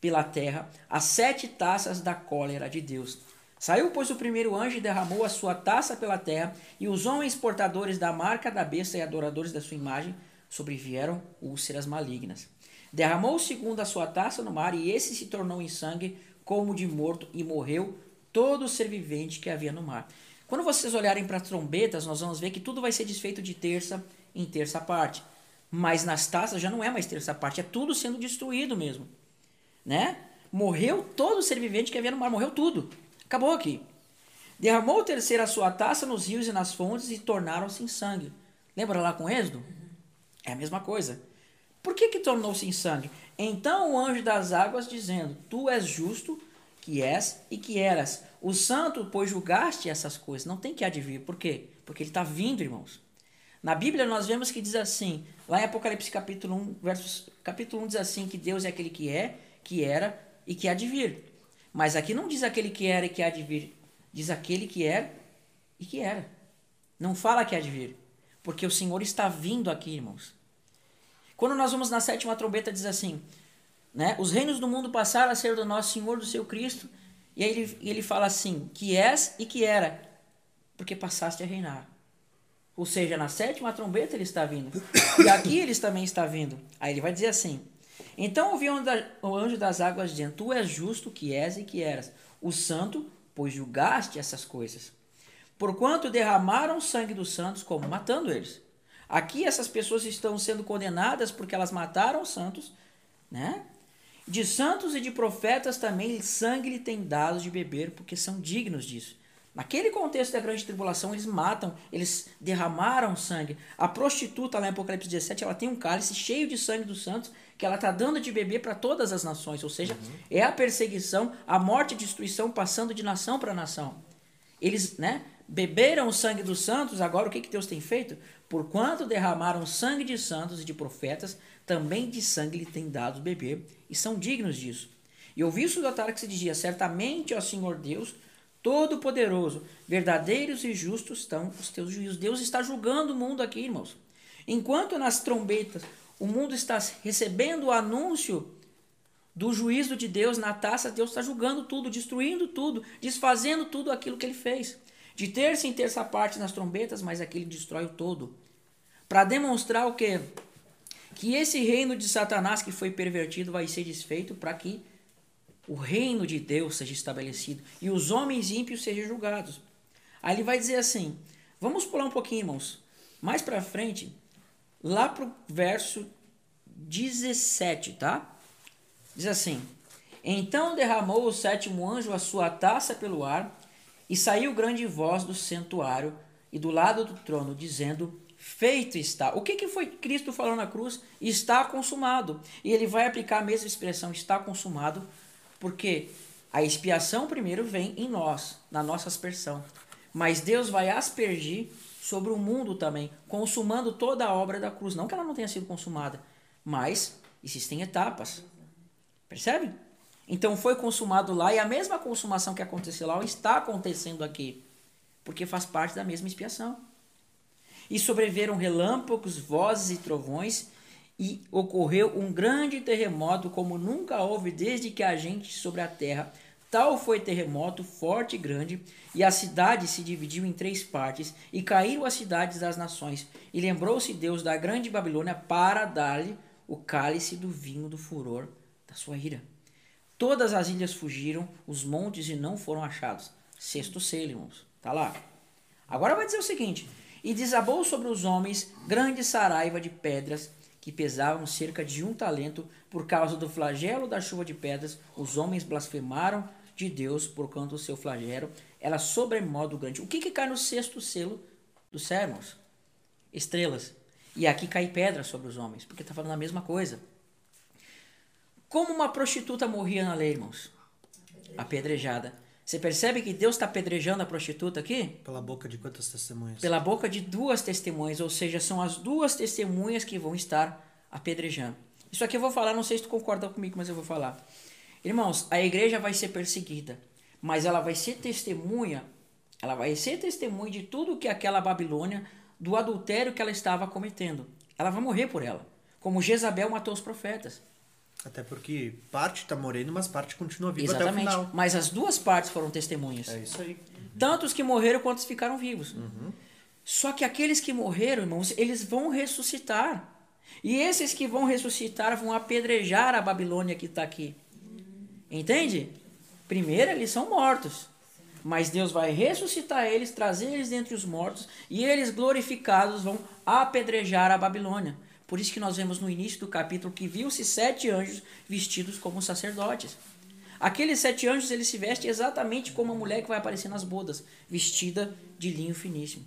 pela terra as sete taças da cólera de Deus. Saiu, pois, o primeiro anjo e derramou a sua taça pela terra, e os homens portadores da marca da besta e adoradores da sua imagem sobrevieram úlceras malignas. Derramou o segundo a sua taça no mar, e esse se tornou em sangue como de morto, e morreu todo ser vivente que havia no mar. Quando vocês olharem para as trombetas, nós vamos ver que tudo vai ser desfeito de terça em terça parte. Mas nas taças já não é mais terça parte, é tudo sendo destruído mesmo. Né? Morreu todo ser vivente que havia no mar, morreu tudo. Acabou aqui. Derramou o terceiro a sua taça nos rios e nas fontes e tornaram-se em sangue. Lembra lá com Êxodo? É a mesma coisa. Por que que tornou-se em sangue? Então o anjo das águas dizendo, tu és justo, que és e que eras. O santo, pois julgaste essas coisas. Não tem que advir. Por quê? Porque ele está vindo, irmãos. Na Bíblia nós vemos que diz assim, lá em Apocalipse capítulo 1, versos, capítulo 1 diz assim, que Deus é aquele que é, que era e que há de vir. Mas aqui não diz aquele que era e que há de vir, diz aquele que é e que era. Não fala que há de vir, porque o Senhor está vindo aqui, irmãos. Quando nós vamos na sétima trombeta diz assim, né? Os reinos do mundo passaram a ser do nosso Senhor, do seu Cristo. E aí ele, ele fala assim, que és e que era, porque passaste a reinar. Ou seja, na sétima trombeta ele está vindo. E aqui ele também está vindo. Aí ele vai dizer assim: Então ouvi o anjo das águas dizendo: Tu és justo que és e que eras, o santo, pois julgaste essas coisas. Porquanto derramaram sangue dos santos, como matando eles. Aqui essas pessoas estão sendo condenadas porque elas mataram os santos, né? De santos e de profetas também sangue lhe tem dado de beber, porque são dignos disso. Naquele contexto da grande tribulação, eles matam, eles derramaram sangue. A prostituta lá em Apocalipse 17, ela tem um cálice cheio de sangue dos santos que ela está dando de beber para todas as nações. Ou seja, uhum. é a perseguição, a morte e destruição passando de nação para nação. Eles né, beberam o sangue dos santos, agora o que, que Deus tem feito? Porquanto derramaram sangue de santos e de profetas, também de sangue lhe tem dado beber, e são dignos disso. E ouvi isso do que se dizia, certamente, ó Senhor Deus, Todo-Poderoso, verdadeiros e justos estão os teus juízos. Deus está julgando o mundo aqui, irmãos. Enquanto nas trombetas o mundo está recebendo o anúncio do juízo de Deus na taça, Deus está julgando tudo, destruindo tudo, desfazendo tudo aquilo que ele fez. De terça em terça parte nas trombetas, mas aqui ele destrói o todo. Para demonstrar o que? Que esse reino de Satanás que foi pervertido vai ser desfeito para que o reino de Deus seja estabelecido e os homens ímpios sejam julgados. Aí ele vai dizer assim: vamos pular um pouquinho, irmãos. Mais para frente, lá para o verso 17, tá? Diz assim: Então derramou o sétimo anjo a sua taça pelo ar, e saiu grande voz do santuário e do lado do trono, dizendo: Feito está. O que, que foi Cristo falando na cruz? Está consumado. E ele vai aplicar a mesma expressão, está consumado, porque a expiação primeiro vem em nós, na nossa aspersão. Mas Deus vai aspergir sobre o mundo também, consumando toda a obra da cruz. Não que ela não tenha sido consumada, mas existem etapas. Percebe? Então foi consumado lá e a mesma consumação que aconteceu lá está acontecendo aqui, porque faz parte da mesma expiação. E sobreveram relâmpagos, vozes e trovões, e ocorreu um grande terremoto como nunca houve desde que a gente sobre a terra. Tal foi terremoto forte e grande, e a cidade se dividiu em três partes, e caíram as cidades das nações. E lembrou-se Deus da grande Babilônia para dar-lhe o cálice do vinho do furor da sua ira. Todas as ilhas fugiram, os montes e não foram achados. Sexto selo, irmãos. Tá lá. Agora vai dizer o seguinte: E desabou sobre os homens grande saraiva de pedras, que pesavam cerca de um talento, por causa do flagelo da chuva de pedras, os homens blasfemaram de Deus por conta do seu flagelo, era sobremodo grande. O que, que cai no sexto selo dos sermos? Estrelas. E aqui cai pedra sobre os homens, porque está falando a mesma coisa. Como uma prostituta morria na lei, irmãos? Apedrejada. Você percebe que Deus está apedrejando a prostituta aqui? Pela boca de quantas testemunhas? Pela boca de duas testemunhas, ou seja, são as duas testemunhas que vão estar apedrejando. Isso aqui eu vou falar, não sei se tu concorda comigo, mas eu vou falar. Irmãos, a igreja vai ser perseguida, mas ela vai ser testemunha, ela vai ser testemunha de tudo que aquela Babilônia, do adultério que ela estava cometendo. Ela vai morrer por ela, como Jezabel matou os profetas. Até porque parte está morrendo, mas parte continua viva Exatamente. até o final. Mas as duas partes foram testemunhas. É isso aí. Tanto os que morreram quanto os que ficaram vivos. Uhum. Só que aqueles que morreram, irmãos, eles vão ressuscitar. E esses que vão ressuscitar vão apedrejar a Babilônia que está aqui. Entende? Primeiro, eles são mortos. Mas Deus vai ressuscitar eles, trazer eles dentre os mortos, e eles glorificados vão apedrejar a Babilônia. Por isso que nós vemos no início do capítulo que viu-se sete anjos vestidos como sacerdotes. Aqueles sete anjos, eles se vestem exatamente como a mulher que vai aparecer nas bodas, vestida de linho finíssimo.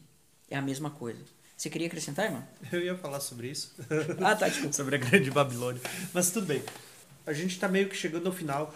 É a mesma coisa. Você queria acrescentar, irmão? Eu ia falar sobre isso. Ah, tá, desculpa. sobre a grande Babilônia. Mas tudo bem. A gente está meio que chegando ao final.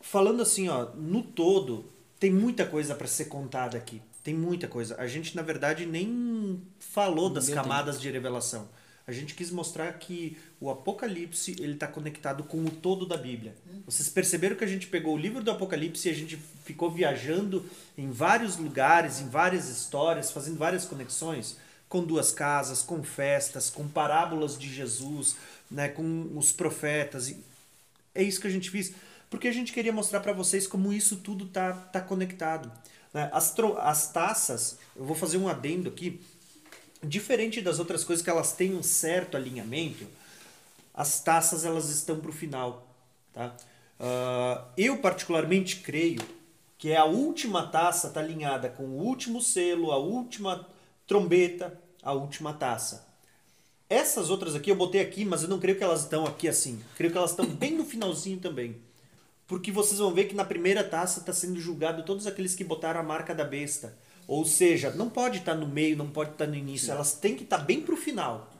Falando assim, ó, no todo, tem muita coisa para ser contada aqui. Tem muita coisa. A gente, na verdade, nem falou das Meu camadas de revelação. A gente quis mostrar que o Apocalipse ele está conectado com o todo da Bíblia. Vocês perceberam que a gente pegou o livro do Apocalipse e a gente ficou viajando em vários lugares, em várias histórias, fazendo várias conexões com duas casas, com festas, com parábolas de Jesus, né, com os profetas. É isso que a gente fez, porque a gente queria mostrar para vocês como isso tudo tá, tá conectado. né? As, as taças, eu vou fazer um adendo aqui, diferente das outras coisas que elas têm um certo alinhamento, as taças elas estão para o final. Tá? Ah, eu particularmente creio que a última taça está alinhada com o último selo, a última trombeta, a última taça. Essas outras aqui eu botei aqui, mas eu não creio que elas estão aqui assim. Creio que elas estão bem no finalzinho também. Porque vocês vão ver que na primeira taça está sendo julgado todos aqueles que botaram a marca da besta. Ou seja, não pode estar no meio, não pode estar no início. Elas têm que estar bem pro final.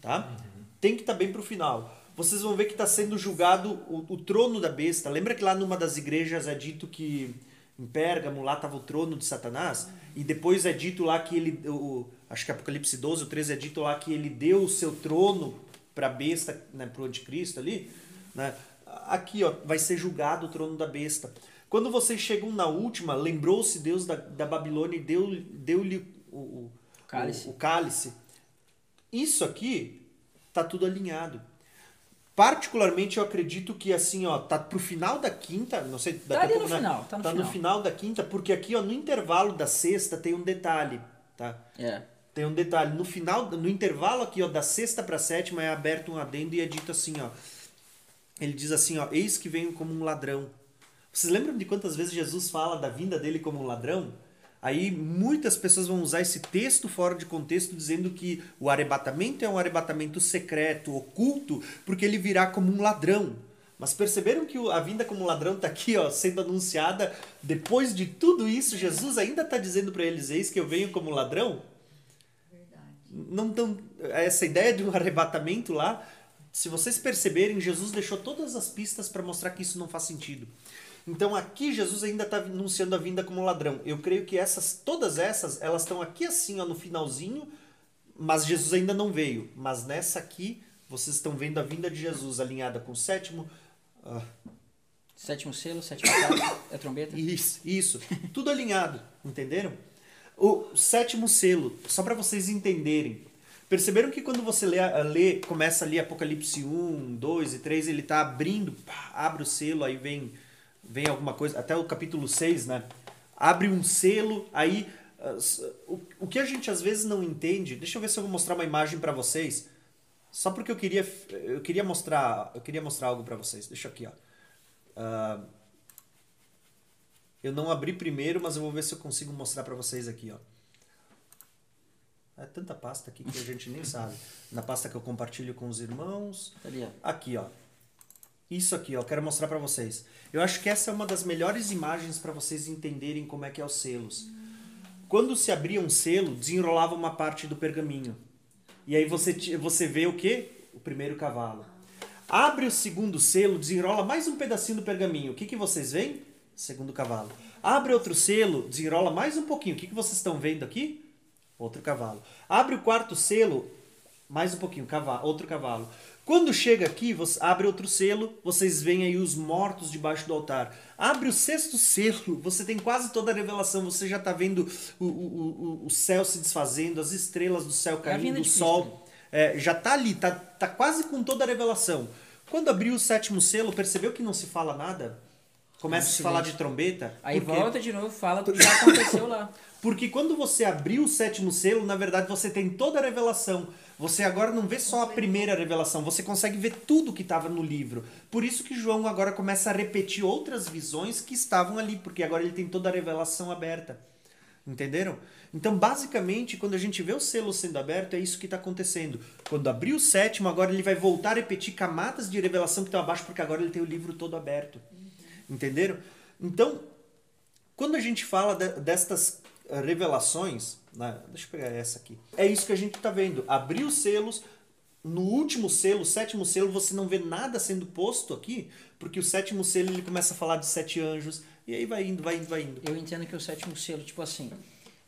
Tá? Tem que estar bem pro final. Vocês vão ver que está sendo julgado o, o trono da besta. Lembra que lá numa das igrejas é dito que em Pérgamo lá estava o trono de Satanás? E depois é dito lá que ele. O, acho que Apocalipse 12 ou 13 é dito lá que ele deu o seu trono para a besta, né, para o anticristo ali. Né? Aqui ó, vai ser julgado o trono da besta. Quando vocês chegam na última, lembrou-se Deus da, da Babilônia e deu- deu-lhe o, o, Cálice. o, o cálice. Isso aqui tá tudo alinhado. Particularmente eu acredito que assim, ó, tá pro final da quinta, não sei, daqui Tá a ali pouco, no né? final, tá no no final. final da quinta, porque aqui, ó, no intervalo da sexta tem um detalhe, tá? É. Tem um detalhe, no final, no intervalo aqui, ó, da sexta para sétima é aberto um adendo e é dito assim, ó. Ele diz assim, ó, eis que venho como um ladrão. Vocês lembram de quantas vezes Jesus fala da vinda dele como um ladrão? Aí muitas pessoas vão usar esse texto fora de contexto dizendo que o arrebatamento é um arrebatamento secreto, oculto, porque ele virá como um ladrão. Mas perceberam que a vinda como um ladrão está aqui, ó, sendo anunciada depois de tudo isso, Jesus ainda está dizendo para eles, eis que eu venho como ladrão? não tão essa ideia de um arrebatamento lá se vocês perceberem Jesus deixou todas as pistas para mostrar que isso não faz sentido então aqui Jesus ainda está anunciando a vinda como ladrão eu creio que essas todas essas elas estão aqui assim ó, no finalzinho mas Jesus ainda não veio mas nessa aqui vocês estão vendo a vinda de Jesus alinhada com o sétimo ah, Sétimo selo, sétima taça, é a trombeta. isso, isso. Tudo alinhado, entenderam? O sétimo selo, só para vocês entenderem. Perceberam que quando você lê, lê, começa ali Apocalipse 1, 2 e 3, ele tá abrindo, pá, abre o selo, aí vem, vem alguma coisa, até o capítulo 6, né? Abre um selo, aí ah, o, o que a gente às vezes não entende, deixa eu ver se eu vou mostrar uma imagem para vocês. Só porque eu queria eu queria mostrar, eu queria mostrar algo para vocês. Deixa aqui, ó. Ah, eu não abri primeiro, mas eu vou ver se eu consigo mostrar para vocês aqui, ó. É tanta pasta aqui que a gente nem sabe. Na pasta que eu compartilho com os irmãos. Aqui, ó. Isso aqui, ó, quero mostrar para vocês. Eu acho que essa é uma das melhores imagens para vocês entenderem como é que é os selos. Quando se abria um selo, desenrolava uma parte do pergaminho. E aí você, você vê o quê? O primeiro cavalo. Abre o segundo selo, desenrola mais um pedacinho do pergaminho. O que, que vocês veem? Segundo cavalo. Abre outro selo, desenrola mais um pouquinho. O que, que vocês estão vendo aqui? Outro cavalo. Abre o quarto selo, mais um pouquinho, cavalo, outro cavalo. Quando chega aqui, você abre outro selo, vocês veem aí os mortos debaixo do altar. Abre o sexto selo, você tem quase toda a revelação. Você já está vendo o, o, o, o céu se desfazendo, as estrelas do céu caindo, o sol. É, já tá ali, tá, tá quase com toda a revelação. Quando abriu o sétimo selo, percebeu que não se fala nada? Começa a se falar de trombeta. Aí volta de novo, fala do que já aconteceu lá. Porque quando você abriu o sétimo selo, na verdade você tem toda a revelação. Você agora não vê só a primeira revelação, você consegue ver tudo que estava no livro. Por isso que João agora começa a repetir outras visões que estavam ali, porque agora ele tem toda a revelação aberta. Entenderam? Então, basicamente, quando a gente vê o selo sendo aberto, é isso que está acontecendo. Quando abrir o sétimo, agora ele vai voltar a repetir camadas de revelação que estão abaixo, porque agora ele tem o livro todo aberto. Entenderam? Então, quando a gente fala de- destas revelações, né? deixa eu pegar essa aqui. É isso que a gente está vendo. Abrir os selos. No último selo, sétimo selo, você não vê nada sendo posto aqui, porque o sétimo selo ele começa a falar de sete anjos, e aí vai indo, vai indo, vai indo. Eu entendo que o sétimo selo, tipo assim,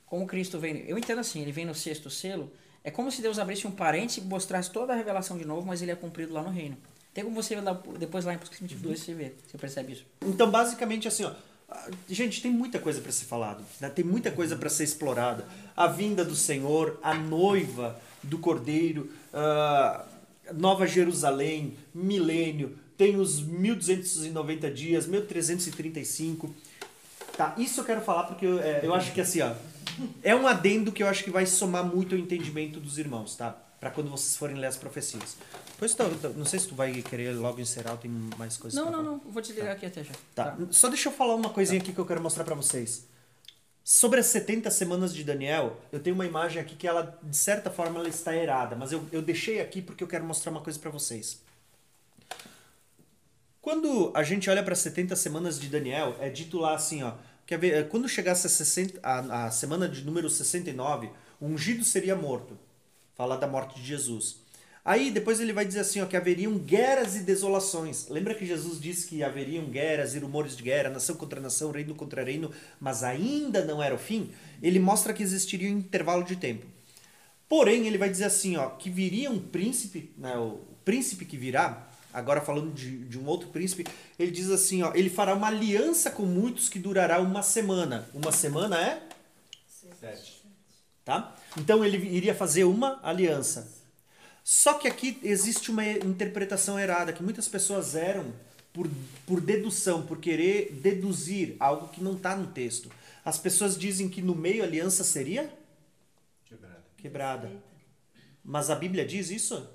como Cristo vem. Eu entendo assim, ele vem no sexto selo. É como se Deus abrisse um parênteses e mostrasse toda a revelação de novo, mas ele é cumprido lá no reino. Tem como você ver lá, depois lá em Apocalipse 22 você vê, você percebe isso. Então, basicamente, assim, ó. Ah, Gente, tem muita coisa para ser falado, né? tem muita coisa para ser explorada. A vinda do Senhor, a noiva do Cordeiro, ah, Nova Jerusalém, milênio, tem os 1290 dias, 1335. Tá, isso eu quero falar porque eu, é, eu acho que assim, ó, é um adendo que eu acho que vai somar muito o entendimento dos irmãos, tá? Para quando vocês forem ler as profecias. Depois, tá, tá, não sei se tu vai querer logo encerrar, tem mais coisas Não, não, falar. não, vou desligar aqui até já. Tá. Só deixa eu falar uma coisinha aqui que eu quero mostrar pra vocês. Sobre as 70 semanas de Daniel, eu tenho uma imagem aqui que ela, de certa forma, ela está errada, mas eu, eu deixei aqui porque eu quero mostrar uma coisa pra vocês. Quando a gente olha para 70 semanas de Daniel, é dito lá assim, ó, quer ver, quando chegasse a, 60, a, a semana de número 69, o ungido seria morto. Fala da morte de Jesus. Aí depois ele vai dizer assim, ó, que haveriam guerras e desolações. Lembra que Jesus disse que haveriam guerras e rumores de guerra, nação contra nação, reino contra reino, mas ainda não era o fim? Ele mostra que existiria um intervalo de tempo. Porém, ele vai dizer assim, ó, que viria um príncipe, né, o príncipe que virá, agora falando de, de um outro príncipe, ele diz assim, ó, ele fará uma aliança com muitos que durará uma semana. Uma semana é? Sete. Tá? Então ele iria fazer uma aliança. Só que aqui existe uma interpretação errada, que muitas pessoas eram por, por dedução, por querer deduzir algo que não está no texto. As pessoas dizem que no meio a aliança seria Quebrada. quebrada. Mas a Bíblia diz isso?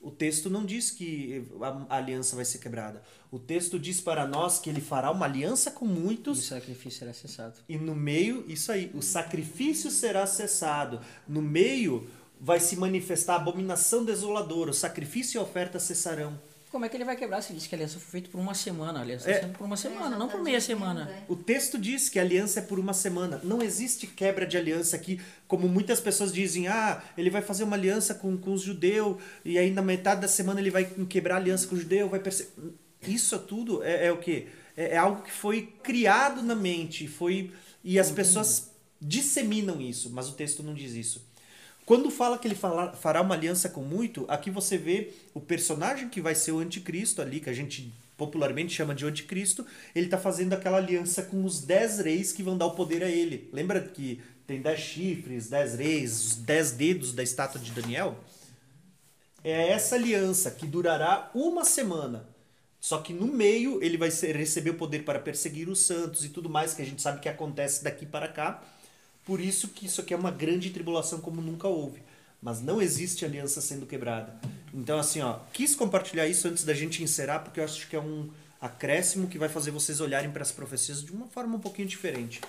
O texto não diz que a aliança vai ser quebrada. O texto diz para nós que ele fará uma aliança com E o muitos sacrifício será cessado. e no meio, isso aí, o sacrifício será cessado. No meio vai se manifestar a abominação desoladora. O sacrifício e a oferta cessarão. Como é que ele vai quebrar se diz que a aliança foi feita por uma semana? A aliança É. está sendo por uma semana, não por meia semana. O texto diz que a aliança é por uma semana. Não existe quebra de aliança aqui, como muitas pessoas dizem. Ah, ele vai fazer uma aliança com, com os judeus e aí na metade da semana ele vai quebrar a aliança com o judeu, vai perce... Isso tudo é, é o quê? É, é algo que foi criado na mente, foi e as pessoas disseminam isso, mas o texto não diz isso. Quando fala que ele fala- fará uma aliança com muito, aqui você vê o personagem que vai ser o anticristo ali, que a gente popularmente chama de anticristo, ele está fazendo aquela aliança com os dez reis que vão dar o poder a ele. Lembra que tem dez chifres, dez reis, os dez dedos da estátua de Daniel? É essa aliança que durará uma semana. Só que no meio ele vai receber o poder para perseguir os santos e tudo mais que a gente sabe que acontece daqui para cá. Por isso que isso aqui é uma grande tribulação como nunca houve. Mas não existe aliança sendo quebrada. Então, assim, ó, quis compartilhar isso antes da gente encerrar, porque eu acho que é um acréscimo que vai fazer vocês olharem para as profecias de uma forma um pouquinho diferente.